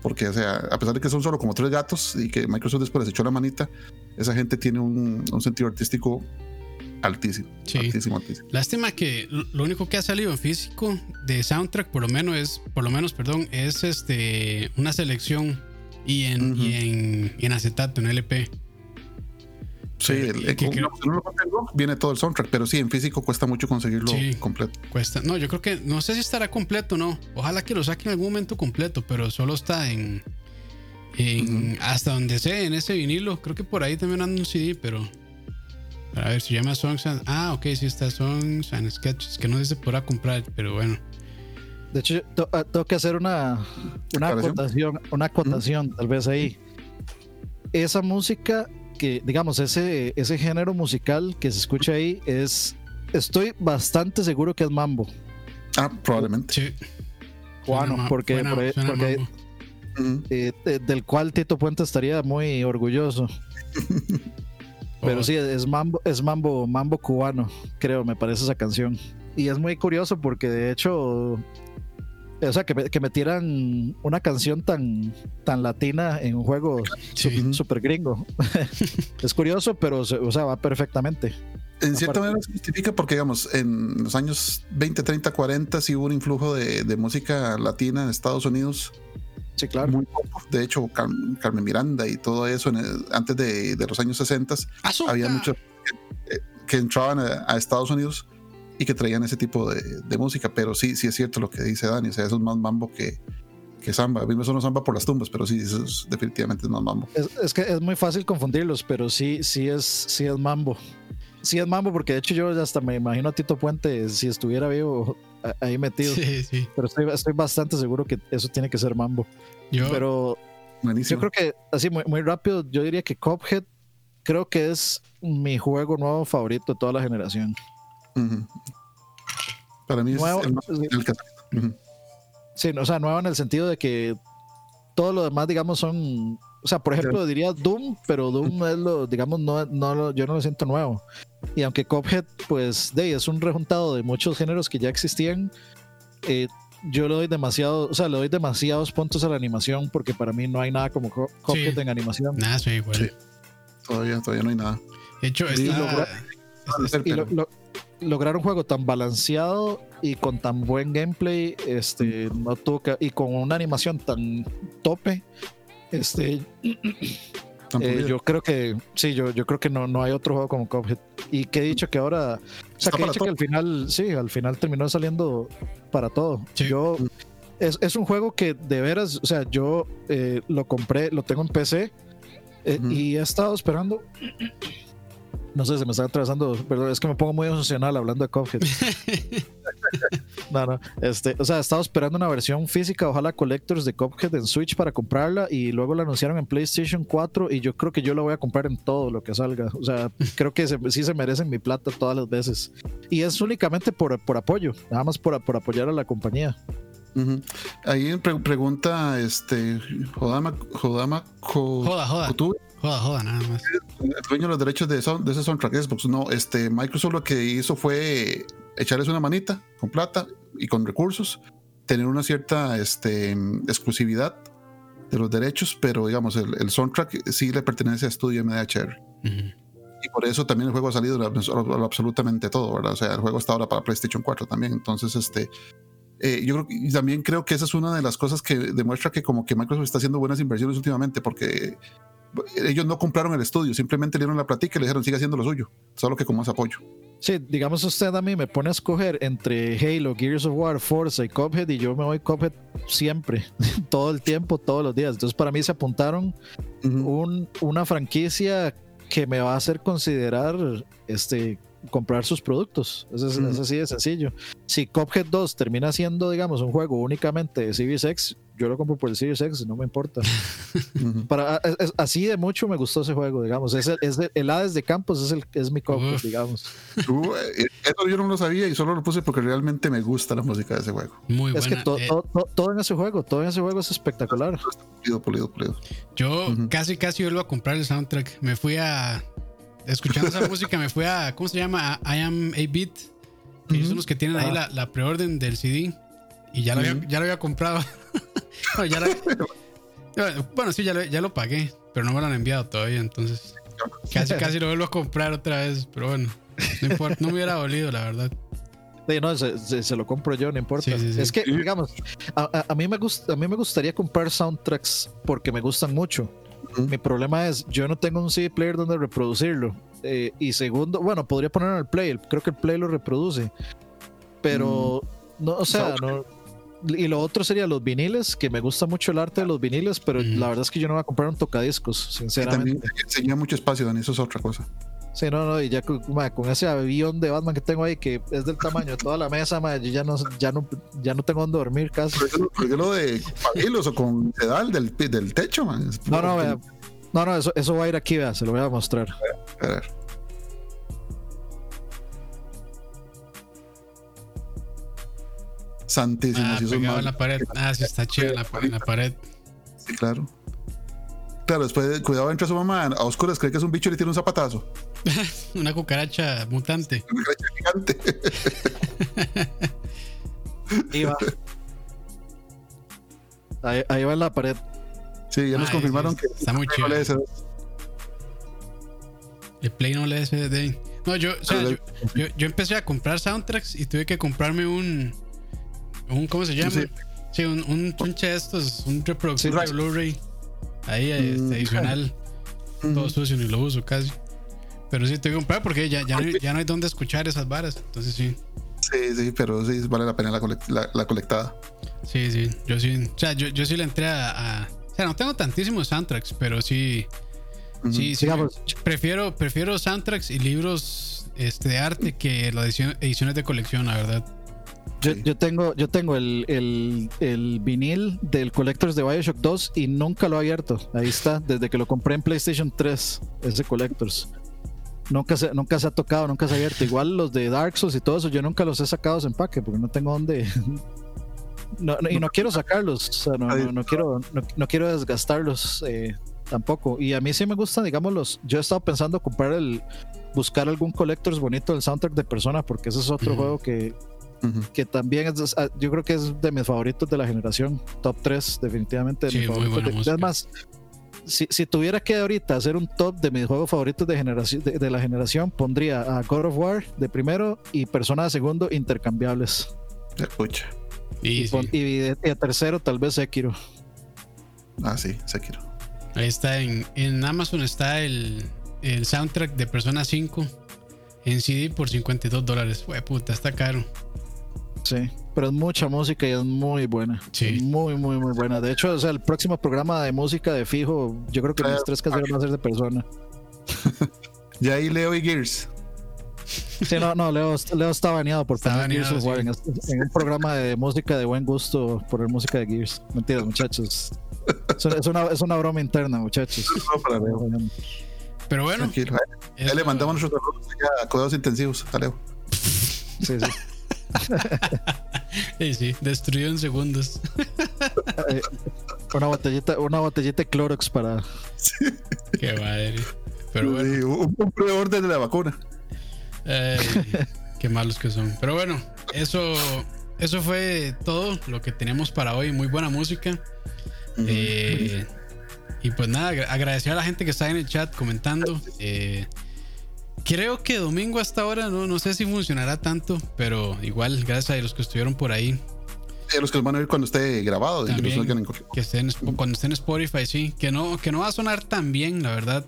C: Porque, o sea, a pesar de que son solo como tres gatos y que Microsoft después les echó la manita, esa gente tiene un, un sentido artístico altísimo.
A: Sí.
C: Altísimo, altísimo.
A: Lástima que lo único que ha salido en físico de soundtrack, por lo menos es, por lo menos, perdón, es este una selección y en,
C: Ujú.
A: y en, y en acetato, en LP.
C: Sí,
A: Que-
C: el, el-
A: que
C: como
A: creo-
C: no lo contengo, viene todo el soundtrack, pero sí, en físico cuesta mucho conseguirlo
A: Sí.
C: completo.
A: Cuesta. No, yo creo que no sé si estará completo o no. Ojalá que lo saquen en algún momento completo, pero solo está en. en hasta donde sé, en ese vinilo. Creo que por ahí también anda un CD, pero. A ver, se llama Songs and. Ah, ok, sí está Songs and Sketches, que no sé si se podrá comprar, pero bueno.
B: De hecho, to- ah, tengo que hacer una, una acotación, una acotación, tal vez ahí. Esa música que, digamos, ese, ese género musical que se escucha ahí es. Estoy bastante seguro que es mambo.
C: Ah, probablemente.
A: Sí. Suena
B: porque,
A: suena- suena
B: eh, del cual Tito Puente estaría muy orgulloso. Pero
A: Oh,
B: sí, es mambo, es mambo, mambo cubano, creo, me parece esa canción. Y es muy curioso porque de hecho, o sea, que, me- que metieran una canción tan, tan latina en un juego
A: sí.
B: súper gringo. es curioso, pero se- o sea, va perfectamente.
C: En cierta manera se justifica porque, digamos, en los años 20, 30, 40 sí hubo un influjo de, de música latina en Estados Unidos.
B: Sí, claro.
C: Muy poco. De hecho, Car- Carmen Miranda y todo eso en el- antes de, de los años 60
A: ¡Azúcar!
C: había muchos que, que entraban a, a Estados Unidos y que traían ese tipo de, de música. Pero sí, sí es cierto lo que dice Dani. O sea, eso es más mambo que, que samba. A mí me suena samba por las tumbas, pero sí, eso es- definitivamente es más mambo.
B: Es, es que es muy fácil confundirlos, pero sí, sí es, sí es mambo. Sí es mambo, porque de hecho yo hasta me imagino a Tito Puente si estuviera vivo ahí metido.
A: Sí, sí.
B: Pero estoy, estoy bastante seguro que eso tiene que ser mambo.
A: Yo,
B: Pero
C: Buenísimo.
B: yo creo que, así muy, muy rápido, yo diría que Cuphead creo que es mi juego nuevo favorito de toda la generación.
C: Para mí es
B: Nuevo-
C: el más el Ujú.
B: Sí, o sea, nuevo en el sentido de que todo lo demás, digamos, son. O sea, por ejemplo, diría Doom, pero Doom es lo, digamos, no, no lo- yo no lo siento nuevo. Y aunque Cuphead, pues, de, es un rejuntado de muchos géneros que ya existían, eh, yo le doy demasiado, o sea, le doy demasiados puntos a la animación porque para mí no hay nada como
A: Sí.
B: en animación.
A: nada, soy igual.
C: Sí. Todavía, todavía no hay nada.
A: De hecho,
B: Y
A: está,
B: Y lo- lo- lograr un juego tan balanceado y con tan buen gameplay, este, no toca, y con una animación tan tope, este, Eh, yo creo que sí, yo, yo creo que no, no hay otro juego como Cuphead. Y que he dicho que ahora, o sea, que he dicho que al final, sí, al final terminó saliendo para todo.
A: Sí.
B: Yo es, es un juego que de veras, o sea, yo eh, lo compré, lo tengo en PC eh,
C: Ujú.
B: y he estado esperando No sé, se me está atravesando, perdón, es que me pongo muy emocional hablando de Cuphead. no, no, este, o sea, he estado esperando una versión física, ojalá Collectors de Cuphead en Switch para comprarla y luego la anunciaron en PlayStation 4 y yo creo que yo la voy a comprar en todo lo que salga. O sea, creo que sí se merecen mi plata todas las veces. Y es únicamente por, por apoyo, nada más por, por apoyar a la compañía.
C: Ahí pregunta este Jodama Jodama
A: Joda, joda. Joda, joda, nada más.
C: El dueño de los derechos de, de ese soundtrack Xbox. No, este, Microsoft lo que hizo fue echarles una manita con plata y con recursos, tener una cierta este, exclusividad de los derechos, pero digamos, el, el soundtrack sí le pertenece a Studio MDHR. Y por eso también el juego ha salido absolutamente todo, ¿verdad? O sea, el juego está ahora para PlayStation 4 también. Entonces, este, eh, yo creo, y también creo que esa es una de las cosas que demuestra que como que Microsoft está haciendo buenas inversiones últimamente, porque ellos no compraron el estudio, simplemente le dieron la platica y le dijeron sigue haciendo lo suyo, solo que con más apoyo.
B: Sí, digamos usted a mí me pone a escoger entre Halo, Gears of War, Forza y Cuphead y yo me voy Cuphead siempre, todo el tiempo, todos los días. Entonces para mí se apuntaron una franquicia que me va a hacer considerar este comprar sus productos. Es, es, así de sencillo. Si Cuphead 2 termina siendo, digamos, un juego únicamente de Series X, yo lo compro por el Series X, no me importa. Para, así de mucho me gustó ese juego, digamos. Es el, es el Hades de Campos es, el, es mi Cuphead, digamos.
C: Eh, eso yo no lo sabía y solo lo puse porque realmente me gusta la música de ese juego.
B: Muy Es que eh. todo en ese juego, todo en ese juego es espectacular.
C: Pulido, pulido, pulido.
A: Yo casi, casi vuelvo a comprar el soundtrack. Me fui a escuchando esa música me fui a, ¿cómo se llama? I Am a Beat. Que son los que tienen ahí la, la preorden del CD. Y ya, lo, había, ya lo había comprado. bueno, sí, ya lo, ya lo pagué, pero no me lo han enviado todavía, entonces casi casi lo vuelvo a comprar otra vez, pero bueno, no, importa, no me hubiera dolido, la verdad.
B: Sí, no, se, se, lo compro yo, no importa. Es que, digamos, a, a, mí me gusta, a mí me gustaría comprar soundtracks porque me gustan mucho. Mi problema es, yo no tengo un CD player donde reproducirlo. Eh, y segundo, bueno, podría ponerlo en el Play, creo que el Play lo reproduce. Pero, mm. no, o sea, no, y lo otro sería los viniles, que me gusta mucho el arte de los viniles, pero la verdad es que yo no voy a comprar un tocadiscos, sinceramente.
C: también enseña mucho espacio, Dani, eso es otra cosa.
B: Sí, no, no, y ya con, ese avión de Batman que tengo ahí, que es del tamaño de toda la mesa, yo ya no, ya no, ya no tengo donde dormir casi.
C: ¿Por qué lo de papilos o con pedal del, del techo, man?
B: No, no, no, no, eso, eso va a ir aquí, vea, se lo voy a mostrar. A ver.
C: Santísimo.
A: Ah, si en la pared. Ah, sí, está chido en la, en la pared.
C: Sí, claro. Claro, después, cuidado, entra su mamá a oscuras, cree que es un bicho y le tiene un zapatazo.
A: Una cucaracha mutante. Una cucaracha
B: gigante. ahí va. Ahí, va en la pared.
C: Sí, ya nos confirmaron que
A: está muy chido. El Play no le SD. No, yo, o sea, yo, yo, yo, empecé a comprar soundtracks y tuve que comprarme un. Un ¿Cómo se llama? Sí, un, un chunche de estos, un reproductor de Blu-ray. Ahí, este, mm, adicional. Todo sucio, ni lo uso casi. Pero sí, tengo que comprar porque ya, ya, no, ya no hay dónde escuchar esas varas. Entonces sí.
C: Sí, sí, pero sí vale la pena la, la, colectada.
A: Sí, sí. Yo sí. O sea, yo, yo sí le entré a, O sea, no tengo tantísimos soundtracks, pero sí. Sí, sí. Prefiero, prefiero soundtracks y libros este, de arte que las ediciones de colección, la verdad.
B: Yo, tengo, yo tengo el, el, vinil del Collectors de Bioshock 2 y nunca lo he abierto. Ahí está, desde que lo compré en PlayStation 3, ese Collectors. Nunca se, nunca se ha tocado, nunca se ha abierto. Igual los de Dark Souls y todo eso, yo nunca los he sacado en empaque porque no tengo dónde. y no quiero sacarlos, no, quiero, no, quiero desgastarlos eh, tampoco. Y a mí sí me gusta, digamos, los. Yo he estado pensando comprar el. Buscar algún Collectors bonito del soundtrack de Persona, porque ese es otro juego que, que también es, yo creo que es de mis favoritos de la generación, top 3 definitivamente de mis favoritos. además, si, si, tuviera que ahorita hacer un top de mis juegos favoritos de, generación, de, la generación, pondría a God of War de primero y Persona de segundo intercambiables.
C: Escucha.
B: Y, y, de, tercero tal vez Sekiro.
C: Ah, sí, Sekiro.
A: Ahí está, en, en Amazon está el, el soundtrack de Persona 5 en CD por 52 dólares. Fue puta, está caro.
B: Sí, pero es mucha música y es muy buena. Sí. Muy, muy, muy buena. De hecho, o sea, el próximo programa de música de fijo, yo creo que los tres caseros van a ser de persona.
C: Ya ahí Leo y Gears.
B: Sí, no, no, Leo, Leo está baneado por
A: Está
B: poner Gears of War en, en un programa de música de buen gusto poner música de Gears. Mentiras, muchachos. Es una, es una, es una broma interna, muchachos.
C: No, para Leo.
A: Pero bueno,
C: Tranquilo.
A: Eso-
C: le mandamos nuestros saludos a cuidados intensivos a Leo.
B: Sí, sí.
A: Sí, sí, destruido en segundos.
B: Una botellita, una botellita de Clorox para.
A: Qué madre. Pero bueno,
C: Sí, un, un preorden de la vacuna.
A: ay, qué malos que son. Pero bueno, eso, eso fue todo lo que tenemos para hoy. Muy buena música. Eh, y pues nada, agra- agradecer a la gente que está en el chat comentando. Eh, creo que domingo hasta ahora no, no sé si funcionará tanto, pero igual, gracias a los que estuvieron por ahí.
C: Sí, los que los van a oír cuando esté grabado. que
A: También.
C: oigan en
A: que estén cuando esté en Spotify, sí, que no, que no va a sonar tan bien, la verdad.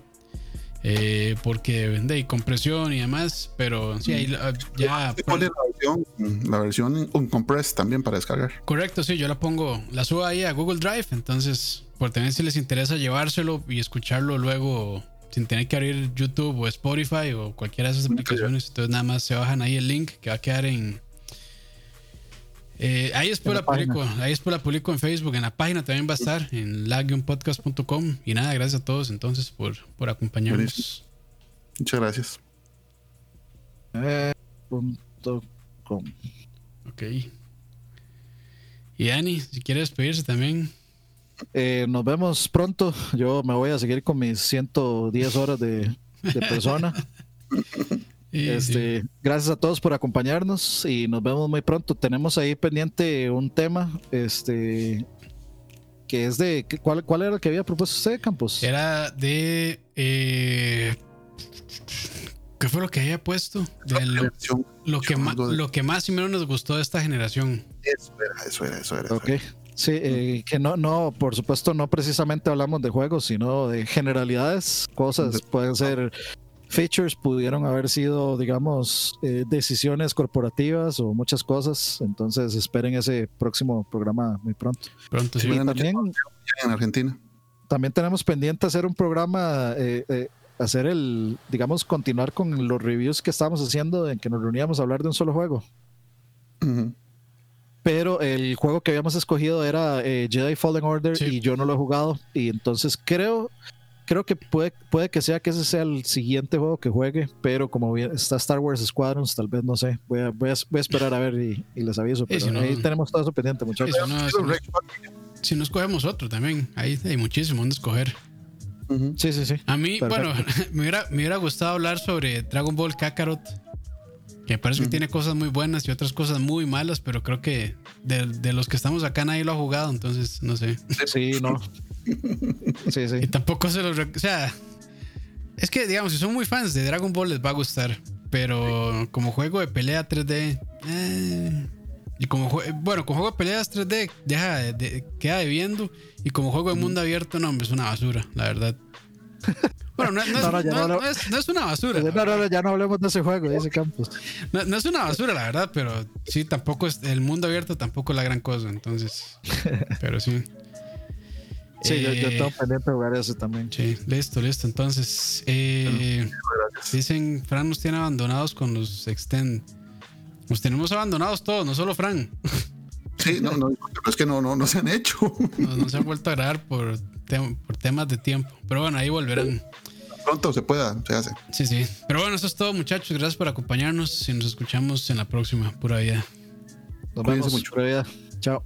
A: Eh, porque de compresión y demás, pero sí, ahí ya.
C: Sí, ponle la versión, la versión uncompressed también para descargar.
A: Correcto, sí, yo la pongo, la subo ahí a Google Drive, entonces, por también si les interesa llevárselo y escucharlo luego sin tener que abrir YouTube o Spotify o cualquiera de esas aplicaciones, entonces nada más se bajan ahí el link que va a quedar en... Eh, ahí después
B: la
A: la, publico, ahí después la publico en Facebook, en la página también va a estar, en lagunpodcast.com y nada, gracias a todos entonces por, por acompañarnos.
C: Muchas gracias.
B: eh, punto com.
A: Ok. Y Dani, si quieres despedirse también.
B: Eh, nos vemos pronto. Yo me voy a seguir con mis 110 horas de, de persona.
A: Sí.
B: Este, gracias a todos por acompañarnos y nos vemos muy pronto. Tenemos ahí pendiente un tema, este, que es de ¿qué- ¿cuál, cuál era el que había propuesto usted, Campos?
A: Era de. eh, ¿Qué fue lo que había puesto? De lo, que más,
C: algo de-
A: lo que más y menos nos gustó de esta generación.
C: Eso era, eso era, eso era. eso
B: Ok.
C: era.
B: Sí, eh, que no, no, por supuesto, no precisamente hablamos de juegos, sino de generalidades, cosas, pueden ser features, pudieron haber sido, digamos, eh, decisiones corporativas o muchas cosas. Entonces, esperen ese próximo programa muy pronto.
A: Pronto sí.
B: También,
C: En Argentina.
B: también tenemos pendiente hacer un programa, eh, eh, hacer el, digamos, continuar con los reviews que estábamos haciendo en que nos reuníamos a hablar de un solo juego.
C: Ujú.
B: Pero el juego que habíamos escogido era eh, Jedi Fallen Order
A: Sí.
B: y yo no lo he jugado. Y entonces creo, creo que puede, puede que sea que ese sea el siguiente juego que juegue. Pero como está Star Wars Squadrons, tal vez no sé. Voy a, voy a, voy a esperar a ver y, y les aviso. Pero
A: si no-
B: ahí tenemos todo eso pendiente, muchachos.
A: si no- si no- Si no escogemos otro también. Ahí hay muchísimo donde escoger.
B: Sí, sí, sí.
A: A mí,
B: Perfecto.
A: bueno, me hubiera, me hubiera gustado hablar sobre Dragon Ball Kakarot. Que parece que tiene cosas muy buenas y otras cosas muy malas, pero creo que de, de los que estamos acá nadie lo ha jugado, entonces no sé.
B: Sí, no. Sí,
A: Y
B: sí.
A: tampoco se los. O sea, es que, digamos, si son muy fans de Dragon Ball, les va a gustar. Pero como juego de pelea 3D. eh, y como bueno, como juego de peleas 3D, deja de, de- queda debiendo. Y como juego de mundo abierto, no, hombre, es una basura, la verdad. Bueno, no, no es,
B: No, no,
A: no-
B: no
A: no no una basura.
B: No, no, no, ya no hablemos de ese juego, dice Campos.
A: No, no es una basura, la verdad, pero sí, tampoco es. El mundo abierto tampoco es la gran cosa, entonces. Pero sí.
B: Sí, yo, yo
A: Eh,
B: tengo pendiente de jugar ese también.
A: Sí, listo, listo. Entonces, eh, dicen, Fran nos tiene abandonados con los Extend. Nos tenemos abandonados todos, no solo Fran.
C: Sí, no, no, pero es que no, no, no se han hecho.
A: Nos, nos han vuelto a grabar por, tem- por temas de tiempo. Pero bueno, ahí volverán.
C: Pronto se pueda, se hace.
A: Sí, sí. Pero bueno, eso es todo, muchachos. Gracias por acompañarnos y nos escuchamos en la próxima. Pura vida.
B: Nos vemos.
C: mucho.
B: Pura vida. Chao.